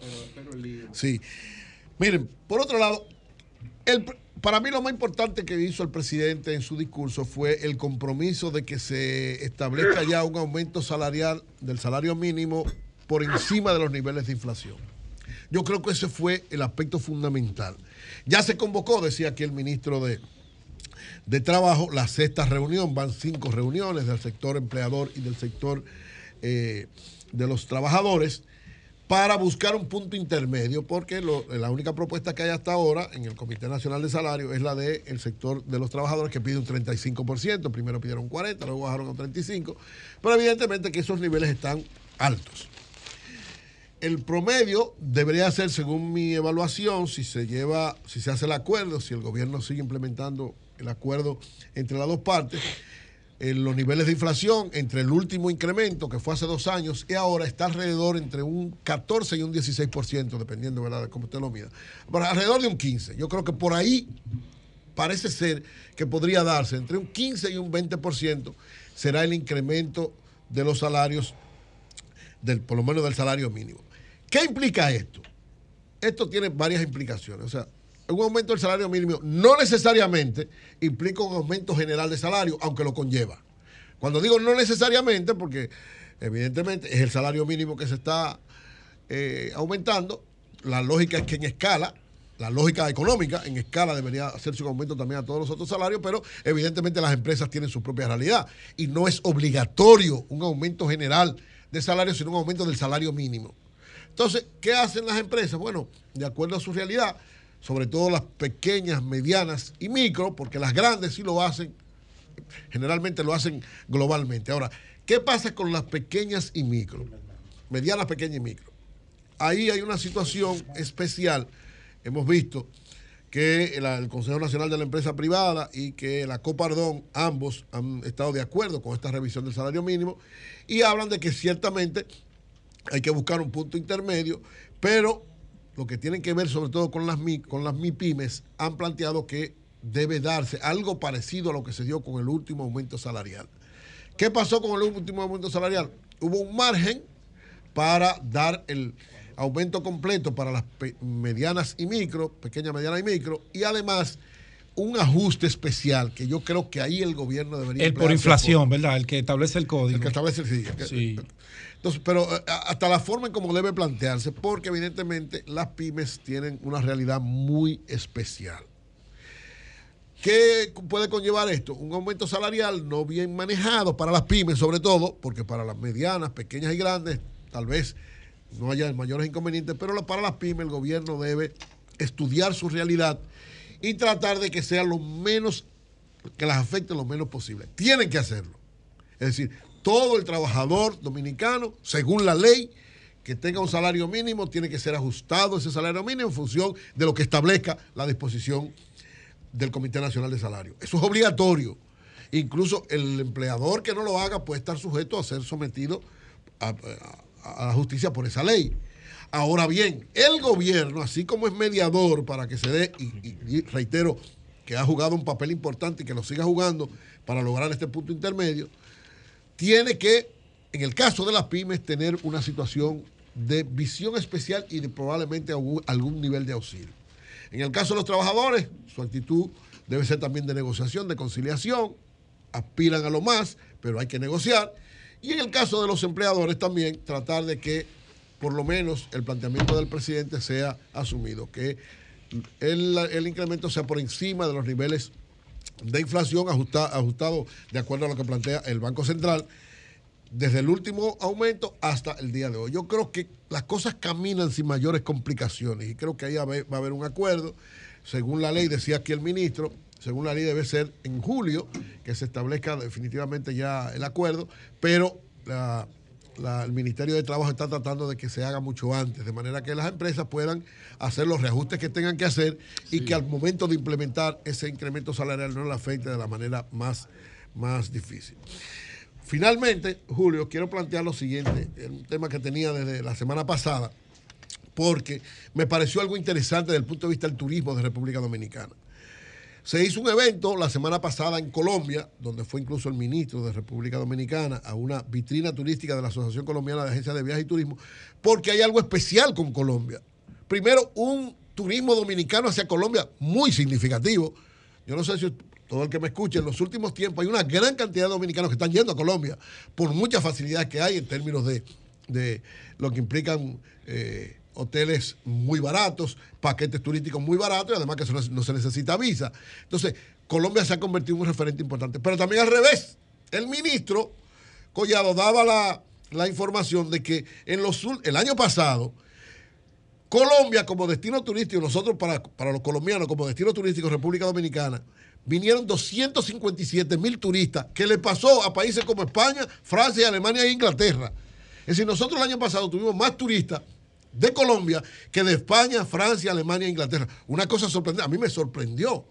Sí. Miren, por otro lado, el, para mí lo más importante que hizo el presidente en su discurso fue el compromiso de que se establezca ya un aumento salarial del salario mínimo por encima de los niveles de inflación. Yo creo que ese fue el aspecto fundamental. Ya se convocó, decía aquí el ministro de, de Trabajo, la sexta reunión, van cinco reuniones del sector empleador y del sector eh, de los trabajadores para buscar un punto intermedio, porque la única propuesta que hay hasta ahora en el Comité Nacional de Salario es la del sector de los trabajadores que pide un 35%, primero pidieron un 40%, luego bajaron a un 35%, pero evidentemente que esos niveles están altos. El promedio debería ser, según mi evaluación, si se lleva, si se hace el acuerdo, si el gobierno sigue implementando el acuerdo entre las dos partes, los niveles de inflación entre el último incremento, que fue hace dos años, y ahora está alrededor entre un 14 y un 16%, dependiendo ¿verdad? de cómo usted lo mida. Alrededor de un 15%. Yo creo que por ahí parece ser que podría darse entre un 15 y un 20% será el incremento de los salarios, del, por lo menos del salario mínimo. ¿Qué implica esto? Esto tiene varias implicaciones. O sea, un aumento del salario mínimo no necesariamente implica un aumento general de salario, aunque lo conlleva. Cuando digo no necesariamente, porque evidentemente es el salario mínimo que se está eh, aumentando, la lógica es que en escala, la lógica económica, en escala debería hacerse un aumento también a todos los otros salarios, pero evidentemente las empresas tienen su propia realidad y no es obligatorio un aumento general de salario, sino un aumento del salario mínimo. Entonces, ¿qué hacen las empresas? Bueno, de acuerdo a su realidad, sobre todo las pequeñas, medianas y micro, porque las grandes sí lo hacen, generalmente lo hacen globalmente. Ahora, ¿qué pasa con las pequeñas y micro? Medianas, pequeñas y micro. Ahí hay una situación especial. Hemos visto que el, Consejo Nacional de la Empresa Privada y que la Copardón, ambos han estado de acuerdo con esta revisión del salario mínimo y hablan de que ciertamente hay que buscar un punto intermedio, pero lo que tienen que ver sobre todo con las, con las MIPIMES, han planteado que debe darse algo parecido a lo que se dio con el último aumento salarial. ¿Qué pasó con el último aumento salarial? Hubo un margen para dar el aumento completo para las medianas y micro, pequeña, mediana y micro, y además un ajuste especial que yo creo que ahí el gobierno debería... El por inflación, ¿verdad? El que establece el código. El que establece el sí. sí pero eh, hasta la forma en cómo debe plantearse, porque evidentemente las pymes tienen una realidad muy especial. ¿Qué puede conllevar esto? Un aumento salarial no bien manejado para las pymes, sobre todo, porque para las medianas, pequeñas y grandes, tal vez no haya mayores inconvenientes, pero para las pymes el gobierno debe estudiar su realidad y tratar de que sea lo menos, que las afecte lo menos posible. Tienen que hacerlo. Es decir, todo el trabajador dominicano, según la ley, que tenga un salario mínimo, tiene que ser ajustado ese salario mínimo en función de lo que establezca la disposición del Comité Nacional de Salario. Eso es obligatorio. Incluso el empleador que no lo haga puede estar sujeto a ser sometido a, la justicia por esa ley. Ahora bien, el gobierno, así como es mediador para que se dé, y, reitero que ha jugado un papel importante y que lo siga jugando para lograr este punto intermedio, tiene que, en el caso de las pymes, tener una situación de visión especial y de probablemente algún, nivel de auxilio. En el caso de los trabajadores, su actitud debe ser también de negociación, de conciliación, aspiran a lo más, pero hay que negociar. Y en el caso de los empleadores también tratar de que por lo menos el planteamiento del presidente sea asumido, que el, el incremento sea por encima de los niveles de inflación ajustado de acuerdo a lo que plantea el Banco Central desde el último aumento hasta el día de hoy. Yo creo que las cosas caminan sin mayores complicaciones y creo que ahí va a haber un acuerdo. Según la ley, decía aquí el ministro, según la ley debe ser en julio que se establezca definitivamente ya el acuerdo, pero la, el Ministerio de Trabajo está tratando de que se haga mucho antes, de manera que las empresas puedan hacer los reajustes que tengan que hacer y que al momento de implementar ese incremento salarial no le afecte de la manera más, más difícil. Finalmente, Julio, quiero plantear lo siguiente, un tema que tenía desde la semana pasada, porque me pareció algo interesante desde el punto de vista del turismo de República Dominicana. Se hizo un evento la semana pasada en Colombia, donde fue incluso el ministro de República Dominicana a una vitrina turística de la Asociación Colombiana de Agencias de Viajes y Turismo, porque hay algo especial con Colombia. Primero, un turismo dominicano hacia Colombia muy significativo. Yo no sé si todo el que me escuche, en los últimos tiempos hay una gran cantidad de dominicanos que están yendo a Colombia por muchas facilidades que hay en términos de, lo que implican eh, hoteles muy baratos, paquetes turísticos muy baratos y además que no, se necesita visa. Entonces, Colombia se ha convertido en un referente importante. Pero también al revés, el ministro Collado daba la, la información de que en los, el año pasado, Colombia como destino turístico, nosotros para, para los colombianos como destino turístico, República Dominicana, vinieron 257 mil turistas, que le pasó a países como España, Francia, Alemania e Inglaterra. Es decir, nosotros el año pasado tuvimos más turistas de Colombia que de España, Francia, Alemania e Inglaterra. Una cosa sorprendente, a mí me sorprendió.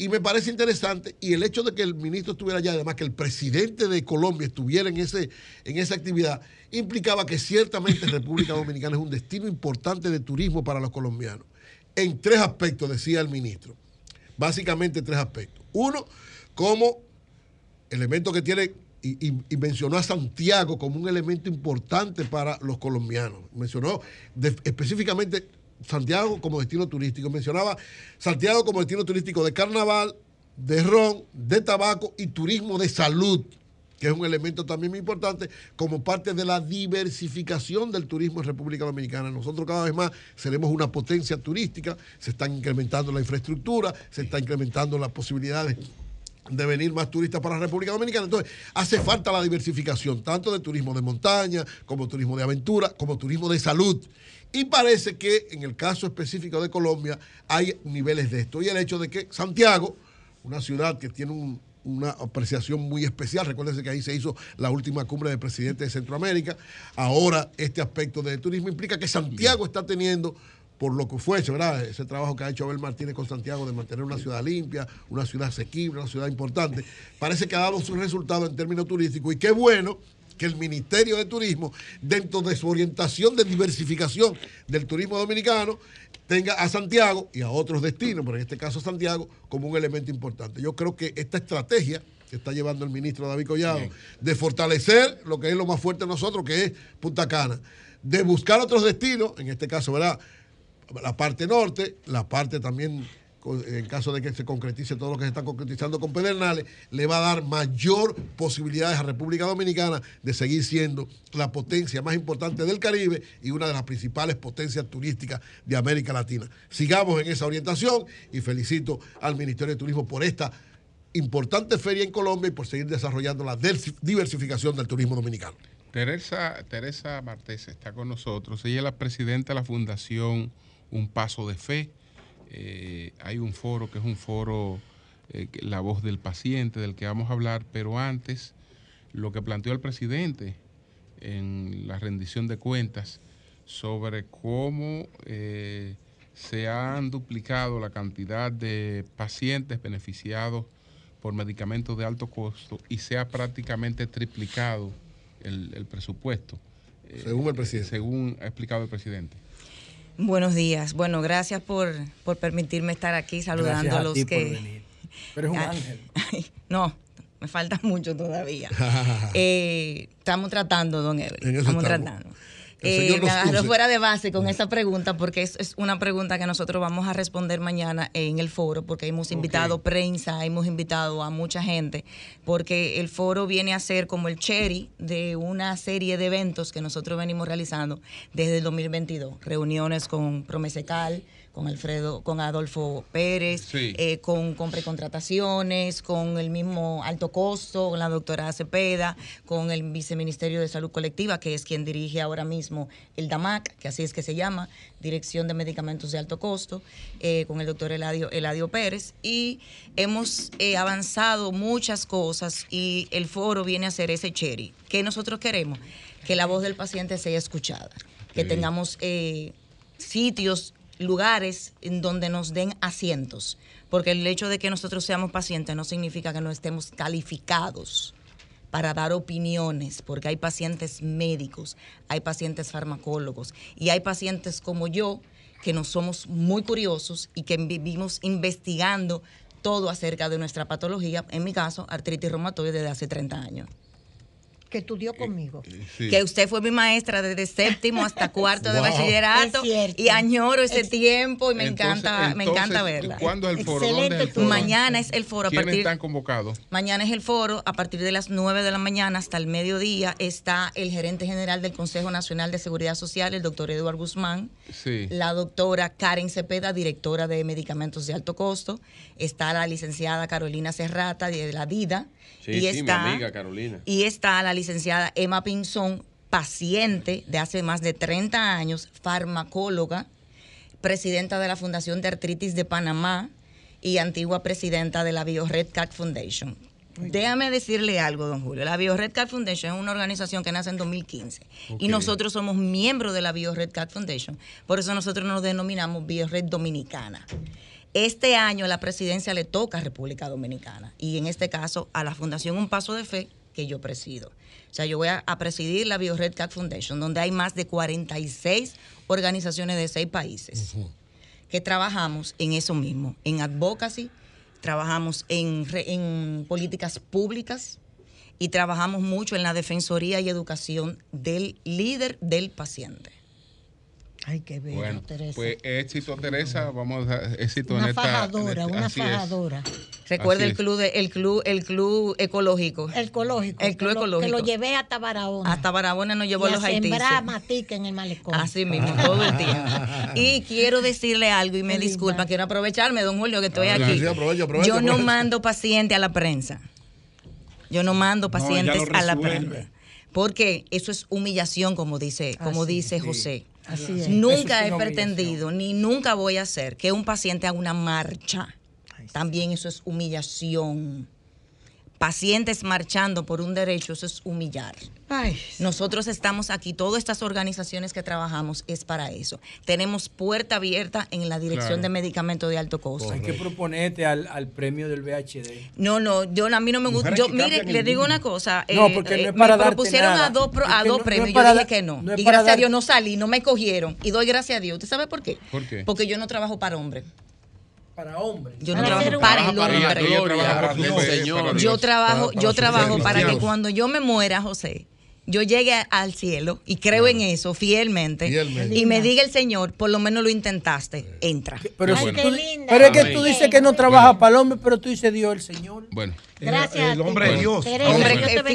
Y me parece interesante, y el hecho de que el ministro estuviera allá, además que el presidente de Colombia estuviera en, ese, en esa actividad, implicaba que ciertamente República Dominicana es un destino importante de turismo para los colombianos. En tres aspectos, decía el ministro. Básicamente tres aspectos. Uno, como elemento que tiene, y, mencionó a Santiago como un elemento importante para los colombianos. Mencionó específicamente Santiago como destino turístico. Mencionaba Santiago como destino turístico de carnaval, de ron, de tabaco y turismo de salud, que es un elemento también muy importante como parte de la diversificación del turismo en República Dominicana. Nosotros cada vez más seremos una potencia turística, se están incrementando la infraestructura, se están incrementando las posibilidades de venir más turistas para la República Dominicana. Entonces, hace falta la diversificación, tanto de turismo de montaña, como turismo de aventura, como turismo de salud. Y parece que en el caso específico de Colombia hay niveles de esto. Y el hecho de que Santiago, una ciudad que tiene una apreciación muy especial. Recuérdense que ahí se hizo la última cumbre de presidente de Centroamérica. Ahora este aspecto de turismo implica que Santiago está teniendo, por lo que fuese, ¿verdad? Ese trabajo que ha hecho Abel Martínez con Santiago de mantener una ciudad limpia, una ciudad asequible, una ciudad importante, parece que ha dado su resultado en términos turísticos. Y qué bueno que el Ministerio de Turismo, dentro de su orientación de diversificación del turismo dominicano, tenga a Santiago y a otros destinos, pero en este caso a Santiago, como un elemento importante. Yo creo que esta estrategia que está llevando el ministro David Collado, de fortalecer lo que es lo más fuerte de nosotros, que es Punta Cana, de buscar otros destinos, en este caso, ¿verdad? La parte norte, la parte también en caso de que se concretice todo lo que se está concretizando con Pedernales, le va a dar mayor posibilidades a República Dominicana de seguir siendo la potencia más importante del Caribe y una de las principales potencias turísticas de América Latina. Sigamos en esa orientación y felicito al Ministerio de Turismo por esta importante feria en Colombia y por seguir desarrollando la diversificación del turismo dominicano. Teresa, Teresa Martés está con nosotros. Ella es la presidenta de la Fundación Un Paso de Fe eh, hay un foro que es un foro, eh, la voz del paciente, del que vamos a hablar, pero antes lo que planteó el presidente en la rendición de cuentas sobre cómo eh, se han duplicado la cantidad de pacientes beneficiados por medicamentos de alto costo y se ha prácticamente triplicado el, el presupuesto. Según el presidente. Según ha explicado el presidente. Buenos días. Bueno, gracias por, permitirme estar aquí saludando a, los que. Pero es un ángel. no, me falta mucho todavía. Eh, estamos tratando, don Evelyn. Estamos tratando. Eh, me agarró fuera de base con esa pregunta porque es, es, una pregunta que nosotros vamos a responder mañana en el foro porque hemos invitado prensa, hemos invitado a mucha gente porque el foro viene a ser como el cherry de una serie de eventos que nosotros venimos realizando desde el 2022. Reuniones con Promesecal, con Alfredo, con Adolfo Pérez, eh, con, con precontrataciones, con el mismo alto costo, con la doctora Cepeda, con el viceministerio de Salud Colectiva, que es quien dirige ahora mismo el DAMAC, que así es que se llama, Dirección de Medicamentos de Alto Costo, eh, con el doctor Eladio, Eladio Pérez, y hemos eh, avanzado muchas cosas y el foro viene a ser ese cherry. ¿Qué nosotros queremos? Que la voz del paciente sea escuchada, que tengamos sitios lugares en donde nos den asientos, porque el hecho de que nosotros seamos pacientes no significa que no estemos calificados para dar opiniones, porque hay pacientes médicos, hay pacientes farmacólogos y hay pacientes como yo que nos somos muy curiosos y que vivimos investigando todo acerca de nuestra patología, en mi caso, artritis reumatoide desde hace 30 años que estudió conmigo. Que usted fue mi maestra desde séptimo hasta cuarto de bachillerato y añoro ese tiempo y me encanta me encanta verla. ¿Cuándo es el foro? Mañana es el foro. A ¿Quiénes están convocados? Mañana es el foro. A partir de las 9 de la mañana hasta el mediodía está el gerente general del Consejo Nacional de Seguridad Social, el doctor Eduardo Guzmán. La doctora Karen Cepeda, directora de medicamentos de alto costo. Está la licenciada Carolina Serrata de la DIDA. y está, mi amiga Carolina. Y está la licenciada Emma Pinzón, paciente de hace más de 30 años, farmacóloga, presidenta de la Fundación de Artritis de Panamá y antigua presidenta de la BioRed Cat Foundation. Déjame decirle algo, don Julio. La BioRed Cat Foundation es una organización que nace en 2015 y nosotros somos miembros de la BioRed Cat Foundation. Por eso nosotros nos denominamos BioRed Dominicana. Este año la presidencia le toca a República Dominicana y en este caso a la Fundación Un Paso de Fe que yo presido. O sea, yo voy a, presidir la BioRed Cat Foundation, donde hay más de 46 organizaciones de seis países que trabajamos en eso mismo, en advocacy, trabajamos en, en políticas públicas y trabajamos mucho en la defensoría y educación del líder del paciente. Ay, qué bello, bueno, Teresa. Pues éxito, Teresa. Vamos a éxito una en esta. Fajadora, en una fajadora. Recuerda el club, de, el club, el club ecológico. El ecológico. El club ecológico. que lo llevé hasta Barahona. Hasta Barahona nos llevó y los a sembrar matica en el malecón. Así mismo, todo el tiempo. y quiero decirle algo y me disculpa, quiero aprovecharme, don Julio, que estoy aquí. Yo no mando paciente a la prensa. Yo no mando pacientes a la prensa. Porque eso es humillación, como dice, como dice José. Nunca he pretendido, ni nunca voy a hacer que un paciente haga una marcha. También eso es humillación pacientes marchando por un derecho, eso es humillar. Nosotros estamos aquí, todas estas organizaciones que trabajamos es para eso. Tenemos puerta abierta en la dirección de medicamentos de alto costo. Hay que proponerte al, premio del VHD. No, no, yo a mí no me gusta. Yo, mire, le digo una cosa. No, eh, porque no es eh, para me propusieron a dos, a dos premios. yo dije que no. y gracias a Dios no salí, no me cogieron. Y doy gracias a Dios. ¿Usted sabe por qué? ¿Por qué? Porque yo no trabajo para hombres para hombres. Yo no trabajo para el hombre. Yo trabajo, yo trabajo para que cuando yo me muera, José, yo llegue al cielo y creo en eso fielmente, y me diga el Señor, por lo menos lo intentaste, entra. Pero, pero es que tú dices que no trabaja para el hombre, pero tú dices Dios el Señor. Bueno. Gracias. El hombre de Dios.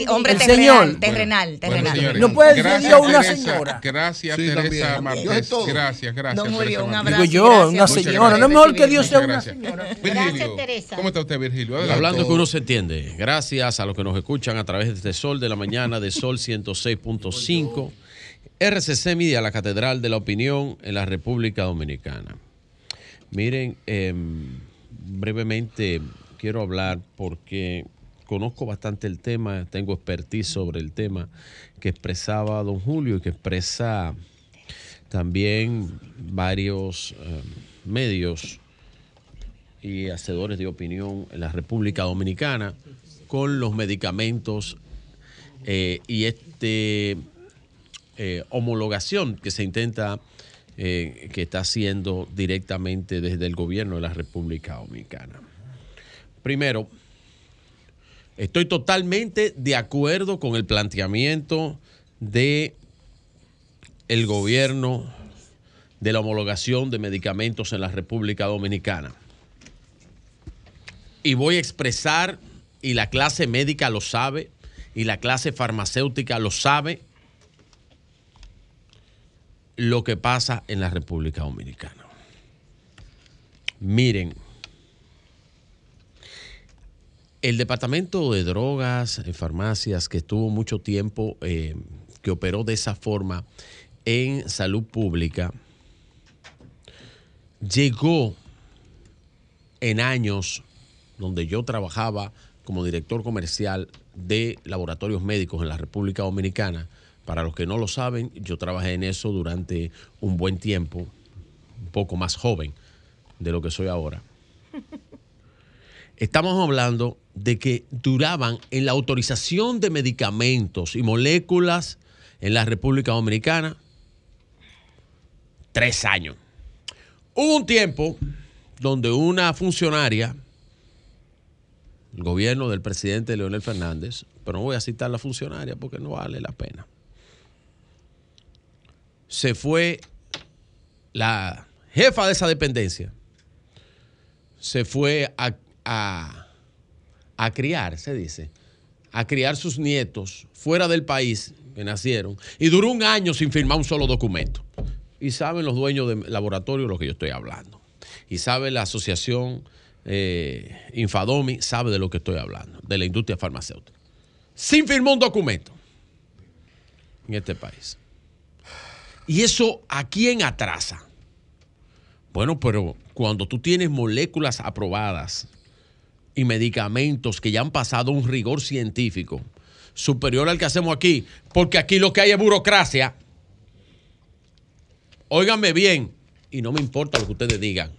hombre, terrenal, terrenal, terrenal. no puede ser Dios una señora. Gracias, Teresa Martínez. Gracias, gracias. Don un abrazo. Digo yo, una señora. No es mejor que Dios sea una señora. Virgilio, ¿cómo está usted, Virgilio? Hablando que uno se entiende. Gracias a los que nos escuchan a través de este Sol de la Mañana de Sol 106.5. RCC Media, la Catedral de la Opinión en la República Dominicana. Miren, brevemente quiero hablar porque conozco bastante el tema, tengo expertise sobre el tema que expresaba don Julio y que expresa también varios eh, medios y hacedores de opinión en la República Dominicana con los medicamentos eh, y este eh, homologación que se intenta que está haciendo directamente desde el gobierno de la República Dominicana. Primero, estoy totalmente de acuerdo con el planteamiento de el gobierno de la homologación de medicamentos en la República Dominicana. Y voy a expresar, y la clase médica lo sabe, y la clase farmacéutica lo sabe, lo que pasa en la República Dominicana. Miren, el departamento de drogas, y farmacias, que estuvo mucho tiempo, eh, que operó de esa forma en salud pública, llegó en años donde yo trabajaba como director comercial de laboratorios médicos en la República Dominicana. Para los que no lo saben, yo trabajé en eso durante un buen tiempo, un poco más joven de lo que soy ahora. Estamos hablando de que duraban en la autorización de medicamentos y moléculas en la República Dominicana tres años. Hubo un tiempo donde una funcionaria, el gobierno del presidente Leonel Fernández, pero no voy a citar la funcionaria porque no vale la pena, se fue la jefa de esa dependencia, se fue a a, criar, se dice, a criar sus nietos fuera del país que nacieron y duró un año sin firmar un solo documento. Y saben los dueños del laboratorio lo que yo estoy hablando. Y sabe la asociación eh, Infadomi, sabe de lo que estoy hablando, de la industria farmacéutica. Sin firmar un documento. en este país. ¿Y eso a quién atrasa? Bueno, pero cuando tú tienes moléculas aprobadas y medicamentos que ya han pasado un rigor científico superior al que hacemos aquí, porque aquí lo que hay es burocracia. Óiganme bien, y no me importa lo que ustedes digan.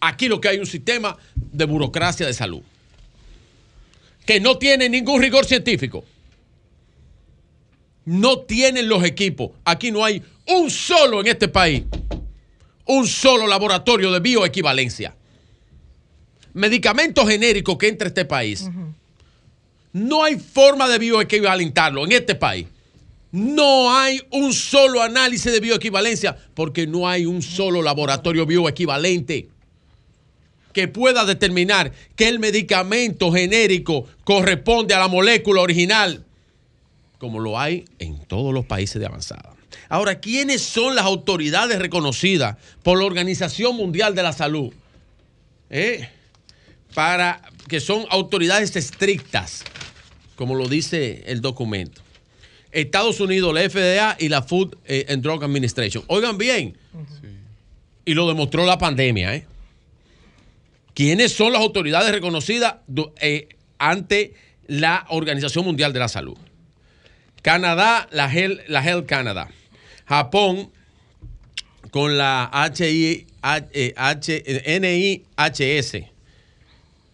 Aquí lo que hay es un sistema de burocracia de salud que no tiene ningún rigor científico. No tienen los equipos. Aquí no hay un solo en este país, un solo laboratorio de bioequivalencia. Medicamentos genéricos que entre a este país. No hay forma de bioequivalentarlo en este país. No hay un solo análisis de bioequivalencia porque no hay un solo laboratorio bioequivalente que pueda determinar que el medicamento genérico corresponde a la molécula original, como lo hay en todos los países de avanzada. Ahora, ¿quiénes son las autoridades reconocidas por la Organización Mundial de la Salud? ¿Eh? Para que son autoridades estrictas, como lo dice el documento. Estados Unidos, la FDA y la Food and Drug Administration. Oigan bien. Y lo demostró la pandemia. ¿eh? ¿Quiénes son las autoridades reconocidas eh, ante la Organización Mundial de la Salud? Canadá, la Health, la Health Canada. Japón, con la HI, NIHS.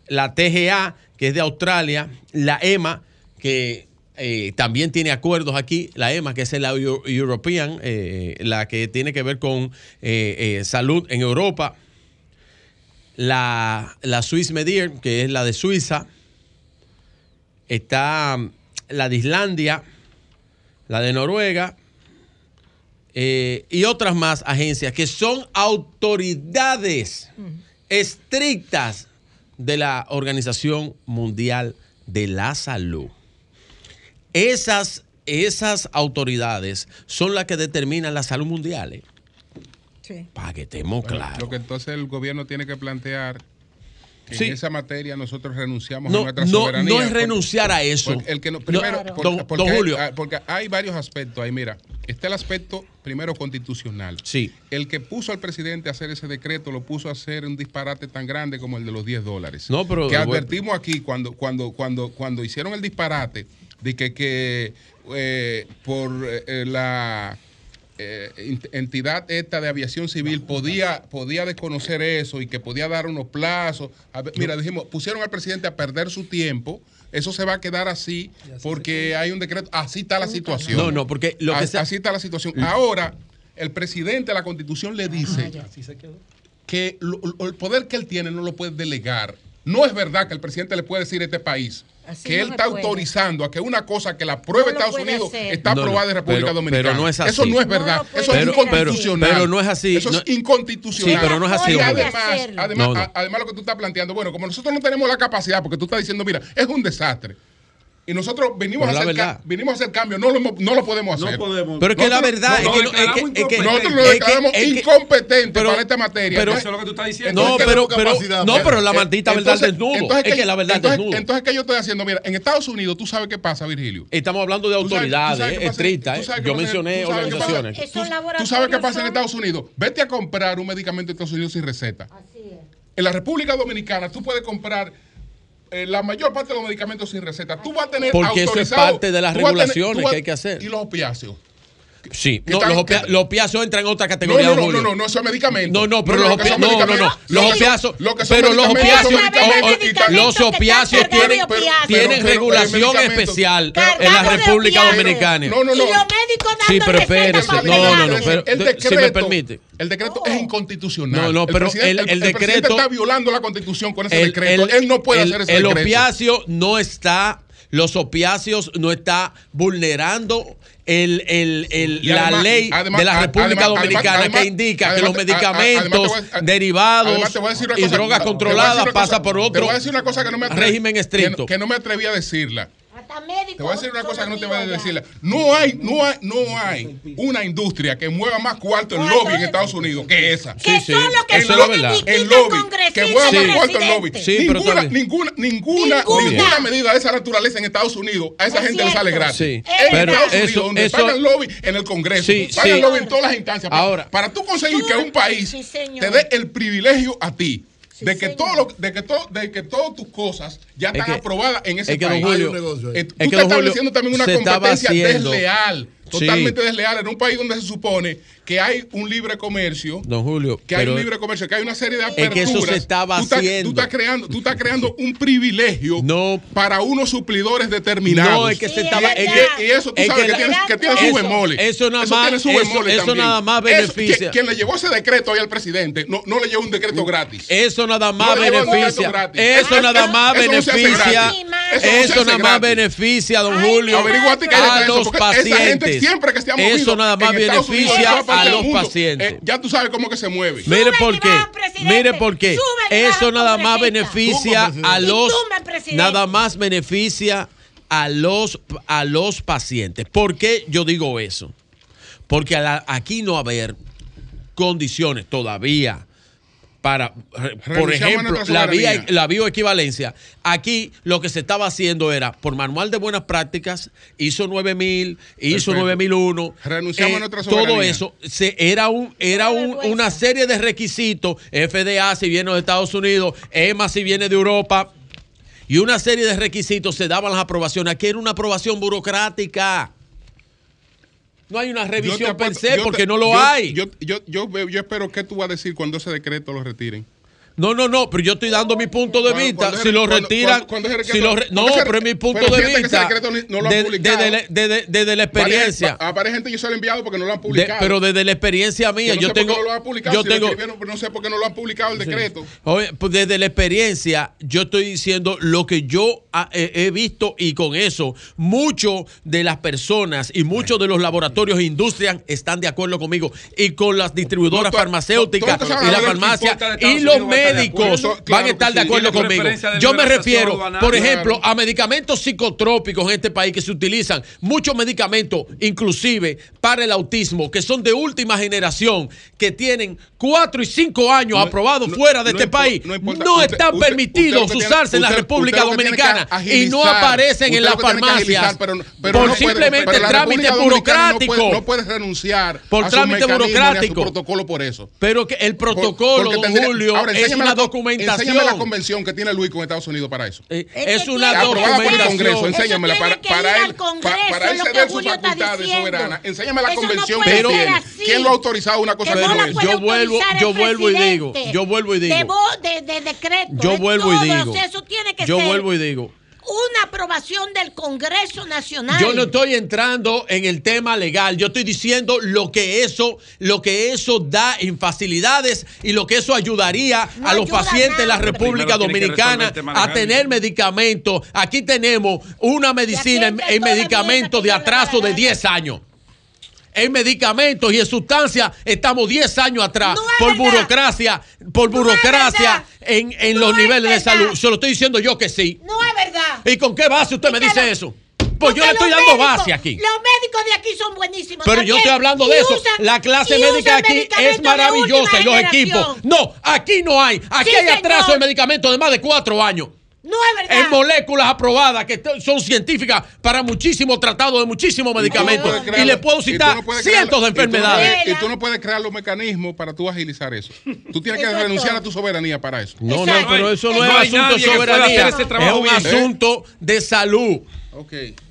La TGA, que es de Australia. La EMA, que eh, también tiene acuerdos aquí, la EMA, que es la European, eh, la que tiene que ver con salud en Europa la, la Swiss Medir, que es la de Suiza, está mm, la de Islandia, la de Noruega eh, y otras más agencias que son autoridades estrictas de la Organización Mundial de la Salud. Esas, esas autoridades son las que determinan la salud mundial. ¿eh? Para que estemos claros. Lo que entonces el gobierno tiene que plantear en esa materia nosotros renunciamos a nuestra soberanía. No es renunciar a eso. El que primero, porque, Julio. Hay, porque hay varios aspectos ahí. Mira, está el aspecto primero constitucional. Sí. El que puso al presidente a hacer ese decreto lo puso a hacer un disparate tan grande como el de los 10 dólares. No, pero, que advertimos aquí cuando, cuando, cuando, cuando hicieron el disparate de que, que eh, por eh, la eh, entidad esta de aviación civil podía, podía desconocer eso y que podía dar unos plazos. mira, dijimos, pusieron al presidente a perder su tiempo. Eso se va a quedar así porque hay un decreto. Así está la situación. No, no, porque lo que así, está la situación. Ahora, el presidente de la constitución le dice que el poder que él tiene no lo puede delegar. No es verdad que el presidente le puede decir a este país que él está autorizando a que una cosa que la prueba Estados Unidos está aprobada en República Dominicana. Pero no es así. Eso no es verdad. eso es inconstitucional. Pero, no es así. Eso es inconstitucional. Sí, pero no es así. Y además, además, además, lo que tú estás planteando, bueno, como nosotros no tenemos la capacidad, porque tú estás diciendo, mira, es un desastre y nosotros venimos, a hacer, venimos a hacer cambio, no lo, no lo podemos hacer. No podemos. Pero es que la verdad es, que, nosotros nos declaramos incompetentes para esta materia. Pero, eso es lo que tú estás diciendo. No, pero, pero, no, pero la maldita verdad desnudo. es que la verdad entonces, desnudo. Entonces, ¿qué yo estoy haciendo? Mira, en Estados Unidos, ¿tú sabes qué pasa, Virgilio? Estamos hablando de autoridades estrictas. Yo mencioné organizaciones. Tú sabes qué pasa en Estados Unidos. Vete a comprar un medicamento en Estados Unidos sin receta. Así es. En la República Dominicana, tú puedes comprar eh, la mayor parte de los medicamentos sin receta. Tú vas a tener Porque eso es parte de las regulaciones que hay que hacer. Y los opiáceos. Sí, no, los, los, opiáceos entran en otra categoría. No, no, no, no, no, eso es medicamento. No, no, pero los opiáceos. No, no, no. Los opiáceos. Pero los opiáceos. Los opiáceos tienen, tienen regulación especial en la República Dominicana. No, no, no. Y los médicos Sí, pero espérese. No, no, no. Si me permite. El decreto es inconstitucional. No, no, pero el, el, decreto. Está violando la constitución con ese decreto. Él no puede hacer ese decreto. El opiáceo no está. Los opiáceos no está vulnerando el, el, el, la ley de la República Dominicana que indica que los medicamentos derivados y drogas controladas pasan por otro régimen estricto. Que, no me atreví a decirla. Te voy a decir una cosa que no te voy a decir. No hay, no hay, no hay una industria que mueva más cuarto el lobby en Estados Unidos que esa. Que sí, son los que el lobby, el lobby que mueva más cuarto el lobby. ninguna, ninguna, ninguna, ninguna medida de esa naturaleza en Estados Unidos a esa gente le sale gratis. Sí, pero eso, donde pagan lobby en el Congreso, pagan lobby en todas las instancias. Ahora, para tú conseguir que un país te dé el privilegio a ti de, que todo de, que todo, de que todas tus cosas ya están es aprobadas en ese es que país. Eh, tú estás estableciendo también una competencia desleal totalmente sí. desleal en un país donde se supone que hay un libre comercio. Don Julio. Que hay un libre comercio, que hay una serie de aperturas. Es que eso se estaba tú estás, haciendo. Tú estás, creando, tú estás creando un privilegio no, para unos suplidores determinados. No, es que se estaba. Es que, y eso tú es sabes que, la, que tiene su bemole. Eso, nada más. Eso, tiene su eso, eso nada más beneficia. Eso, quien, le llevó ese decreto ahí al presidente, no, no le llevó un decreto gratis. Eso nada más no beneficia. Eso nada más beneficia. Eso nada más beneficia, don Julio. a los pacientes. Eso nada más beneficia a los eh, pacientes. Ya tú sabes cómo que se mueve. Mire por qué. Mire por qué. Eso nada más beneficia a los. Nada más beneficia a los, a los pacientes. ¿Por qué yo digo eso? Porque aquí no haber condiciones todavía para, por ejemplo, la, vía, la bioequivalencia. Aquí lo que se estaba haciendo era, por manual de buenas prácticas, hizo 9000, hizo 9001. Renunciamos a eh, nuestra soberanía. Todo eso era, un, era un, una serie de requisitos, FDA si viene de Estados Unidos, EMA si viene de Europa, y una serie de requisitos se daban las aprobaciones. Aquí era una aprobación burocrática. No hay una revisión per se porque no lo hay. Yo, yo, yo, yo espero que tú vas a decir cuando ese decreto lo retiren. No, no, no, pero yo estoy dando mi punto de vista. Si lo retiran, no, pero es mi punto de vista. Desde la experiencia. Aparece gente que yo se lo he enviado porque no lo han publicado. Pero desde la experiencia mía, yo, tengo. No yo tengo, pues no sé por qué no lo han publicado el decreto. Oye, pues desde la experiencia, yo estoy diciendo lo que yo ah, he visto y con eso, muchos de las personas y muchos de los laboratorios e industrias están de acuerdo conmigo y con las distribuidoras farmacéuticas y la farmacia y los médicos médicos van a estar de acuerdo conmigo. Yo me refiero, por ejemplo, a medicamentos psicotrópicos en este país que se utilizan, muchos medicamentos, inclusive para el autismo, que son de última generación, que tienen 4 y 5 años aprobados fuera de este país, no, están permitidos usarse en la República Dominicana y no aparecen en las farmacias por simplemente trámite burocrático. No puedes renunciar por trámite burocrático. protocolo por eso. Pero que el protocolo, Julio, es enséñame la, documentación. Enséñame la convención que tiene Luis con Estados Unidos para eso. Eh, es, una aprobada por el Congreso. Enséñamela para, para él, para, para él ceder sus facultades soberanas. Enséñame la convención que tiene. ¿Quién lo ha autorizado una cosa de no Yo vuelvo, yo vuelvo y digo, yo vuelvo y digo. De, decreto, yo vuelvo y digo. Eso tiene que yo vuelvo y digo una aprobación del Congreso Nacional. Yo no estoy entrando en el tema legal, yo estoy diciendo lo que eso, lo que eso da en facilidades y lo que eso ayudaría a los pacientes de la República Dominicana a tener medicamentos. Aquí tenemos una medicina en, en medicamentos de atraso de 10 años en medicamentos y en sustancias estamos 10 años atrás no por burocracia, por burocracia en, en los niveles de salud. Se lo estoy diciendo yo que sí. No es verdad. ¿Y con qué base usted me dice eso? Pues yo le estoy dando base aquí. Los médicos de aquí son buenísimos. Pero yo estoy hablando de eso. La clase médica de aquí es maravillosa y los equipos. No, aquí no hay. Aquí hay atraso de medicamentos de más de cuatro años. En moléculas aprobadas que son científicas para muchísimos tratados de muchísimos medicamentos. Y le puedo citar cientos de enfermedades. Y tú, no, puedes crear los mecanismos para tú agilizar eso. Tú tienes que renunciar a tu soberanía para eso. No, no, pero eso no, es asunto de soberanía. Es un asunto de salud.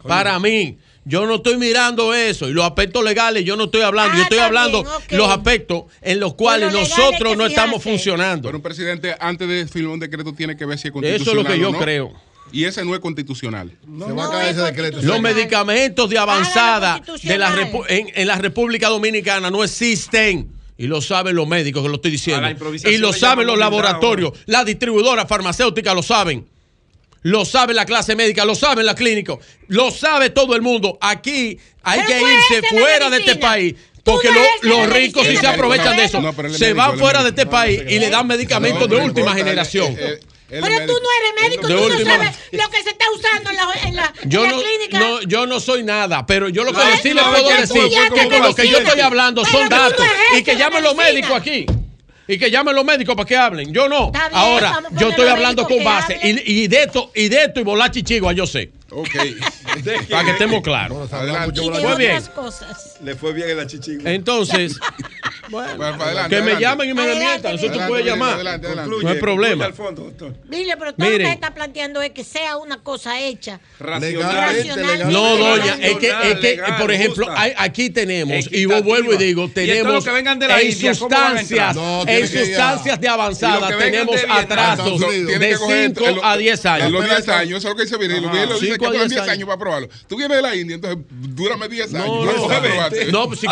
Para mí yo no estoy mirando eso. Y los aspectos legales, yo no estoy hablando. Yo estoy hablando los aspectos en los cuales nosotros no estamos funcionando. Pero un presidente, antes de firmar un decreto, tiene que ver si es constitucional. Eso es lo que yo creo. Y ese no es constitucional. Se va a caer ese decreto. Los medicamentos de avanzada de la en, en la República Dominicana no existen. Y lo saben los médicos que lo estoy diciendo. Y lo saben los laboratorios. Las distribuidoras farmacéuticas lo saben lo sabe la clase médica, lo sabe la clínica, lo sabe todo el mundo. Aquí hay que irse fuera de este país. Porque los ricos sí se aprovechan de eso. Se van fuera de este país y le dan medicamentos de última generación. Pero médico. tú no eres médico, de tú no sabes lo que se está usando en la, yo no, clínica. Yo no soy nada, pero yo lo que sí le puedo decir que con lo que yo estoy hablando son datos y que llamen los médicos aquí. Y que llamen los médicos para que hablen. Yo no. Ahora, yo estoy hablando con base. Y, y, de esto, y de esto y volar chichigua, yo sé. Ok. para que estemos claros. Fue bien. Le fue bien en la chichigua. Entonces, bueno, que me llamen y me desmientan. Eso tú puedes llamar. no hay problema. Dile, pero todo lo que está planteando es que sea una cosa hecha. Racional. No, doña, es que, es que por ejemplo, aquí tenemos, y yo vuelvo y digo, tenemos en sustancias, en sustancias de avanzada, tenemos atrasos de 5 a 10 años. En los 10 años, eso es lo que dice Viril. Viril dice que tú 10 años para probarlo. Tú vienes de la India, entonces dúrame 10 años. No, no, si,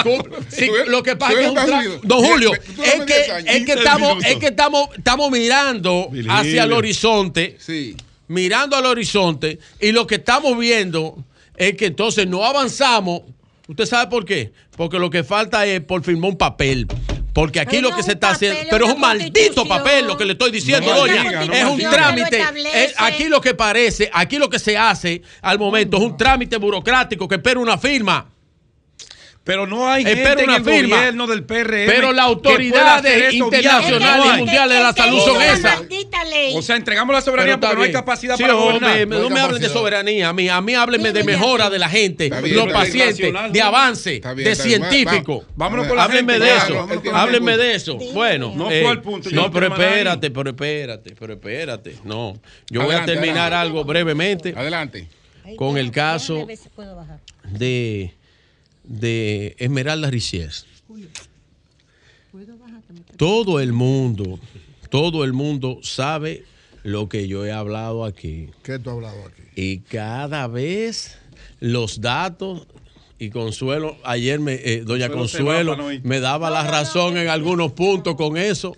lo que pasa es que Don Julio, es que, es que estamos, es que estamos, estamos mirando hacia el horizonte. Sí. Mirando al horizonte. Y lo que estamos viendo es que entonces no avanzamos. ¿Usted sabe por qué? Porque lo que falta es por firmar un papel. Porque aquí lo que se está haciendo, pero es un maldito papel lo que le estoy diciendo, doña. es un trámite. aquí lo que parece, aquí lo que se hace al momento es un trámite burocrático que espera una firma. Pero no hay gente en el gobierno del PRM. Pero las autoridades internacionales y mundiales de la salud son esas. O sea, entregamos la soberanía porque no hay capacidad para gobernar. no, me hablen de soberanía a mí. A mí háblenme de mejora de la gente, los pacientes, de avance, de científico. Vámonos con la Háblenme de eso. Háblenme de eso. Bueno. No fue al punto. No, pero espérate, pero espérate, pero espérate. No. Yo voy a terminar algo brevemente. Adelante. Con el caso de de Esmeralda Richies. Todo el mundo, todo el mundo sabe lo que yo he hablado aquí. ¿Qué tú has hablado aquí? Y cada vez los datos y Consuelo, ayer me, eh, doña Consuelo, me daba la razón en algunos puntos con eso,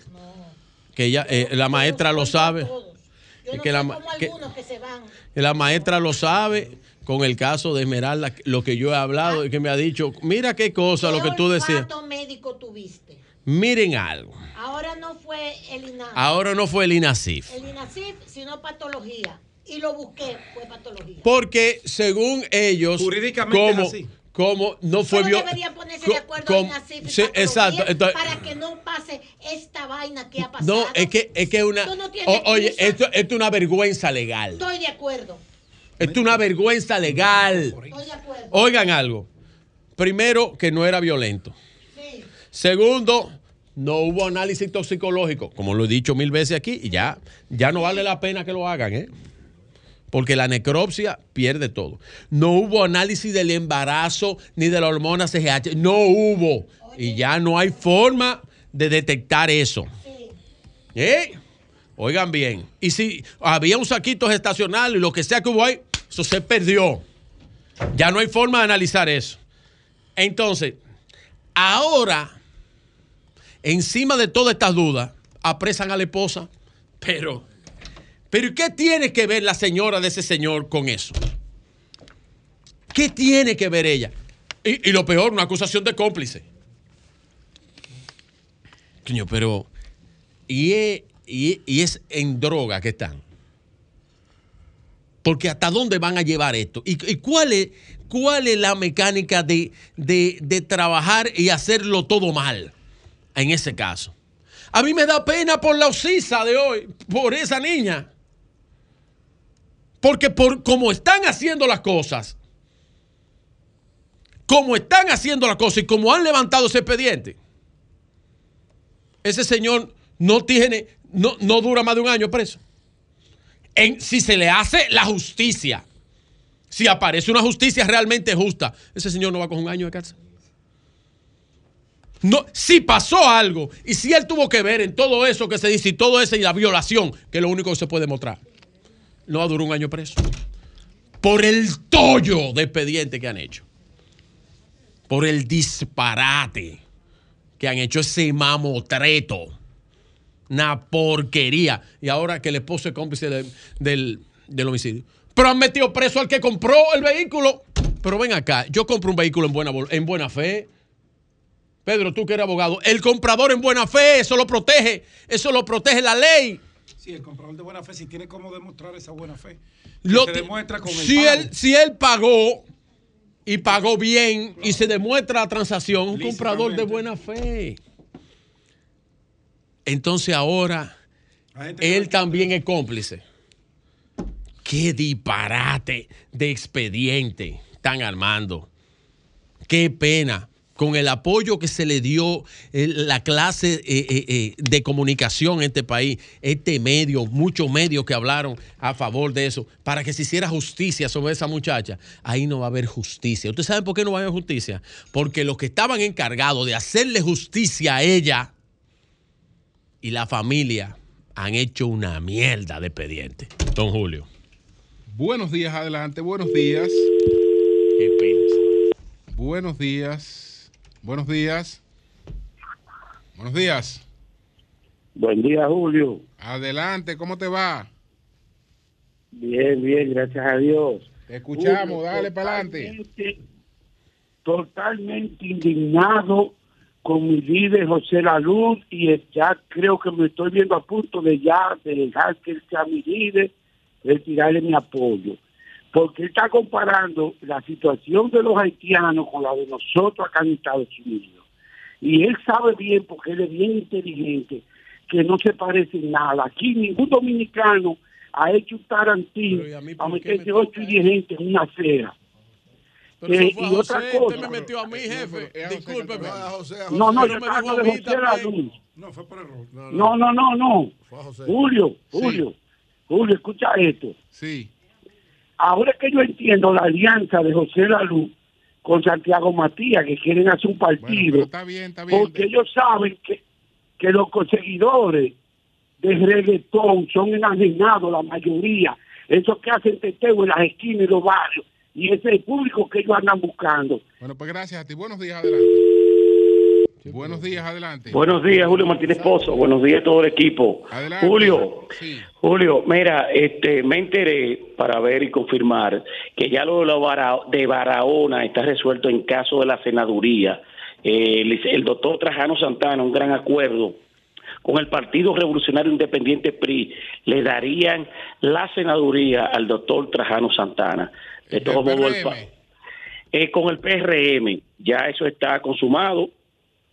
que ella, eh, la maestra lo sabe. que la, que, la maestra lo sabe con el caso de Esmeralda, lo que yo he hablado y que me ha dicho, mira qué cosa lo que tú decías. ¿Cuánto médico tuviste? Miren algo. Ahora no fue el INASIF. Ahora no fue el INASIF. El INASIF, sino patología. Y lo busqué, fue patología. Porque según ellos, jurídicamente como, así. como no fue Solo deberían ponerse de acuerdo con, y sí, exacto, entonces, para que no pase esta vaina que ha pasado. No, es que es que una no o, oye, esto, esto es una vergüenza legal. Estoy de acuerdo. Esto es una vergüenza legal. Oigan algo. Primero, que no era violento. Segundo, no hubo análisis toxicológico, como lo he dicho mil veces aquí, y ya, ya no vale la pena que lo hagan, ¿eh? Porque la necropsia pierde todo. No hubo análisis del embarazo ni de la hormona CGH. No hubo. Y ya no hay forma de detectar eso. ¿Eh? Oigan bien. Y si había un saquito gestacional y lo que sea que hubo ahí, eso se perdió. Ya no hay forma de analizar eso. Entonces, ahora, encima de todas estas dudas, apresan a la esposa. Pero, pero ¿qué tiene que ver la señora de ese señor con eso? ¿Qué tiene que ver ella? Y, lo peor, una acusación de cómplice. pero. Y es, y es en droga que están. Porque hasta dónde van a llevar esto. ¿Y, cuál, es, cuál es la mecánica de, de, trabajar y hacerlo todo mal en ese caso? A mí me da pena por la osisa de hoy, por esa niña. Porque por como están haciendo las cosas, como están haciendo las cosas y como han levantado ese expediente, ese señor no tiene, no, no dura más de un año preso si se le hace la justicia, si aparece una justicia realmente justa, ese señor no va con un año de cárcel. No, si pasó algo y si él tuvo que ver en todo eso que se dice y todo eso y la violación, que es lo único que se puede mostrar, no va a durar un año preso. Por el tollo de expediente que han hecho. Por el disparate que han hecho ese mamotreto una porquería. Y ahora que el esposo es cómplice del, homicidio. Pero han metido preso al que compró el vehículo. Pero ven acá, yo compro un vehículo en buena, en buena fe. Pedro, tú que eres abogado, el comprador en buena fe, eso lo protege, eso lo protege la ley. Sí, el comprador de buena fe, si tiene cómo demostrar esa buena fe. Lo se demuestra con el si, pago. él, si él pagó y pagó bien y se demuestra la transacción, un comprador de buena fe. Entonces ahora él también es cómplice. Qué disparate de expediente están armando. Qué pena. Con el apoyo que se le dio eh, la clase eh, eh, de comunicación en este país, este medio, muchos medios que hablaron a favor de eso, para que se hiciera justicia sobre esa muchacha, ahí no va a haber justicia. ¿Ustedes saben por qué no va a haber justicia? Porque los que estaban encargados de hacerle justicia a ella y la familia han hecho una mierda de expediente. Don Julio. Buenos días, adelante, buenos días. Qué pena. Buenos días. Buenos días. Buenos días. Buen día, Julio. Adelante, ¿cómo te va? Bien, bien, gracias a Dios. Te escuchamos, Julio, dale para adelante. totalmente- Totalmente indignado con mi líder José Luz y ya creo que me estoy viendo a punto de ya de dejar que él sea mi líder, retirarle mi apoyo. Porque él está comparando la situación de los haitianos con la de nosotros acá en Estados Unidos. Y él sabe bien, porque él es bien inteligente, que no se parece en nada. Aquí ningún dominicano ha hecho un tarantino a meterse ocho y diez gente en una acera. Pero Eh, eso fue a y otra José, cosa. usted me metió a mí, jefe. Discúlpeme. No, no, yo me estaba mí José La. Luz. No, fue por error. No, no, no, no. Julio, Sí. Julio, Julio, escucha esto. Sí. Ahora que yo entiendo la alianza de José Lalú con Santiago Matías, que quieren hacer un partido, Está bien, está bien. porque ellos saben que, que los conseguidores de reggaetón son enajenados, la mayoría, esos que hacen teteo en las esquinas y los barrios, y ese es el público que ellos andan buscando. Bueno, pues gracias a ti. Buenos días, adelante. Buenos días, adelante. Buenos días, Julio Martínez Pozo. Buenos días a todo el equipo. Adelante. Julio, Sí. Julio, mira, este, me enteré para ver y confirmar que ya lo de, Barahona está resuelto en caso de la senaduría. Eh, el, el doctor Trajano Santana, un gran acuerdo con el Partido Revolucionario Independiente PRI, le darían la senaduría al doctor Trajano Santana. De todos modos, el eh, con el PRM, ya eso está consumado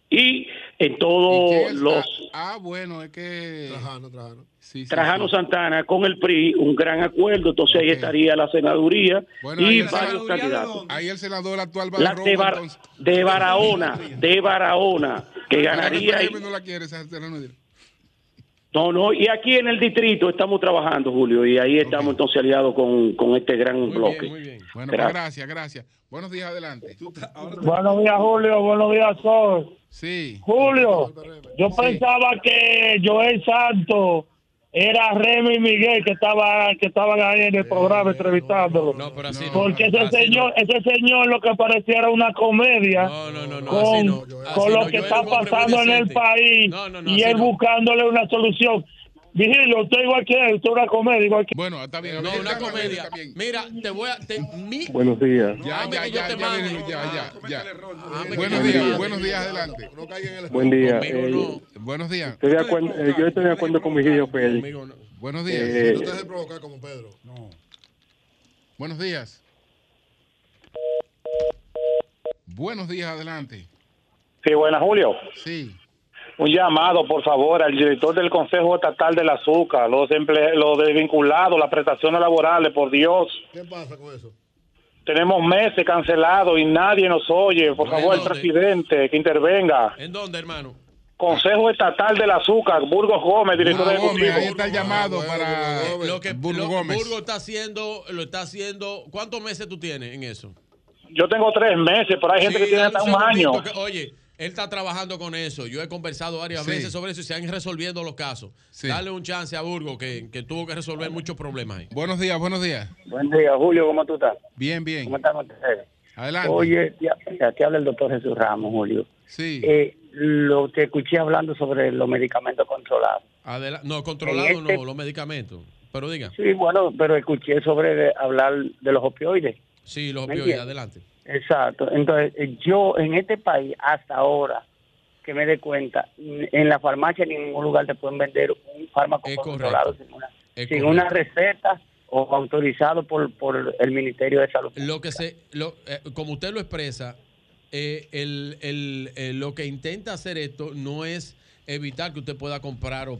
y en todos los Ah, bueno, es que. Trajano, Trajano. Sí, sí, Trajano sí. Santana con el PRI, un gran acuerdo, entonces ahí estaría la senaduría Bueno, y el, varios candidatos. ahí el senador actual va La de, Bar- de Barahona, de Barahona, que ganaría. ahí. no la quiere esa. No, no, y aquí en el distrito estamos trabajando, Julio, y ahí estamos entonces aliados con, con este gran bloque. Bueno, pues Gracias. gracias, gracias. Buenos días, adelante. Buenos días, Julio. Buenos días, Sol. Sí. Julio, yo pensaba que Joel Santos era Remy Miguel que estaba que estaban ahí en el programa entrevistándolo. No, pero así no. Porque ese Así señor, ese señor lo que parecía era una comedia con, con lo que está pasando en el país y él buscándole una solución. Vigilio, usted igual que él, usted es una comedia igual que Bueno, está bien. No, una comedia. Mira, te voy a. te- mi- Buenos días. Ya, ya, yo ya, te ya, ya, ya, ya. Buenos días, buenos días, adelante. Buen día. Conmigo eh, no. Buenos días. estoy de acuerdo, eh, yo estoy de acuerdo con Vigilio Félix. Buenos días. Eh, No te dejes provocar como Pedro. Buenos días. Buenos días, adelante. Sí, buena, Julio. Sí. Un llamado, por favor, al director del Consejo Estatal del Azúcar, los, emple los desvinculados, las prestaciones laborales, por Dios. ¿Qué pasa con eso? Tenemos meses cancelados y nadie nos oye. Por favor, el presidente, que intervenga. ¿En dónde, hermano? Consejo Estatal del Azúcar, Burgos Gómez, director Gómez, ejecutivo. ahí está el llamado para Lo que Burgo lo- Gómez. Burgo está haciendo, lo está haciendo. ¿Cuántos meses tú tienes en eso? Yo tengo tres meses, pero hay gente Sí, que tiene hasta un año. que- oye, él está trabajando con eso. Yo he conversado varias Sí. veces sobre eso y se han resolviendo los casos. Dale un chance a Burgo que, que tuvo que resolver muchos problemas ahí. Buenos días, buenos días. Buen día, Julio, ¿cómo tú estás? Bien, bien. ¿Cómo están ustedes? Adelante. Oye, te habla el doctor Jesús Ramos, Julio. Sí. Eh, lo que escuché hablando sobre los medicamentos controlados. Adela- no, controlado En este- no, los medicamentos. Pero diga. Sí, bueno, pero escuché sobre de- hablar de los opioides. Sí, los ¿Me opioides, adelante. Exacto. Entonces, eh, yo en este país hasta ahora que me dé cuenta, en la farmacia en ningún lugar te pueden vender un fármaco controlado sin una, sin una receta o autorizado por, por el Ministerio de Salud. Lo que se, lo, eh, como usted lo expresa, eh, el, el, eh, lo que intenta hacer esto no es evitar que usted pueda comprar o,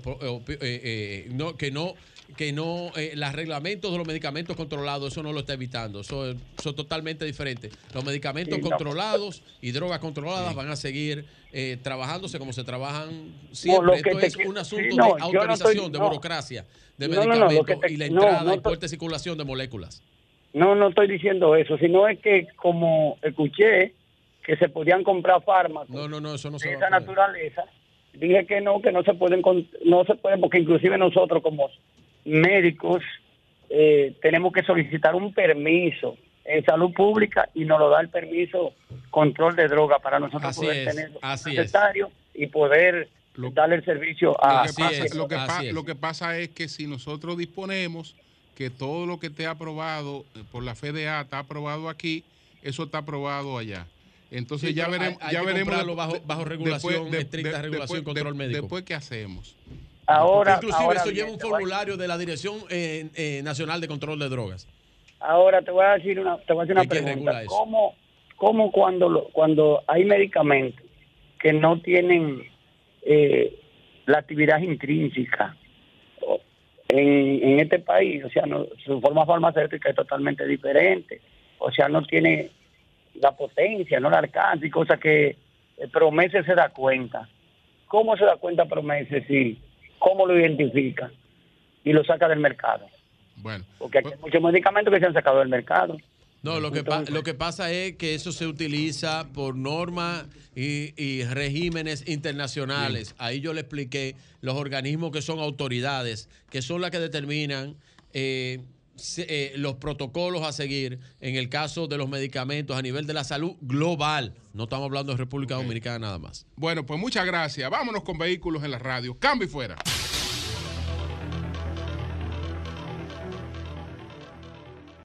no, que no que no, eh, los reglamentos de los medicamentos controlados, eso no lo está evitando. Eso, es totalmente diferente. Los medicamentos controlados y drogas controladas van a seguir eh, trabajándose como se trabajan siempre. Esto es un asunto de autorización, de burocracia, de medicamentos y la entrada y fuerte circulación de moléculas. No, no estoy diciendo eso, sino es que como escuché que se podían comprar fármacos no, no, no, eso no se de esa naturaleza, dije que no, que no se pueden, no se pueden, porque inclusive nosotros como médicos eh, tenemos que solicitar un permiso en salud pública y nos lo da el permiso control de droga para nosotros poder tener lo necesario y poder darle el servicio a lo que, pasa, lo, que pasa es que si nosotros disponemos que todo lo que esté aprobado eh, por la FDA está aprobado aquí, eso está aprobado allá. Entonces ya veremos, ya veremos bajo, bajo regulación, estricta regulación, control médico. Después qué hacemos. Ahora, Inclusive eso lleva un formulario de la Dirección eh, eh, Nacional de Control de Drogas. Ahora te voy a decir una, te voy a decir una pregunta. ¿Cómo, cómo cuando, cuando hay medicamentos que no tienen eh, la actividad intrínseca en, en este país, o sea, no, su forma farmacéutica es totalmente diferente, o sea, no tiene la potencia, no la alcance y cosas que Promese se da cuenta. ¿Cómo se da cuenta Promese si cómo lo identifica y lo saca del mercado. Bueno. Porque hay muchos medicamentos que se han sacado del mercado. No, lo que, lo que pasa es que eso se utiliza por normas y, regímenes internacionales. Ahí yo le expliqué los organismos que son autoridades, que son las que determinan eh, eh, los protocolos a seguir en el caso de los medicamentos a nivel de la salud global. No estamos hablando de República Dominicana nada más. Bueno, pues muchas gracias. Vámonos con vehículos en la radio. Cambio y fuera.